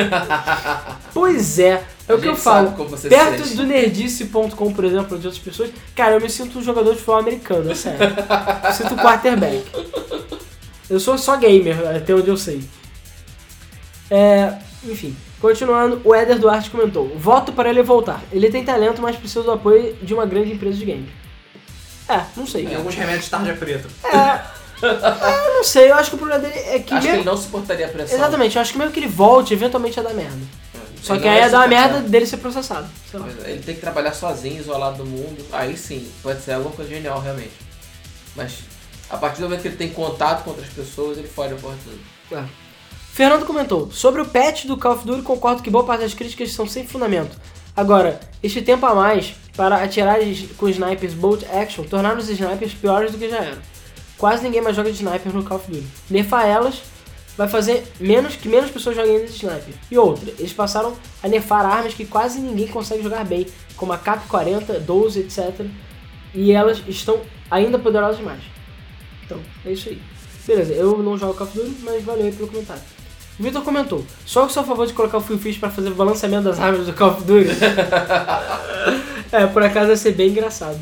[LAUGHS] pois é, é o que eu falo. Perto
sente.
do nerdice.com, por exemplo, de outras pessoas, cara, eu me sinto um jogador de futebol americano, é sério. Eu sinto um quarterback. Eu sou só gamer, até onde eu sei. É, enfim, continuando, o Éder Duarte comentou: Voto para ele voltar. Ele tem talento, mas precisa do apoio de uma grande empresa de game. É, não sei.
Tem alguns remédios tarja preta.
É, é, não sei, eu acho que o problema dele é que.
Acho que ele não suportaria a pressão.
Exatamente, eu acho que mesmo que ele volte, eventualmente ia dar merda. Só
Ele
que aí ia dar uma merda dele ser processado. Sei lá.
Pois é, Ele tem que trabalhar sozinho, isolado do mundo. Aí sim, pode ser alguma coisa genial, realmente. Mas a partir do momento que ele tem contato com outras pessoas, ele fode a porta.
É. Fernando comentou: Sobre o patch do Call of Duty, concordo que boa parte das críticas são sem fundamento. Agora, este tempo a mais para atirar com snipers bolt action tornaram os snipers piores do que já eram. Quase ninguém mais joga de sniper no Call of Duty. Nerfar elas vai fazer menos que menos pessoas joguem de sniper. E outra, eles passaram a nerfar armas que quase ninguém consegue jogar bem, como a CAP-40, 12, etc. E elas estão ainda poderosas demais. Então, é isso aí. Beleza, eu não jogo Call of Duty, mas valeu aí pelo comentário. O Vitor comentou: Só que sou a favor de colocar o Phil Fish pra fazer o balanceamento das armas do Call of Duty. [LAUGHS] é, por acaso ia ser bem engraçado.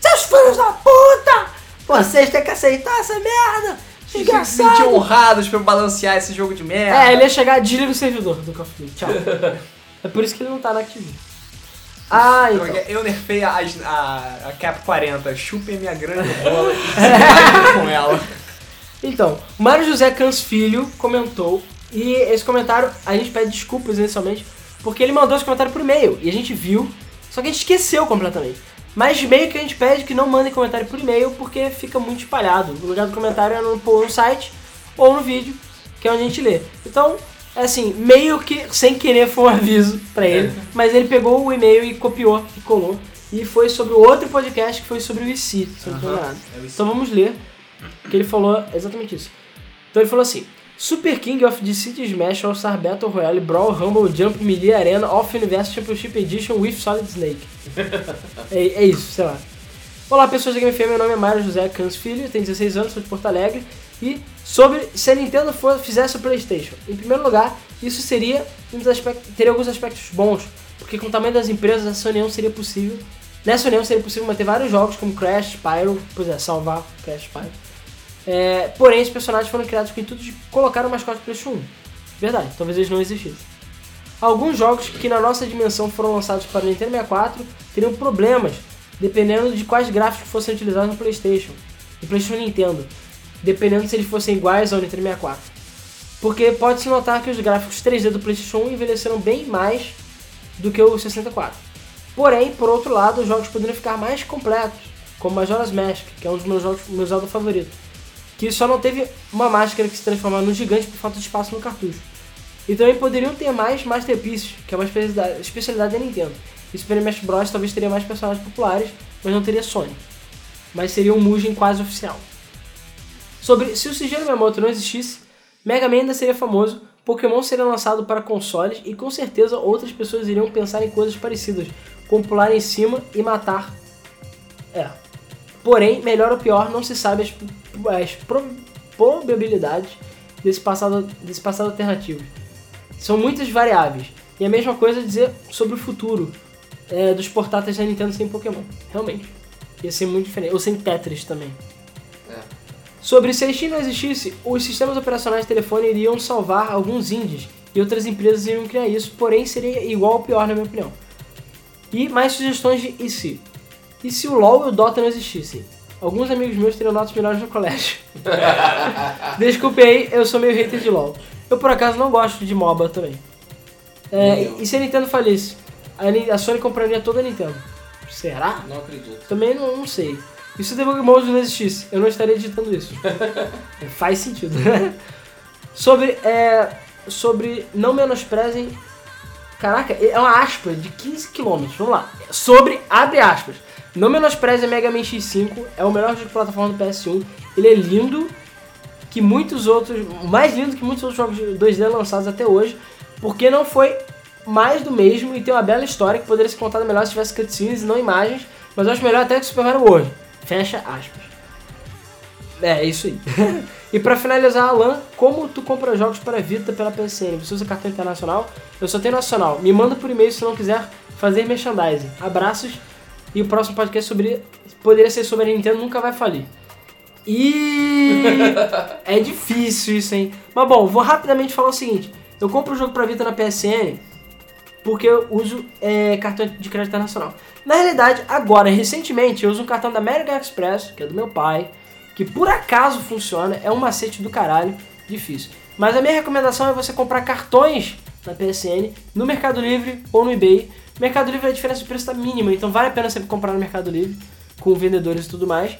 Seus filhos da puta! Vocês têm que aceitar essa merda!
Que se sentir honrados pra balancear esse jogo de merda.
É, ele ia chegar, desliga o servidor do Call of Duty. Tchau. [LAUGHS] é por isso que ele não tá na Activision. Ah, então.
Eu nerfei a, a, a Cap 40, chupem minha grande [LAUGHS] bola e com ela.
Então, Mário José Cans Filho comentou E esse comentário, a gente pede desculpas inicialmente, porque ele mandou esse comentário por e-mail e a gente viu, só que a gente esqueceu completamente. Mas meio que a gente pede que não mandem comentário por e-mail porque fica muito espalhado. O lugar do comentário é no, no site ou no vídeo, que é onde a gente lê. Então, é assim, meio que sem querer foi um aviso pra ele, mas ele pegou o e-mail e copiou e colou. E foi sobre o outro podcast que foi sobre o IC, se não.
É o
Então vamos ler, que ele falou exatamente isso. Então ele falou assim: Super King of the City Smash All Star Battle Royale Brawl Rumble Jump Melee Arena Off Universe Championship Edition with Solid Snake. [LAUGHS] é, é isso, sei lá. Olá pessoas da Game FM, meu nome é Mário José Cans Filho, tenho 16 anos, sou de Porto Alegre. E sobre se a Nintendo for, fizesse o Playstation. Em primeiro lugar, isso seria um dos aspectos, teria alguns aspectos bons, porque com o tamanho das empresas essa união seria possível. Nessa união seria possível manter vários jogos como Crash, Spyro, pois é, salvar Crash, Spyro. É, porém, esses personagens foram criados com o intuito de colocar o mascote PlayStation 1. Verdade, talvez eles não existissem. Alguns jogos que na nossa dimensão foram lançados para o Nintendo 64 teriam problemas, dependendo de quais gráficos fossem utilizados no PlayStation, no PlayStation Nintendo, dependendo se eles fossem iguais ao Nintendo 64. Porque pode-se notar que os gráficos 3D do PlayStation 1 envelheceram bem mais do que o 64. Porém, por outro lado, os jogos poderiam ficar mais completos, como Majora's Mask, que é um dos meus jogos, meu Zelda favorito, que só não teve uma máscara que se transformava num gigante por falta de espaço no cartucho. E também poderiam ter mais Masterpieces, que é uma especialidade, da Nintendo. E Super Smash Bros. talvez teria mais personagens populares, mas não teria Sonic. Mas seria um Mugen quase oficial. Sobre se o Shigeru Miyamoto não existisse, Mega Man ainda seria famoso, Pokémon seria lançado para consoles e com certeza outras pessoas iriam pensar em coisas parecidas, como pular em cima e matar. É. Porém, melhor ou pior, não se sabe as, as pro- probabilidades desse passado, desse passado alternativo. São muitas variáveis. E a mesma coisa dizer sobre o futuro é, dos portáteis da Nintendo sem Pokémon. Realmente. Ia ser muito diferente. Ou sem Tetris também.
É.
Sobre se a Steam não existisse, os sistemas operacionais de telefone iriam salvar alguns indies e outras empresas iriam criar isso, porém seria igual ou pior na minha opinião. E mais sugestões de e se? E se o LoL e o Dota não existissem? Alguns amigos meus teriam notas melhores no colégio. [LAUGHS] Desculpe aí, eu sou meio hater de LoL. Eu por acaso não gosto de MOBA também. É, e se a Nintendo falisse? A, Sony compraria toda a Nintendo. Será?
Não acredito.
Também não, não sei. E se o Debug Mode não existisse? Eu não estaria digitando isso. [LAUGHS] É, Faz sentido. [LAUGHS] sobre, é, sobre não menosprezem... Caraca, é uma aspa de 15 km. Vamos lá. Sobre, abre aspas. Não menospreze Mega Man X5. É o melhor jogo de plataforma do PS1. Ele é lindo que muitos outros... Mais lindo que muitos outros jogos de 2D lançados até hoje. Porque não foi mais do mesmo e tem uma bela história que poderia ser contada melhor se tivesse cutscenes e não imagens, mas eu acho melhor até que Super Mario World. Fecha aspas. É, é isso aí. [LAUGHS] e pra finalizar, Alan, como tu compra jogos para Vita pela PSN? Você usa cartão internacional? Eu só tenho nacional. Me manda por e-mail se não quiser fazer merchandising. Abraços e o próximo podcast sobre poderia ser sobre a Nintendo nunca vai falir. E [LAUGHS] é difícil isso, hein? Mas bom, vou rapidamente falar o seguinte. Eu compro o jogo pra Vita na PSN porque eu uso é, cartão de crédito internacional. Na realidade, agora, recentemente, eu uso um cartão da American Express, que é do meu pai, que por acaso funciona, é um macete do caralho, difícil. Mas a minha recomendação é você comprar cartões na PSN, no Mercado Livre ou no eBay. Mercado Livre a diferença de preço tá mínima, então vale a pena sempre comprar no Mercado Livre, com vendedores e tudo mais.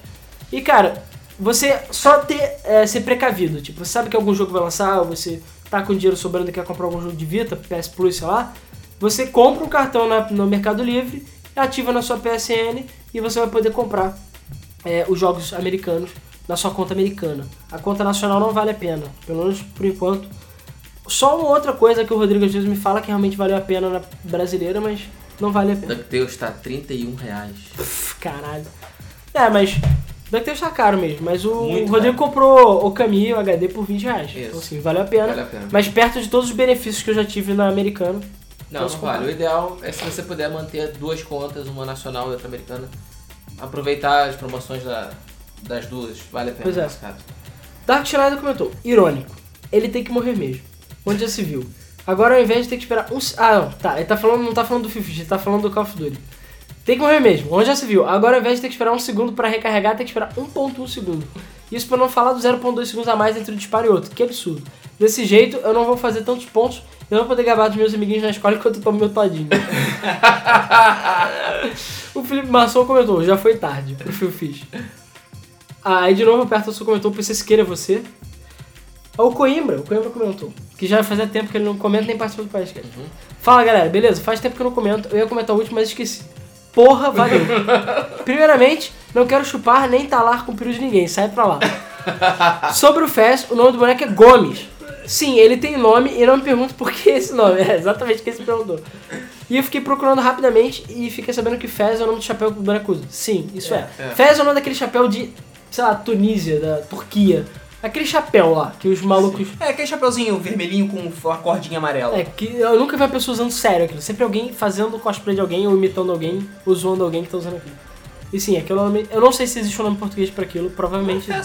E cara, você só ter, é, ser precavido, tipo, você sabe que algum jogo vai lançar, ou você tá com dinheiro sobrando e quer comprar algum jogo de Vita, PS Plus, sei lá, você compra um cartão na- no Mercado Livre, ativa na sua PSN e você vai poder comprar é, os jogos americanos na sua conta americana. A conta nacional não vale a pena, pelo menos por enquanto. Só uma outra coisa que o Rodrigo às vezes me fala que realmente valeu a pena na brasileira, mas não vale a pena.
DuckTales tá 31 reais.
Pff, Caralho. É, mas DuckTales tá caro mesmo, mas o
Muito
Rodrigo comprou o Kami, o HD, por 20 reais.
Isso.
Então assim, valeu a pena.
Vale a pena.
Mas perto de todos os benefícios que eu já tive na americana.
Não,
Posso
não vale. O ideal é se você puder manter duas contas, uma nacional e outra americana. Aproveitar as promoções da- das duas, vale a pena
Pois é.
nesse caso.
Dark Schneider comentou, irônico, ele tem que morrer mesmo. Onde já se viu. Agora ao invés de ter que esperar um... Ah, não, tá, ele tá falando, não tá falando do FIFA, ele tá falando do Call of Duty. Tem que morrer mesmo, onde já se viu. Agora ao invés de ter que esperar um segundo pra recarregar, tem que esperar 1.1 segundo. Isso pra não falar do 0.2 segundos a mais entre um disparo e outro. Que absurdo. Desse jeito, eu não vou fazer tantos pontos eu não vou poder gabar dos meus amiguinhos na escola enquanto eu tomo meu todinho. [LAUGHS] o Felipe Masson comentou, já foi tarde, pro Phil Fish. Ah, aí de novo o Perto comentou, PC Siqueira é você. Ah, o Coimbra, o Coimbra comentou. Que já fazia tempo que ele não comenta nem participa do podcast. Uhum. Fala galera, beleza? Faz tempo que eu não comento. Eu ia comentar o último, mas esqueci. Porra, valeu. [LAUGHS] Primeiramente, não quero chupar nem talar com o peru de ninguém, sai pra lá. Sobre o Fest, o nome do boneco é Gomes. Sim, ele tem nome e não me pergunto por que esse nome. É exatamente o que ele se perguntou. E eu fiquei procurando rapidamente e fiquei sabendo que Fez é o nome do chapéu do boneco usa. Sim, isso é. é. é. Fez é o nome daquele chapéu de, sei lá, Tunísia, da Turquia. Aquele chapéu lá, que os malucos.
Sim. É, aquele chapéuzinho vermelhinho com uma cordinha amarela.
É, que eu nunca vi uma pessoa usando sério aquilo. Sempre alguém fazendo cosplay de alguém, ou imitando alguém, ou zoando alguém que tá usando aquilo. E sim, aquele nome. Eu não sei se existe um nome português pra aquilo, provavelmente. Não,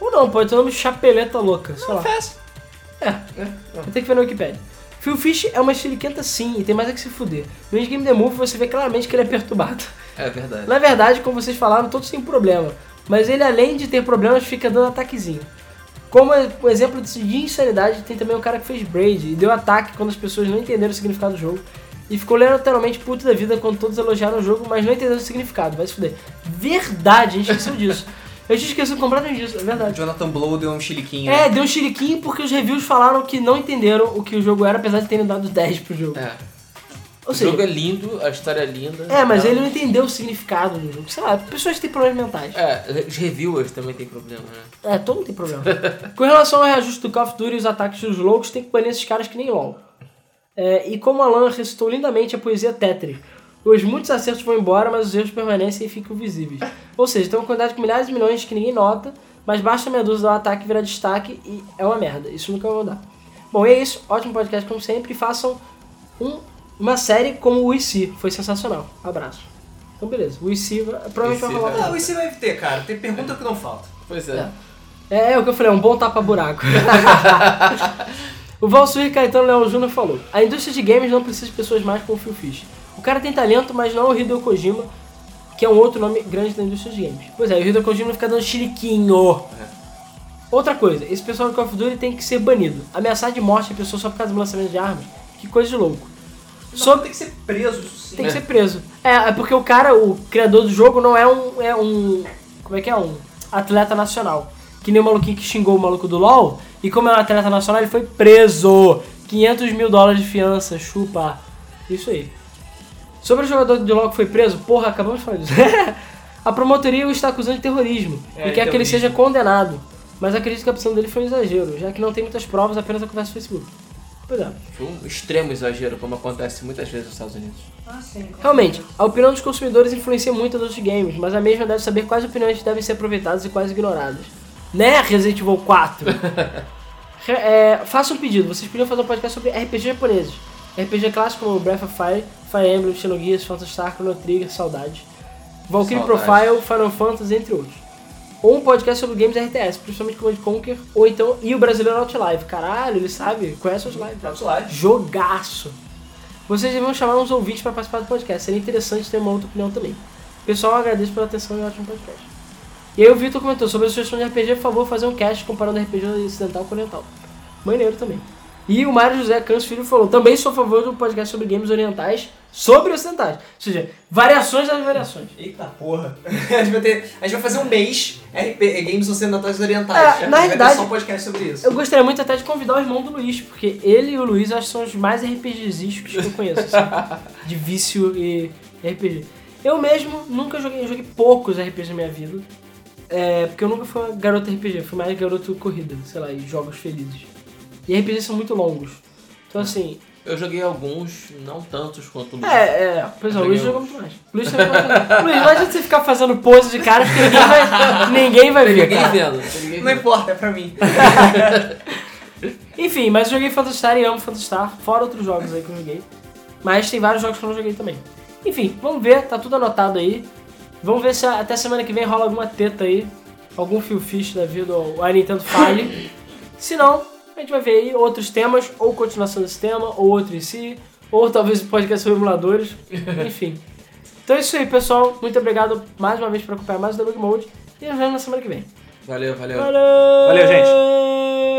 ou não, pode ter o nome Chapeleta Louca, sei não, lá. Fez. É, é. Tem que ver no Wikipedia. Phil Fish é uma estiliquenta sim, e tem mais a que se fuder. No Endgame The Movie você vê claramente que ele é perturbado.
É verdade.
Na verdade, como vocês falaram, todos têm problema. Mas ele, além de ter problemas, fica dando ataquezinho. Como um exemplo de insanidade, tem também um cara que fez Braid e deu ataque quando as pessoas não entenderam o significado do jogo. E ficou literalmente puto da vida quando todos elogiaram o jogo, mas não entenderam o significado. Vai se fuder. Verdade, a gente esqueceu disso. [LAUGHS] Eu tinha esquecido completamente disso, é verdade.
Jonathan Blow deu um chiliquinho.
É, deu um chiliquinho porque os reviews falaram que não entenderam o que o jogo era, apesar de terem dado 10 pro jogo.
É. Ou o seja, jogo é lindo, a história é linda.
É, mas ele não entendeu o significado do jogo. Sei lá, pessoas têm problemas mentais.
É, os reviewers também têm problema, né?
É, todo mundo tem problema. [LAUGHS] Com relação ao reajuste do Call of Duty e os ataques dos loucos, tem que banir esses caras que nem LOL. É, e como Alan recitou lindamente a poesia Tetris, os muitos acertos vão embora, mas os erros permanecem e ficam visíveis. Ou seja, tem uma quantidade de milhares de milhões que ninguém nota, mas basta a medusa dar um ataque virar destaque e é uma merda. Isso nunca vai mudar. Bom, e é isso. Ótimo podcast como sempre. Façam um, uma série como o IC. Foi sensacional. Abraço. Então, beleza. O IC provavelmente vai rolar.
Ah, o IC vai ter, cara. Tem pergunta que não falta.
Pois é.
É, é, é o que eu falei, é um bom tapa-buraco. [LAUGHS] o Valsuir Caetano Leão Júnior falou: A indústria de games não precisa de pessoas mais como o Phil Fish. O cara tem talento, mas não é o Hideo Kojima, que é um outro nome grande da indústria de games. Pois é, o Hideo Kojima fica dando chiliquinho. É. Outra coisa, esse pessoal do Call of Duty tem que ser banido. Ameaçar de morte a pessoa só por causa do lançamento de armas, que coisa de louco.
Só tem que ser preso, sim.
Tem que ser preso. É, é porque o cara, o criador do jogo, não é um. É um. Como é que é? Um atleta nacional. Que nem o maluquinho que xingou o maluco do LOL. E como é um atleta nacional, ele foi preso. 500 mil dólares de fiança, chupa. Isso aí. Sobre o jogador de LoL que foi preso, porra, acabamos de falar disso. [LAUGHS] a promotoria o está acusando de terrorismo é, e quer que ele seja condenado. Mas acredito que a opção dele foi um exagero, já que não tem muitas provas, apenas a conversa no Facebook. Pois é.
Foi um extremo exagero, como acontece muitas vezes nos Estados Unidos.
Ah, sim. Realmente, a opinião dos consumidores influencia muito nos games, mas a mesma deve saber quais opiniões devem ser aproveitadas e quais ignoradas. Né, Resident Evil 4? [LAUGHS] é, faça um pedido, vocês podiam fazer um podcast sobre RPG japoneses. RPG clássico como Breath of Fire, Fire Emblem, Xenogears, Phantasy Star, Chrono Trigger, Saudade. Valkyrie Profile, Final Fantasy, entre outros. Ou um podcast sobre games RTS, principalmente Command Conquer, ou então, e o brasileiro Outlive. Caralho, ele sabe, conhece Outlive.
Outlive.
Jogaço. Vocês devem chamar uns ouvintes para participar do podcast, seria interessante ter uma outra opinião também. Pessoal, agradeço pela atenção e ótimo podcast. E aí o Vitor comentou sobre a sugestão de RPG, por favor, fazer um cast comparando RPG ocidental com oriental. Maneiro também. E o Mário José Campos Filho falou: também sou a favor do podcast sobre games orientais sobre ocidentais. Ou seja, variações das variações.
Eita porra. [LAUGHS] a, gente vai ter, a gente vai fazer um mês RP, Games Ocidentais Orientais.
É, na realidade,
só um podcast sobre isso.
Eu gostaria muito até de convidar o irmão do Luiz, porque ele e o Luiz acho que são os mais RPGísticos que eu conheço. Assim, [LAUGHS] de vício e RPG. Eu mesmo nunca joguei, eu joguei poucos RPGs na minha vida. É, porque eu nunca fui uma garota RPG, fui mais garoto corrida, sei lá, e jogos felizes. E RPGs são muito longos. Então assim.
Eu joguei alguns, não tantos quanto o Luiz.
É, é. Pois é, o Luiz jogou muito mais. Luiz, Luiz, não adianta você ficar fazendo pose de cara porque ninguém vai, [LAUGHS] ninguém vai ver.
Ninguém vendo.
Não importa, é pra mim. [LAUGHS]
Enfim, mas eu joguei Phantasy Star e amo Phantasy Star, fora outros jogos aí que eu joguei. Mas tem vários jogos que eu não joguei também. Enfim, vamos ver, tá tudo anotado aí. Vamos ver se até semana que vem rola alguma teta aí. Algum fio fish da vida, ou a Nintendo fale. [COUGHS] se não, a gente vai ver aí outros temas, ou continuação desse tema, ou outro em si, ou talvez o podcast sobre emuladores, [LAUGHS] enfim. Então é isso aí, pessoal. Muito obrigado mais uma vez por acompanhar mais o Debug Mode e nos vemos na semana que vem.
Valeu, valeu.
Valeu!
Valeu, gente.